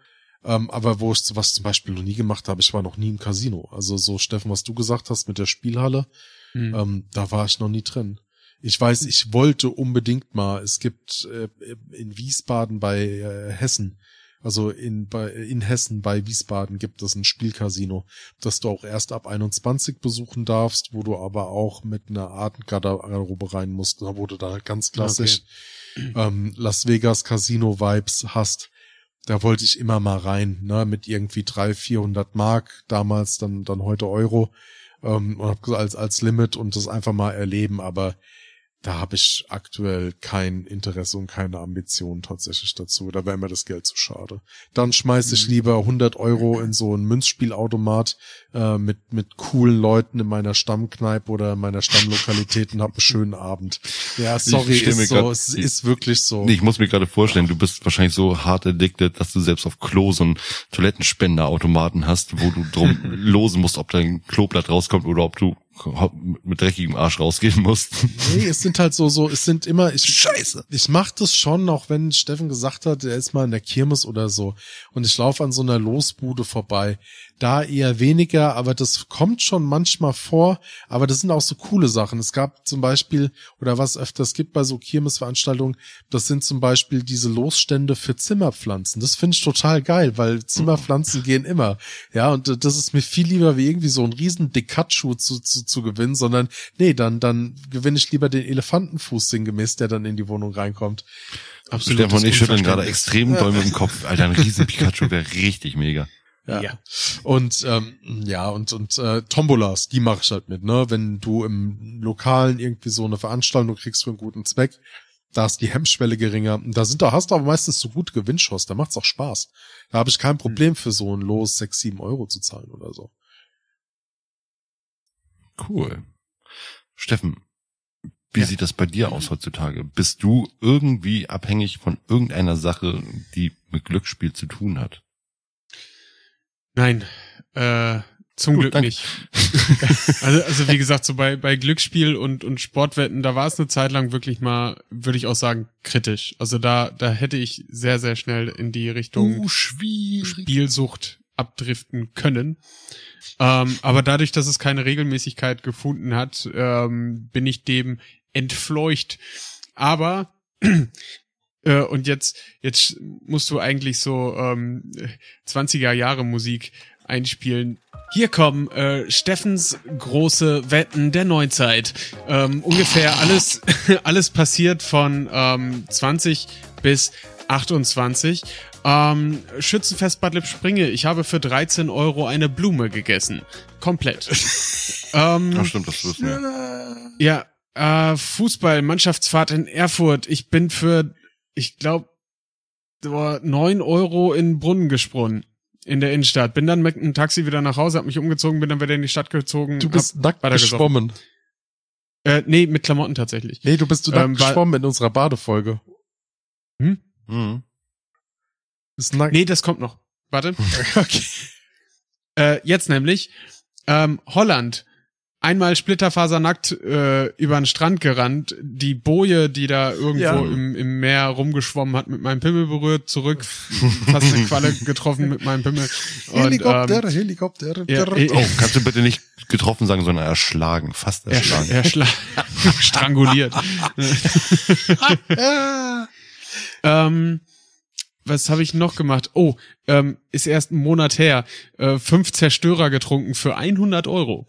Ähm, aber wo ich was zum Beispiel noch nie gemacht habe, ich war noch nie im Casino. Also so, Steffen, was du gesagt hast mit der Spielhalle, Mhm. ähm, da war ich noch nie drin. Ich weiß, ich wollte unbedingt mal. Es gibt äh, in Wiesbaden bei äh, Hessen, also in, bei, in Hessen bei Wiesbaden gibt es ein Spielcasino, das du auch erst ab 21 besuchen darfst, wo du aber auch mit einer Artengarderobe rein musst, da wo du da ganz klassisch ähm, Las Vegas Casino Vibes hast. Da wollte ich immer mal rein, ne, mit irgendwie 300, 400 Mark, damals dann, dann heute Euro, ähm, und hab gesagt, als, als Limit und das einfach mal erleben, aber da habe ich aktuell kein Interesse und keine Ambition tatsächlich dazu. Da wäre mir das Geld zu schade. Dann schmeiß ich lieber 100 Euro in so ein Münzspielautomat äh, mit mit coolen Leuten in meiner Stammkneipe oder in meiner Stammlokalität und hab einen schönen Abend. Ja, sorry, ist so, grad- es ist wirklich so. Nee, ich muss mir gerade vorstellen, du bist wahrscheinlich so hart addicted, dass du selbst auf Klo so einen Toilettenspenderautomaten hast, wo du drum losen musst, ob dein Kloblatt rauskommt oder ob du mit dreckigem Arsch rausgehen musst. Nee, es sind halt so, so, es sind immer, ich, Scheiße. ich mach das schon, auch wenn Steffen gesagt hat, er ist mal in der Kirmes oder so und ich laufe an so einer Losbude vorbei. Da eher weniger, aber das kommt schon manchmal vor. Aber das sind auch so coole Sachen. Es gab zum Beispiel, oder was öfters gibt bei so Kirmesveranstaltungen, das sind zum Beispiel diese Losstände für Zimmerpflanzen. Das finde ich total geil, weil Zimmerpflanzen gehen immer. Ja, und das ist mir viel lieber, wie irgendwie so ein riesen Dekatschuh zu, zu, zu gewinnen, sondern nee, dann, dann gewinne ich lieber den Elefantenfuß sinngemäß, der dann in die Wohnung reinkommt. Absolut. Stefan und ich schütteln gerade extrem doll mit dem Kopf. Alter, ein riesen Pikachu wäre richtig mega. Ja. Ja. Und ähm, ja, und und äh, Tombolas, die mache ich halt mit, ne? Wenn du im Lokalen irgendwie so eine Veranstaltung kriegst für einen guten Zweck, da ist die Hemmschwelle geringer. Da sind da hast du aber meistens so gute Gewinnschuss, da macht's auch Spaß. Da habe ich kein Problem für so ein Los sechs, sieben Euro zu zahlen oder so. Cool. Steffen, wie Ja. sieht das bei dir aus heutzutage? Bist du irgendwie abhängig von irgendeiner Sache, die mit Glücksspiel zu tun hat? Nein, äh, zum Gut, Glück danke. nicht. also, also wie gesagt, so bei, bei Glücksspiel und, und Sportwetten, da war es eine Zeit lang wirklich mal, würde ich auch sagen, kritisch. Also da, da hätte ich sehr, sehr schnell in die Richtung schwierig. Spielsucht abdriften können. Ähm, aber dadurch, dass es keine Regelmäßigkeit gefunden hat, ähm, bin ich dem entfleucht. Aber äh, und jetzt jetzt musst du eigentlich so ähm, 20er Jahre Musik einspielen. Hier kommen äh, Steffens große Wetten der Neuzeit. Ähm, ungefähr alles alles passiert von ähm, 20 bis 28. Ähm, Schützenfest Bad Lippspringe. Ich habe für 13 Euro eine Blume gegessen. Komplett. ähm, Ach stimmt, das wissen wir. ja, äh, Fußball, Mannschaftsfahrt in Erfurt. Ich bin für, ich glaube, neun Euro in den Brunnen gesprungen. In der Innenstadt. Bin dann mit einem Taxi wieder nach Hause, hab mich umgezogen, bin dann wieder in die Stadt gezogen. Du bist nackt geschwommen. Äh, nee, mit Klamotten tatsächlich. Nee, du bist du nackt Ähm, geschwommen in unserer Badefolge. Mhm. Bist nackt. Nee, das kommt noch. Warte. okay. Äh, jetzt nämlich ähm, Holland. Einmal splitterfasernackt äh, über den Strand gerannt, die Boje, die da irgendwo Ja. im, im Meer rumgeschwommen hat, mit meinem Pimmel berührt, zurück, fast eine Qualle getroffen mit meinem Pimmel. Und, Helikopter, ähm, Helikopter. ja, äh, Oh, kannst du bitte nicht getroffen sagen, sondern erschlagen, fast er, erschlagen. er schla stranguliert. ähm, was habe ich noch gemacht? Oh, ähm, ist erst einen Monat her. Äh, fünf Zerstörer getrunken für 100 Euro.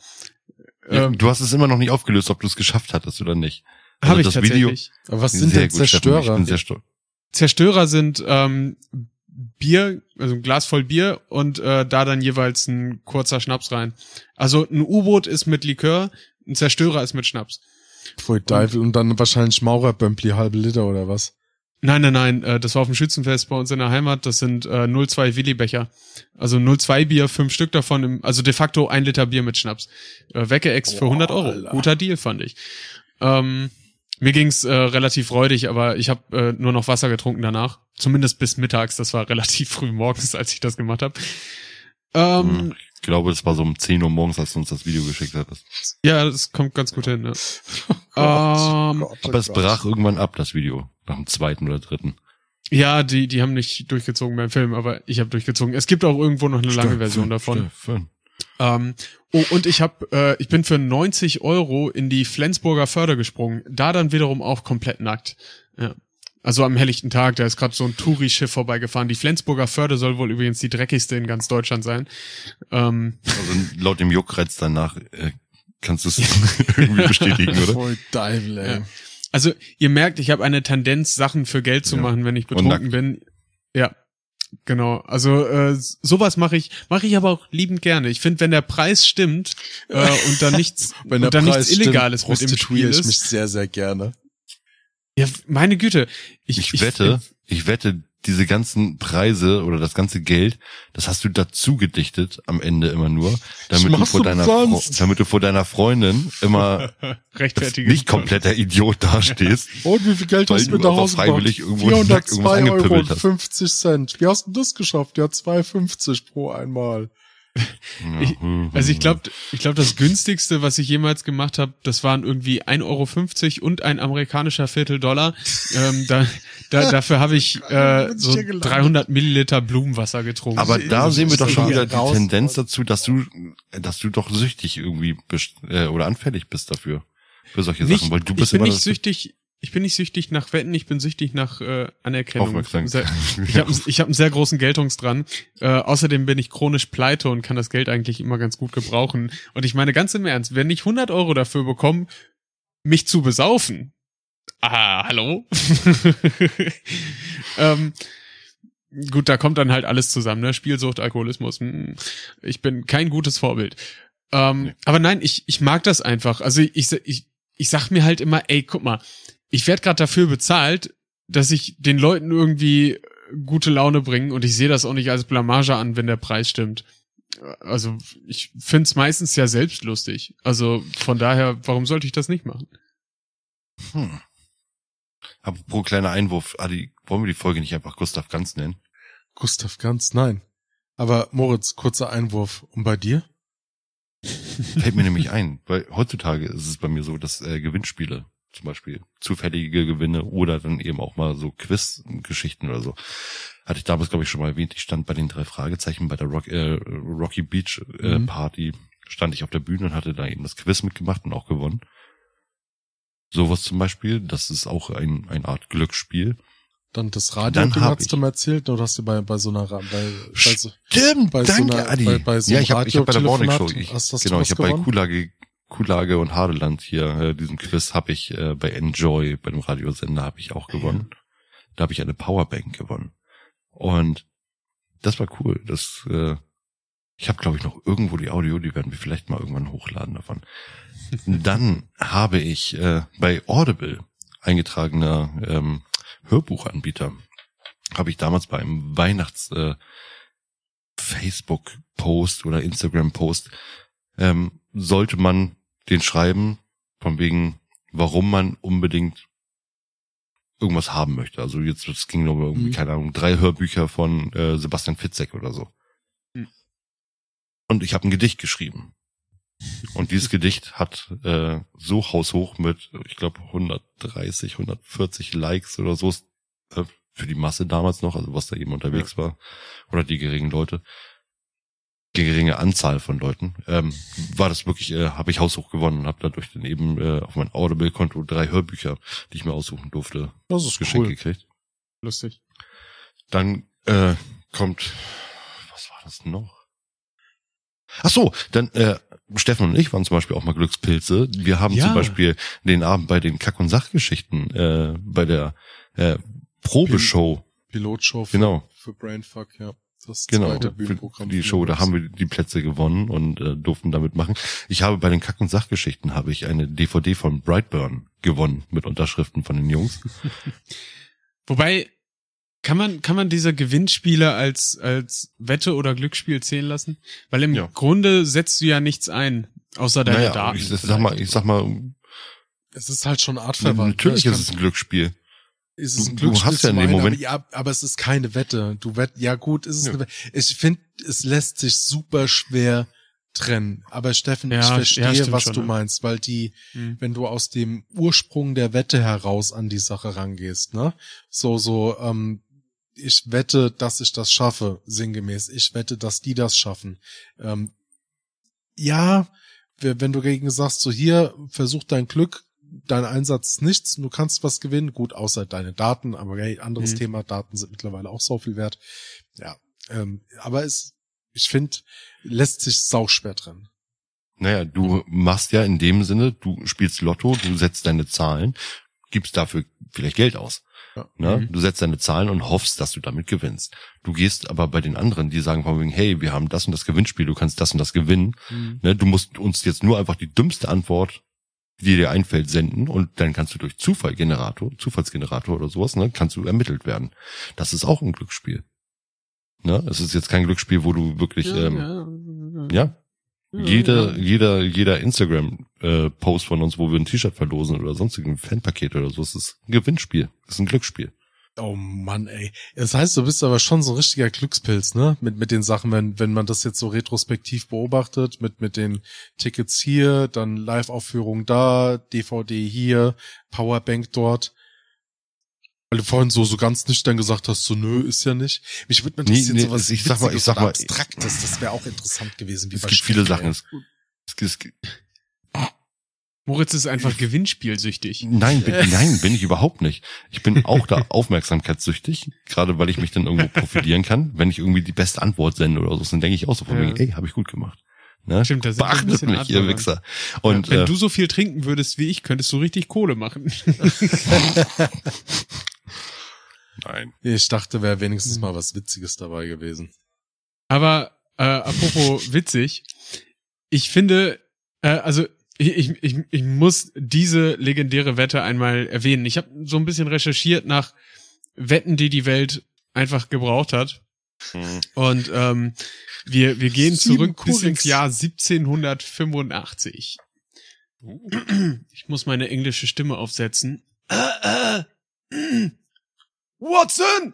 Ja, Ähm, du hast es immer noch nicht aufgelöst, ob du es geschafft hattest oder nicht. Also Habe ich das tatsächlich. Video, Aber was sind denn gut, Steffen, Ich Zerstörer? bin sehr stolz. Zerstörer sind ähm, Bier, also ein Glas voll Bier und äh, da dann jeweils ein kurzer Schnaps rein. Also ein U-Boot ist mit Likör, ein Zerstörer ist mit Schnaps. Pfui Teufel. Und dann wahrscheinlich Maurerbömpli, halbe Liter oder was? Nein, nein, nein, äh, das war auf dem Schützenfest bei uns in der Heimat. Das sind äh, 02 Willi-Becher. Also 02 Bier, fünf Stück davon, im, also de facto ein Liter Bier mit Schnaps. Äh, Wecke-Ex für 100 Euro. Alter. Guter Deal, fand ich. Ähm, mir ging's äh, relativ freudig, aber ich habe äh, nur noch Wasser getrunken danach. Zumindest bis mittags. Das war relativ früh morgens, als ich das gemacht habe. Ähm, Hm, Ich glaube, es war so um 10 Uhr morgens, als du uns das Video geschickt hattest. Ja, das kommt ganz gut hin. Ne? Oh Ähm, Gott, oh Aber es Gott. brach irgendwann ab, das Video. Nach dem zweiten oder dritten. Ja, die, die haben nicht durchgezogen beim Film, aber ich habe durchgezogen. Es gibt auch irgendwo noch eine lange Version davon. Steffen. Ähm, oh, und ich habe, äh, ich bin für 90 Euro in die Flensburger Förde gesprungen. Da dann wiederum auch komplett nackt. Ja. Also am helllichten Tag, da ist gerade so ein Touri-Schiff vorbeigefahren. Die Flensburger Förde soll wohl übrigens die dreckigste in ganz Deutschland sein. Ähm, Also laut dem Juckreiz danach äh, kannst du es irgendwie bestätigen, oder? Pfui Teufel, ey. Ja. also ihr merkt, ich habe eine Tendenz, Sachen für Geld zu Ja. machen, wenn ich betrunken bin. Ja. Genau, also äh, sowas mache ich, mache ich aber auch liebend gerne. Ich finde, wenn der Preis stimmt äh, und da nichts, Wenn und der da Preis nichts Illegales stimmt, mit im Spiel ist, mich sehr, sehr gerne. Ja, meine Güte. Ich, Ich, wette, ich wette, diese ganzen Preise oder das ganze Geld, das hast du dazu gedichtet am Ende immer nur, damit du vor deiner Fro damit du vor deiner Freundin immer nicht kompletter Idiot dastehst. Und wie viel Geld hast du mit nach Hause freiwillig irgendwo nackt irgendwas 402 Euro und hast. 50 Cent. Wie hast du das geschafft? Ja, 2,50 pro einmal. Ich- Also ich glaube, ich glaube, das günstigste, was ich jemals gemacht habe, das waren irgendwie 1,50 Euro und ein amerikanischer Vierteldollar. ähm, da, da, dafür habe ich äh, so sicher gelandet. 300 Milliliter Blumenwasser getrunken. Aber da sehen wir doch schon wieder die raus- Tendenz dazu, dass du, dass du doch süchtig irgendwie bist äh, oder anfällig bist dafür für solche nicht, Sachen, weil du ich bist bin immer nicht süchtig. Ich bin nicht süchtig nach Wetten, ich bin süchtig nach äh, Anerkennung. Aufmerksamkeit. Ich habe ich hab einen sehr großen Geltungsdrang. Äh, außerdem bin ich chronisch pleite und kann das Geld eigentlich immer ganz gut gebrauchen. Und ich meine ganz im Ernst, wenn ich 100 Euro dafür bekomme, mich zu besaufen. Ah, hallo? ähm, gut, da kommt dann halt alles zusammen, ne? Spielsucht, Alkoholismus. hm, Ich bin kein gutes Vorbild. Ähm, Aber nein, ich, ich mag das einfach. Also ich, ich, ich sag mir halt immer, ey, guck mal, ich werde gerade dafür bezahlt, dass ich den Leuten irgendwie gute Laune bringe und ich sehe das auch nicht als Blamage an, wenn der Preis stimmt. Also ich find's meistens ja selbst lustig. Also von daher, warum sollte ich das nicht machen? Hm. Apropos kleiner Einwurf, Adi, wollen wir die Folge nicht einfach Gustav Ganz nennen? Gustav Ganz, nein. Aber Moritz, kurzer Einwurf. Und bei dir? Fällt mir nämlich ein, weil heutzutage ist es bei mir so, dass äh, Gewinnspiele, zum Beispiel zufällige Gewinne oder dann eben auch mal so Quiz-Geschichten oder so, hatte ich damals, glaube ich, schon mal erwähnt. Ich stand bei den drei Fragezeichen bei der Rock, äh, Rocky Beach äh, Mhm. Party, stand ich auf der Bühne und hatte da eben das Quiz mitgemacht und auch gewonnen. Sowas zum Beispiel, das ist auch ein, eine Art Glücksspiel. Dann das Radio, Dann hast du mir erzählt, oder hast du bei, bei so einer, bei, bei so, Stimmt, bei so danke, einer- Adi. bei- bei so ja, ich habe hab bei der Morning Show, ich, hast- hast du genau, ich habe bei gewonnen? Kulage, Kulage und Hadeland hier, äh, diesem Quiz, habe ich äh, bei Enjoy, bei dem Radiosender, habe ich auch gewonnen. Da habe ich eine Powerbank gewonnen. Und das war cool. Das, äh, ich habe, glaube ich, noch irgendwo die Audio, die werden wir vielleicht mal irgendwann hochladen davon. Dann habe ich äh, bei Audible eingetragener ähm, Hörbuchanbieter habe ich damals bei einem Weihnachts äh, Facebook Post oder Instagram Post ähm, sollte man den schreiben von wegen warum man unbedingt irgendwas haben möchte. Also jetzt es ging nur um irgendwie Mhm. keine Ahnung drei Hörbücher von äh, Sebastian Fitzek oder so. Mhm. Und ich habe ein Gedicht geschrieben. Und dieses Gedicht hat äh, so haushoch mit, ich glaube, 130, 140 Likes oder so äh, für die Masse damals noch, also was da eben unterwegs war, oder die geringen Leute, geringe Anzahl von Leuten, ähm, war das wirklich, äh, habe ich haushoch gewonnen und habe dadurch dann eben äh, auf mein Audible-Konto drei Hörbücher, die ich mir aussuchen durfte, das ist geschenkt cool. gekriegt. Lustig. Dann äh, kommt, was war das noch? Ach so, dann äh, Steffen und ich waren zum Beispiel auch mal Glückspilze. Wir haben Ja. zum Beispiel den Abend bei den Kack- und Sachgeschichten äh, bei der äh, Probeshow, Pilotshow für, genau, für Brainfuck, ja. Das genau, zweite für Bühnenprogramm. die Show, da haben wir die Plätze gewonnen und äh, durften damit machen. Ich habe bei den Kack- und Sachgeschichten habe ich eine DVD von Brightburn gewonnen mit Unterschriften von den Jungs. Wobei, kann man, kann man diese Gewinnspiele als, als Wette oder Glücksspiel zählen lassen? Weil im Ja. Grunde setzt du ja nichts ein, außer deine naja, Daten. ich sag mal, ich sag mal, Es ist halt schon artverwandt. natürlich ist es ein Glücksspiel. Ist es ein Du- du Glücksspiel hast ja in dem einen, Moment- aber, ja, aber es ist keine Wette. Du wett, ja gut, ist es Ja. eine Wette. Ich finde, es lässt sich super schwer trennen. Aber Steffen, Ja, ich ja, verstehe, stimmt was schon, du meinst, weil die, Hm. wenn du aus dem Ursprung der Wette heraus an die Sache rangehst, ne? So, so, ähm, ich wette, dass ich das schaffe, sinngemäß. Ich wette, dass die das schaffen. Ähm, ja, wenn du gegen sagst, so hier, versuch dein Glück, dein Einsatz ist nichts, du kannst was gewinnen, gut, außer deine Daten, aber hey, anderes Mhm. Thema, Daten sind mittlerweile auch so viel wert. Ja, ähm, aber es, ich finde, lässt sich sauschwer trennen. Naja, du machst ja in dem Sinne, du spielst Lotto, du setzt deine Zahlen, gibst dafür vielleicht Geld aus. Ja. Ne? Mhm. Du setzt deine Zahlen und hoffst, dass du damit gewinnst. Du gehst aber bei den anderen, die sagen von wegen, hey, wir haben das und das Gewinnspiel, du kannst das und das gewinnen. Ne? Du musst uns jetzt nur einfach die dümmste Antwort, die dir einfällt, senden und dann kannst du durch Zufallgenerator, Zufallsgenerator oder sowas, ne, kannst du ermittelt werden. Das ist auch ein Glücksspiel. Ne? Es ist jetzt kein Glücksspiel, wo du wirklich, Ja, ähm, ja. ja, jeder, jeder, jeder Instagram-Post von uns, wo wir ein T-Shirt verlosen oder sonstigen Fanpaket oder so, es ist ein Gewinnspiel. Es ist ein Glücksspiel. Oh Mann, ey. Das heißt, du bist aber schon so ein richtiger Glückspilz, ne? Mit, mit den Sachen, wenn, wenn man das jetzt so retrospektiv beobachtet, mit, mit den Tickets hier, dann Live-Aufführung da, DVD hier, Powerbank dort. Weil du vorhin so, so ganz nüchtern gesagt hast, so nö, ist ja nicht. Mich würde Nee, interessieren, nee, sowas ich sag mal- ich sag mal- Abstraktes, das wäre auch interessant gewesen. Wie Es gibt viele Steffen, Sachen. es, es, Moritz ist einfach gewinnspielsüchtig. nein, bin, nein, bin ich überhaupt nicht. Ich bin auch da aufmerksamkeitssüchtig, gerade weil ich mich dann irgendwo profilieren kann. Wenn ich irgendwie die beste Antwort sende oder so, dann denke ich auch so von Ja. wegen, ey, habe ich gut gemacht. Ne? Stimmt, da sind wir ein Beachtet mich, ihr. Wichser. Und Wenn äh, du so viel trinken würdest wie ich, könntest du richtig Kohle machen. nein. Ich dachte, wäre wenigstens mal was Witziges dabei gewesen. Aber äh, apropos witzig, ich finde, äh, also ich, ich, ich, muss diese legendäre Wette einmal erwähnen. Ich habe so ein bisschen recherchiert nach Wetten, die die Welt einfach gebraucht hat. Hm. Und ähm, wir, wir gehen Sieben zurück bis ins Jahr 1785. Ich muss meine englische Stimme aufsetzen. Watson!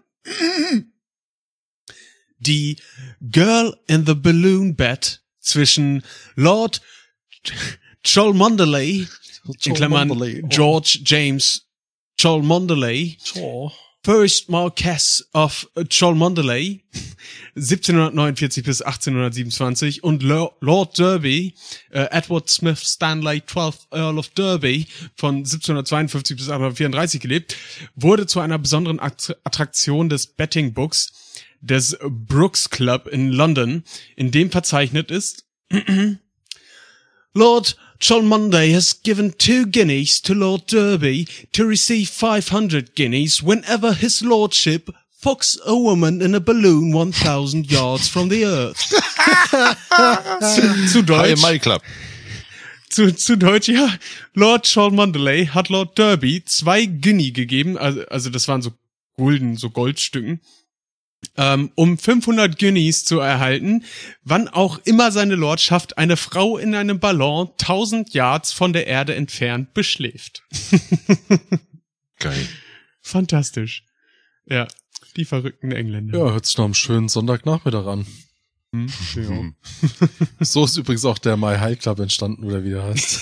Die Girl in the Balloon Bet zwischen Lord Cholmondeley, in Klammern George James Cholmondeley, First Marquess of Cholmondeley, 1749 bis 1827 und Lo- Lord Derby, äh, Edward Smith Stanley, 12th Earl of Derby, von 1752 bis 1834 gelebt, wurde zu einer besonderen Att- Attraktion des Betting Books des Brooks Club in London, in dem verzeichnet ist, Lord Cholmondeley has given two guineas to Lord Derby to receive 500 guineas whenever his lordship fucks a woman in a balloon 1000 yards from the earth. zu, zu Deutsch. My Club. Zu, zu Deutsch, ja. Lord Cholmondeley hat Lord Derby zwei Guinea gegeben, also, also das waren so Gulden, so Goldstücken, ähm, um 500 Guineas zu erhalten, wann auch immer seine Lordschaft eine Frau in einem Ballon 1000 Yards von der Erde entfernt beschläft. Geil. Fantastisch. Ja, die verrückten Engländer. Ja, hört sich nach einem schönen Sonntagnachmittag an. Hm, ja. Hm. So ist übrigens auch der My High Club entstanden, oder wie der heißt.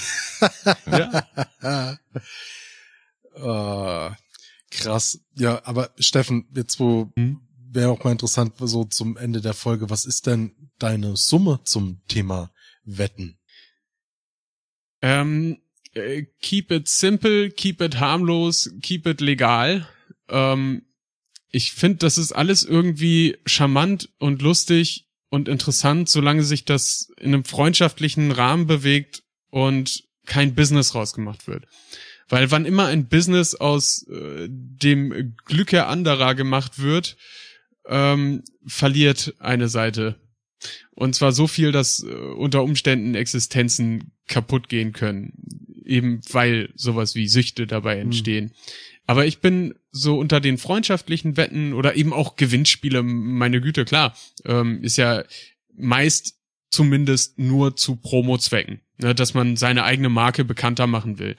ja. Ah, krass. Ja, aber Steffen, jetzt wo Hm? Wäre auch mal interessant, so zum Ende der Folge, was ist denn deine Summe zum Thema Wetten? Ähm, äh, keep it simple, keep it harmlos, keep it legal. Ähm, ich finde, das ist alles irgendwie charmant und lustig und interessant, solange sich das in einem freundschaftlichen Rahmen bewegt und kein Business rausgemacht wird. Weil wann immer ein Business aus äh, dem Glücke anderer gemacht wird, ähm, verliert eine Seite. Und zwar so viel, dass äh, unter Umständen Existenzen kaputt gehen können. Eben weil sowas wie Süchte dabei entstehen. Aber ich bin so unter den freundschaftlichen Wetten oder eben auch Gewinnspiele, meine Güte, klar, ähm, ist ja meist zumindest nur zu Promo-Zwecken, ne, dass man seine eigene Marke bekannter machen will.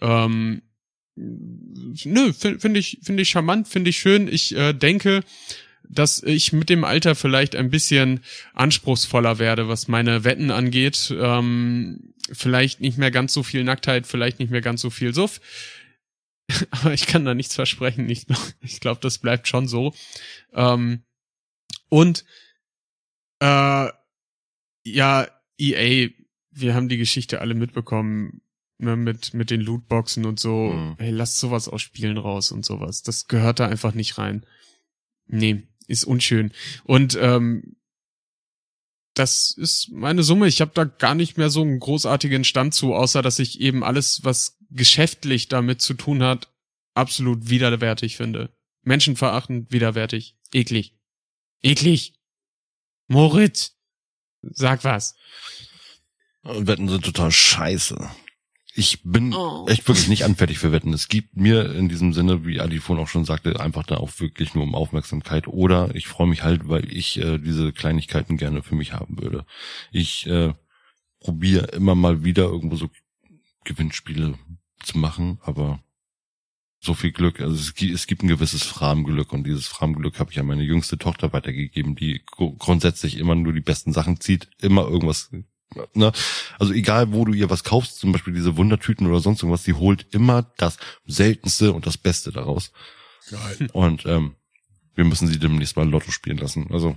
Ähm, nö, finde find ich, finde ich charmant, finde ich schön. Ich äh, denke, dass ich mit dem Alter vielleicht ein bisschen anspruchsvoller werde, was meine Wetten angeht. Ähm, vielleicht nicht mehr ganz so viel Nacktheit, vielleicht nicht mehr ganz so viel Suff. Aber ich kann da nichts versprechen. Ich, ich glaube, das bleibt schon so. Ähm, und äh, ja, EA, wir haben die Geschichte alle mitbekommen, ne, mit, mit den Lootboxen und so. Mhm. Hey, lasst sowas aus Spielen raus und sowas. Das gehört da einfach nicht rein. Nee, ist unschön. Und ähm, das ist meine Summe. Ich habe da gar nicht mehr so einen großartigen Stand zu, außer dass ich eben alles, was geschäftlich damit zu tun hat, absolut widerwärtig finde. Menschenverachtend, widerwärtig, eklig. Eklig. Moritz, sag was. Wetten sind total scheiße. Ich bin Oh. echt wirklich nicht anfällig für Wetten. Es gibt mir in diesem Sinne, wie Adi vorhin auch schon sagte, einfach da auch wirklich nur um Aufmerksamkeit. Oder ich freue mich halt, weil ich äh, diese Kleinigkeiten gerne für mich haben würde. Ich äh, probiere immer mal wieder irgendwo so Gewinnspiele zu machen, aber so viel Glück. Also es, es gibt ein gewisses Framenglück und dieses Framenglück habe ich an meine jüngste Tochter weitergegeben, die gru- grundsätzlich immer nur die besten Sachen zieht, immer irgendwas. Ne? Also egal, wo du ihr was kaufst, zum Beispiel diese Wundertüten oder sonst irgendwas, sie holt immer das Seltenste und das Beste daraus. Geil. Und ähm, wir müssen sie demnächst mal Lotto spielen lassen. Also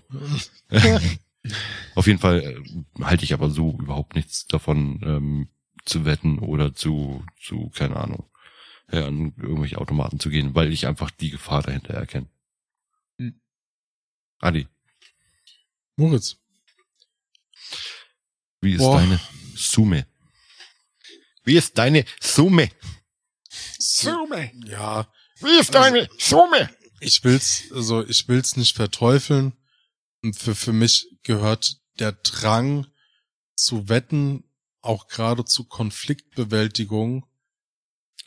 auf jeden Fall äh, halte ich aber so überhaupt nichts davon ähm, zu wetten oder zu, zu, keine Ahnung, ja, an irgendwelche Automaten zu gehen, weil ich einfach die Gefahr dahinter erkenne. Hm. Adi, Moritz. Wie ist Boah. deine Summe? Wie ist deine Summe? Summe. Ja, Wie ist deine Summe? ich will's, also ich will's nicht verteufeln. Und für, für mich gehört der Drang zu wetten, auch gerade zu Konfliktbewältigung,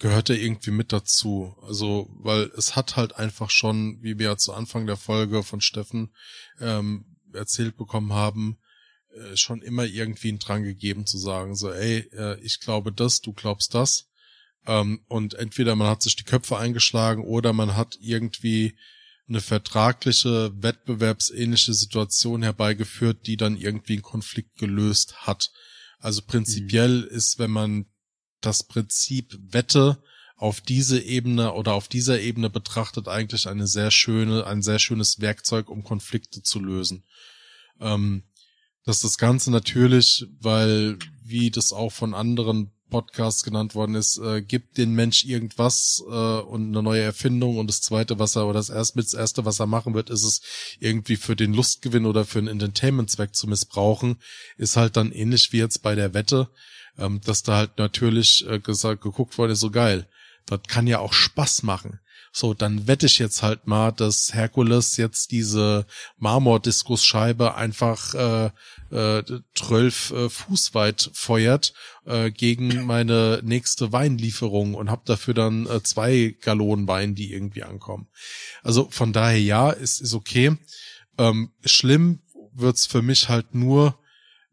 gehört er irgendwie mit dazu. Also, weil es hat halt einfach schon, wie wir ja zu Anfang der Folge von Steffen ähm, erzählt bekommen haben, äh, schon immer irgendwie einen Drang gegeben zu sagen, so, ey, äh, ich glaube das, du glaubst das. Ähm, und entweder man hat sich die Köpfe eingeschlagen oder man hat irgendwie eine vertragliche, wettbewerbsähnliche Situation herbeigeführt, die dann irgendwie einen Konflikt gelöst hat. Also prinzipiell ist, wenn man das Prinzip Wette auf diese Ebene oder auf dieser Ebene betrachtet, eigentlich eine sehr schöne, ein sehr schönes Werkzeug, um Konflikte zu lösen. Ähm, dass das Ganze natürlich, weil, wie das auch von anderen Podcasts genannt worden ist, äh, gibt den Mensch irgendwas äh, und eine neue Erfindung und das zweite, was er oder das erste, das erste, was er machen wird, ist es irgendwie für den Lustgewinn oder für einen Entertainment-Zweck zu missbrauchen, ist halt dann ähnlich wie jetzt bei der Wette, ähm, dass da halt natürlich äh, gesagt, geguckt worden ist, so geil. Das kann ja auch Spaß machen. So, dann wette ich jetzt halt mal, dass Herkules jetzt diese Marmordiskusscheibe einfach äh, äh, 12 äh, Fuß weit feuert äh, gegen meine nächste Weinlieferung und hab dafür dann äh, zwei Gallonen Wein, die irgendwie ankommen. Also von daher ja, ist, ist okay. Ähm, schlimm wird's für mich halt nur,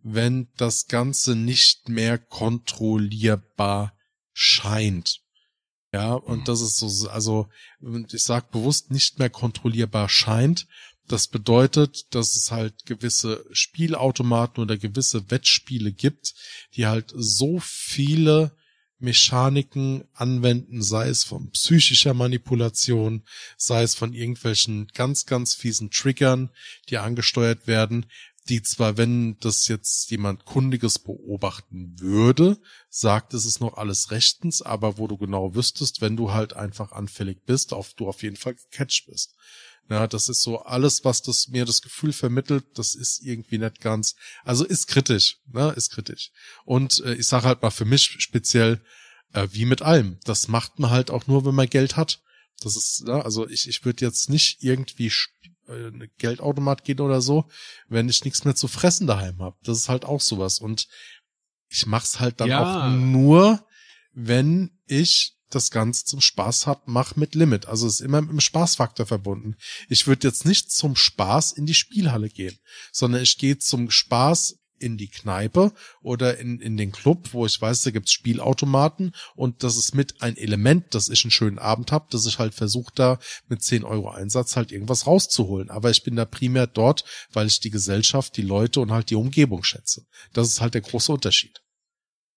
wenn das Ganze nicht mehr kontrollierbar scheint. Ja, und das ist so, also ich sag bewusst nicht mehr kontrollierbar scheint. Das bedeutet, dass es halt gewisse Spielautomaten oder gewisse Wettspiele gibt, die halt so viele Mechaniken anwenden, sei es von psychischer Manipulation, sei es von irgendwelchen ganz, ganz fiesen Triggern, die angesteuert werden, die zwar, wenn das jetzt jemand Kundiges beobachten würde, sagt, es ist noch alles rechtens, aber wo du genau wüsstest, wenn du halt einfach anfällig bist, auf du auf jeden Fall gecatcht bist. Ja, das ist so alles, was das mir das Gefühl vermittelt, das ist irgendwie nicht ganz, also ist kritisch, ne, ist kritisch. Und äh, ich sage halt mal für mich speziell, äh, wie mit allem, das macht man halt auch nur, wenn man Geld hat. Das ist, ja, also ich, ich würde jetzt nicht irgendwie äh, Geldautomat gehen oder so, wenn ich nichts mehr zu fressen daheim habe. Das ist halt auch sowas. Und ich mach's halt dann Ja. auch nur, wenn ich das Ganze zum Spaß hab, mach mit Limit. Also ist immer mit dem Spaßfaktor verbunden. Ich würde jetzt nicht zum Spaß in die Spielhalle gehen, sondern ich gehe zum Spaß in die Kneipe oder in, in den Club, wo ich weiß, da gibt's Spielautomaten und das ist mit ein Element, dass ich einen schönen Abend hab, dass ich halt versuche, da mit 10 Euro Einsatz halt irgendwas rauszuholen. Aber ich bin da primär dort, weil ich die Gesellschaft, die Leute und halt die Umgebung schätze. Das ist halt der große Unterschied.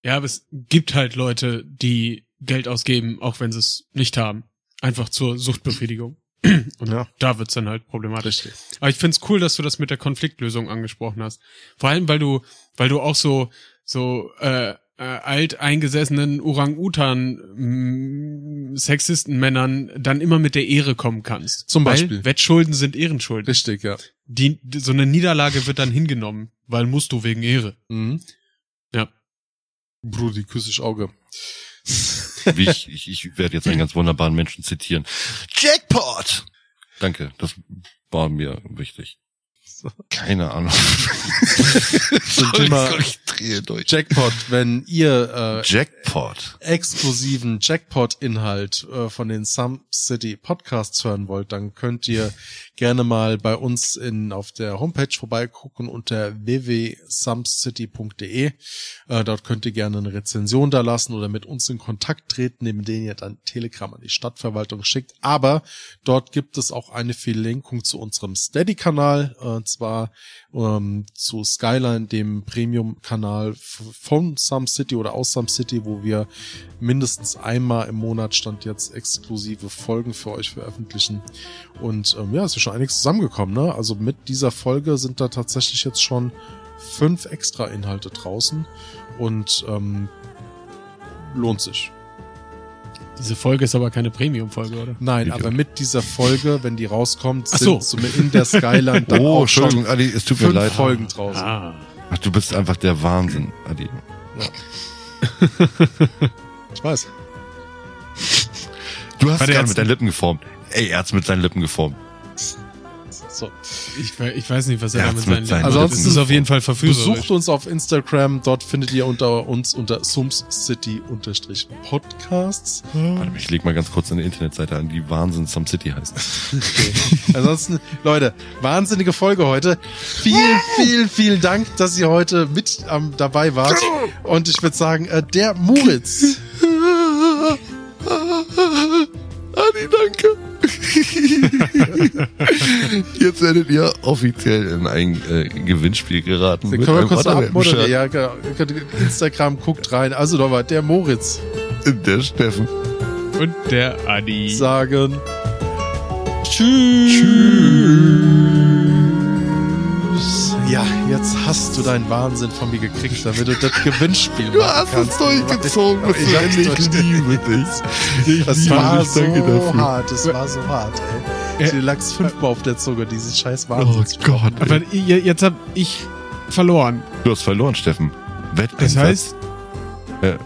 Ja, aber es gibt halt Leute, die Geld ausgeben, auch wenn sie es nicht haben. Einfach zur Suchtbefriedigung. Und Ja. da wird's dann halt problematisch. Aber ich find's cool, dass du das mit der Konfliktlösung angesprochen hast. Vor allem, weil du, weil du auch so, so äh, äh, alteingesessenen Orang-Utan mm, Sexisten-Männern dann immer mit der Ehre kommen kannst. Zum weil Beispiel. Wettschulden sind Ehrenschulden. Richtig, ja. Die, die, so eine Niederlage wird dann hingenommen, weil musst du wegen Ehre. Mhm. Ja. Brudi, küss ich Auge. Wie ich, ich, ich werde jetzt einen ganz wunderbaren Menschen zitieren. Jackpot! Danke, das war mir wichtig. Keine Ahnung. Konzentriere Deutsch. Jackpot, wenn ihr äh, Jackpot. exklusiven Jackpot-Inhalt äh, von den Some City Podcasts hören wollt, dann könnt ihr gerne mal bei uns in auf der Homepage vorbeigucken unter www.sumcity.de. Äh, dort könnt ihr gerne eine Rezension da lassen oder mit uns in Kontakt treten, neben denen ihr dann Telegram an die Stadtverwaltung schickt. Aber dort gibt es auch eine Verlinkung zu unserem Steady-Kanal, äh, zwar ähm, zu Skyline, dem Premium-Kanal von Some City oder aus Some City, wo wir mindestens einmal im Monat stand jetzt exklusive Folgen für euch veröffentlichen. Und ähm, ja, ist schon einiges zusammengekommen. Ne? Also mit dieser Folge sind da tatsächlich jetzt schon fünf extra Inhalte draußen und ähm, lohnt sich. Diese Folge ist aber keine Premium-Folge, oder? Nein, aber mit dieser Folge, wenn die rauskommt, sind so. so in der Skyline dann Oh, auch schon Entschuldigung, Adi, es tut mir fünf leid. Folgen draußen. Ah. Ach, du bist einfach der Wahnsinn, Adi. Ich weiß. Du hast gerade mit deinen Lippen geformt. Ey, er hat's mit seinen Lippen geformt. So. Ich, ich weiß nicht, was er Er damit sein seinen Also Lippen das ist auf jeden Fall verführerisch. Besucht uns auf Instagram, dort findet ihr unter uns unter sumscity-podcasts. Warte mal, ich leg mal ganz kurz eine Internetseite an, die Wahnsinn Some City heißt. Ansonsten, Leute, wahnsinnige Folge heute. Vielen, vielen, vielen Dank, dass ihr heute mit ähm, dabei wart. Und ich würde sagen, äh, der Muritz. Adi, danke. Jetzt werdet ihr offiziell in ein äh, Gewinnspiel geraten. Den mit können wir kurz abmoderieren. Ja, genau. Instagram guckt rein. Also nochmal, der Moritz Der Steffen. Und der Adi. sagen. Tschüss. Jetzt hast du deinen Wahnsinn von mir gekriegt, damit du das Gewinnspiel Du machen hast es kannst. durchgezogen, Ich- ich Sven. Ich liebe dich. Ich Das liebe war dich. Danke so dafür. hart, das war so hart, ey. Dir lag's fünfmal auf der Zunge, dieses scheiß Oh Wahnsinn. Gott. Aber je- jetzt hab ich verloren. Du hast verloren, Steffen. Das Wetteinsatz. heißt, Du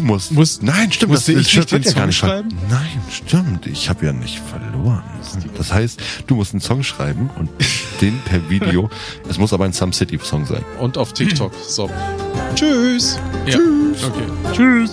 musst. Muss- nein, stimmt. musste das ich nicht den wird ja gar nicht schreiben? Nein, stimmt. Ich habe ja nicht verloren. Das heißt, du musst einen Song schreiben und den per Video. Es muss aber ein Some City Song sein. Und auf TikTok. So. Tschüss. ja. Okay. Tschüss.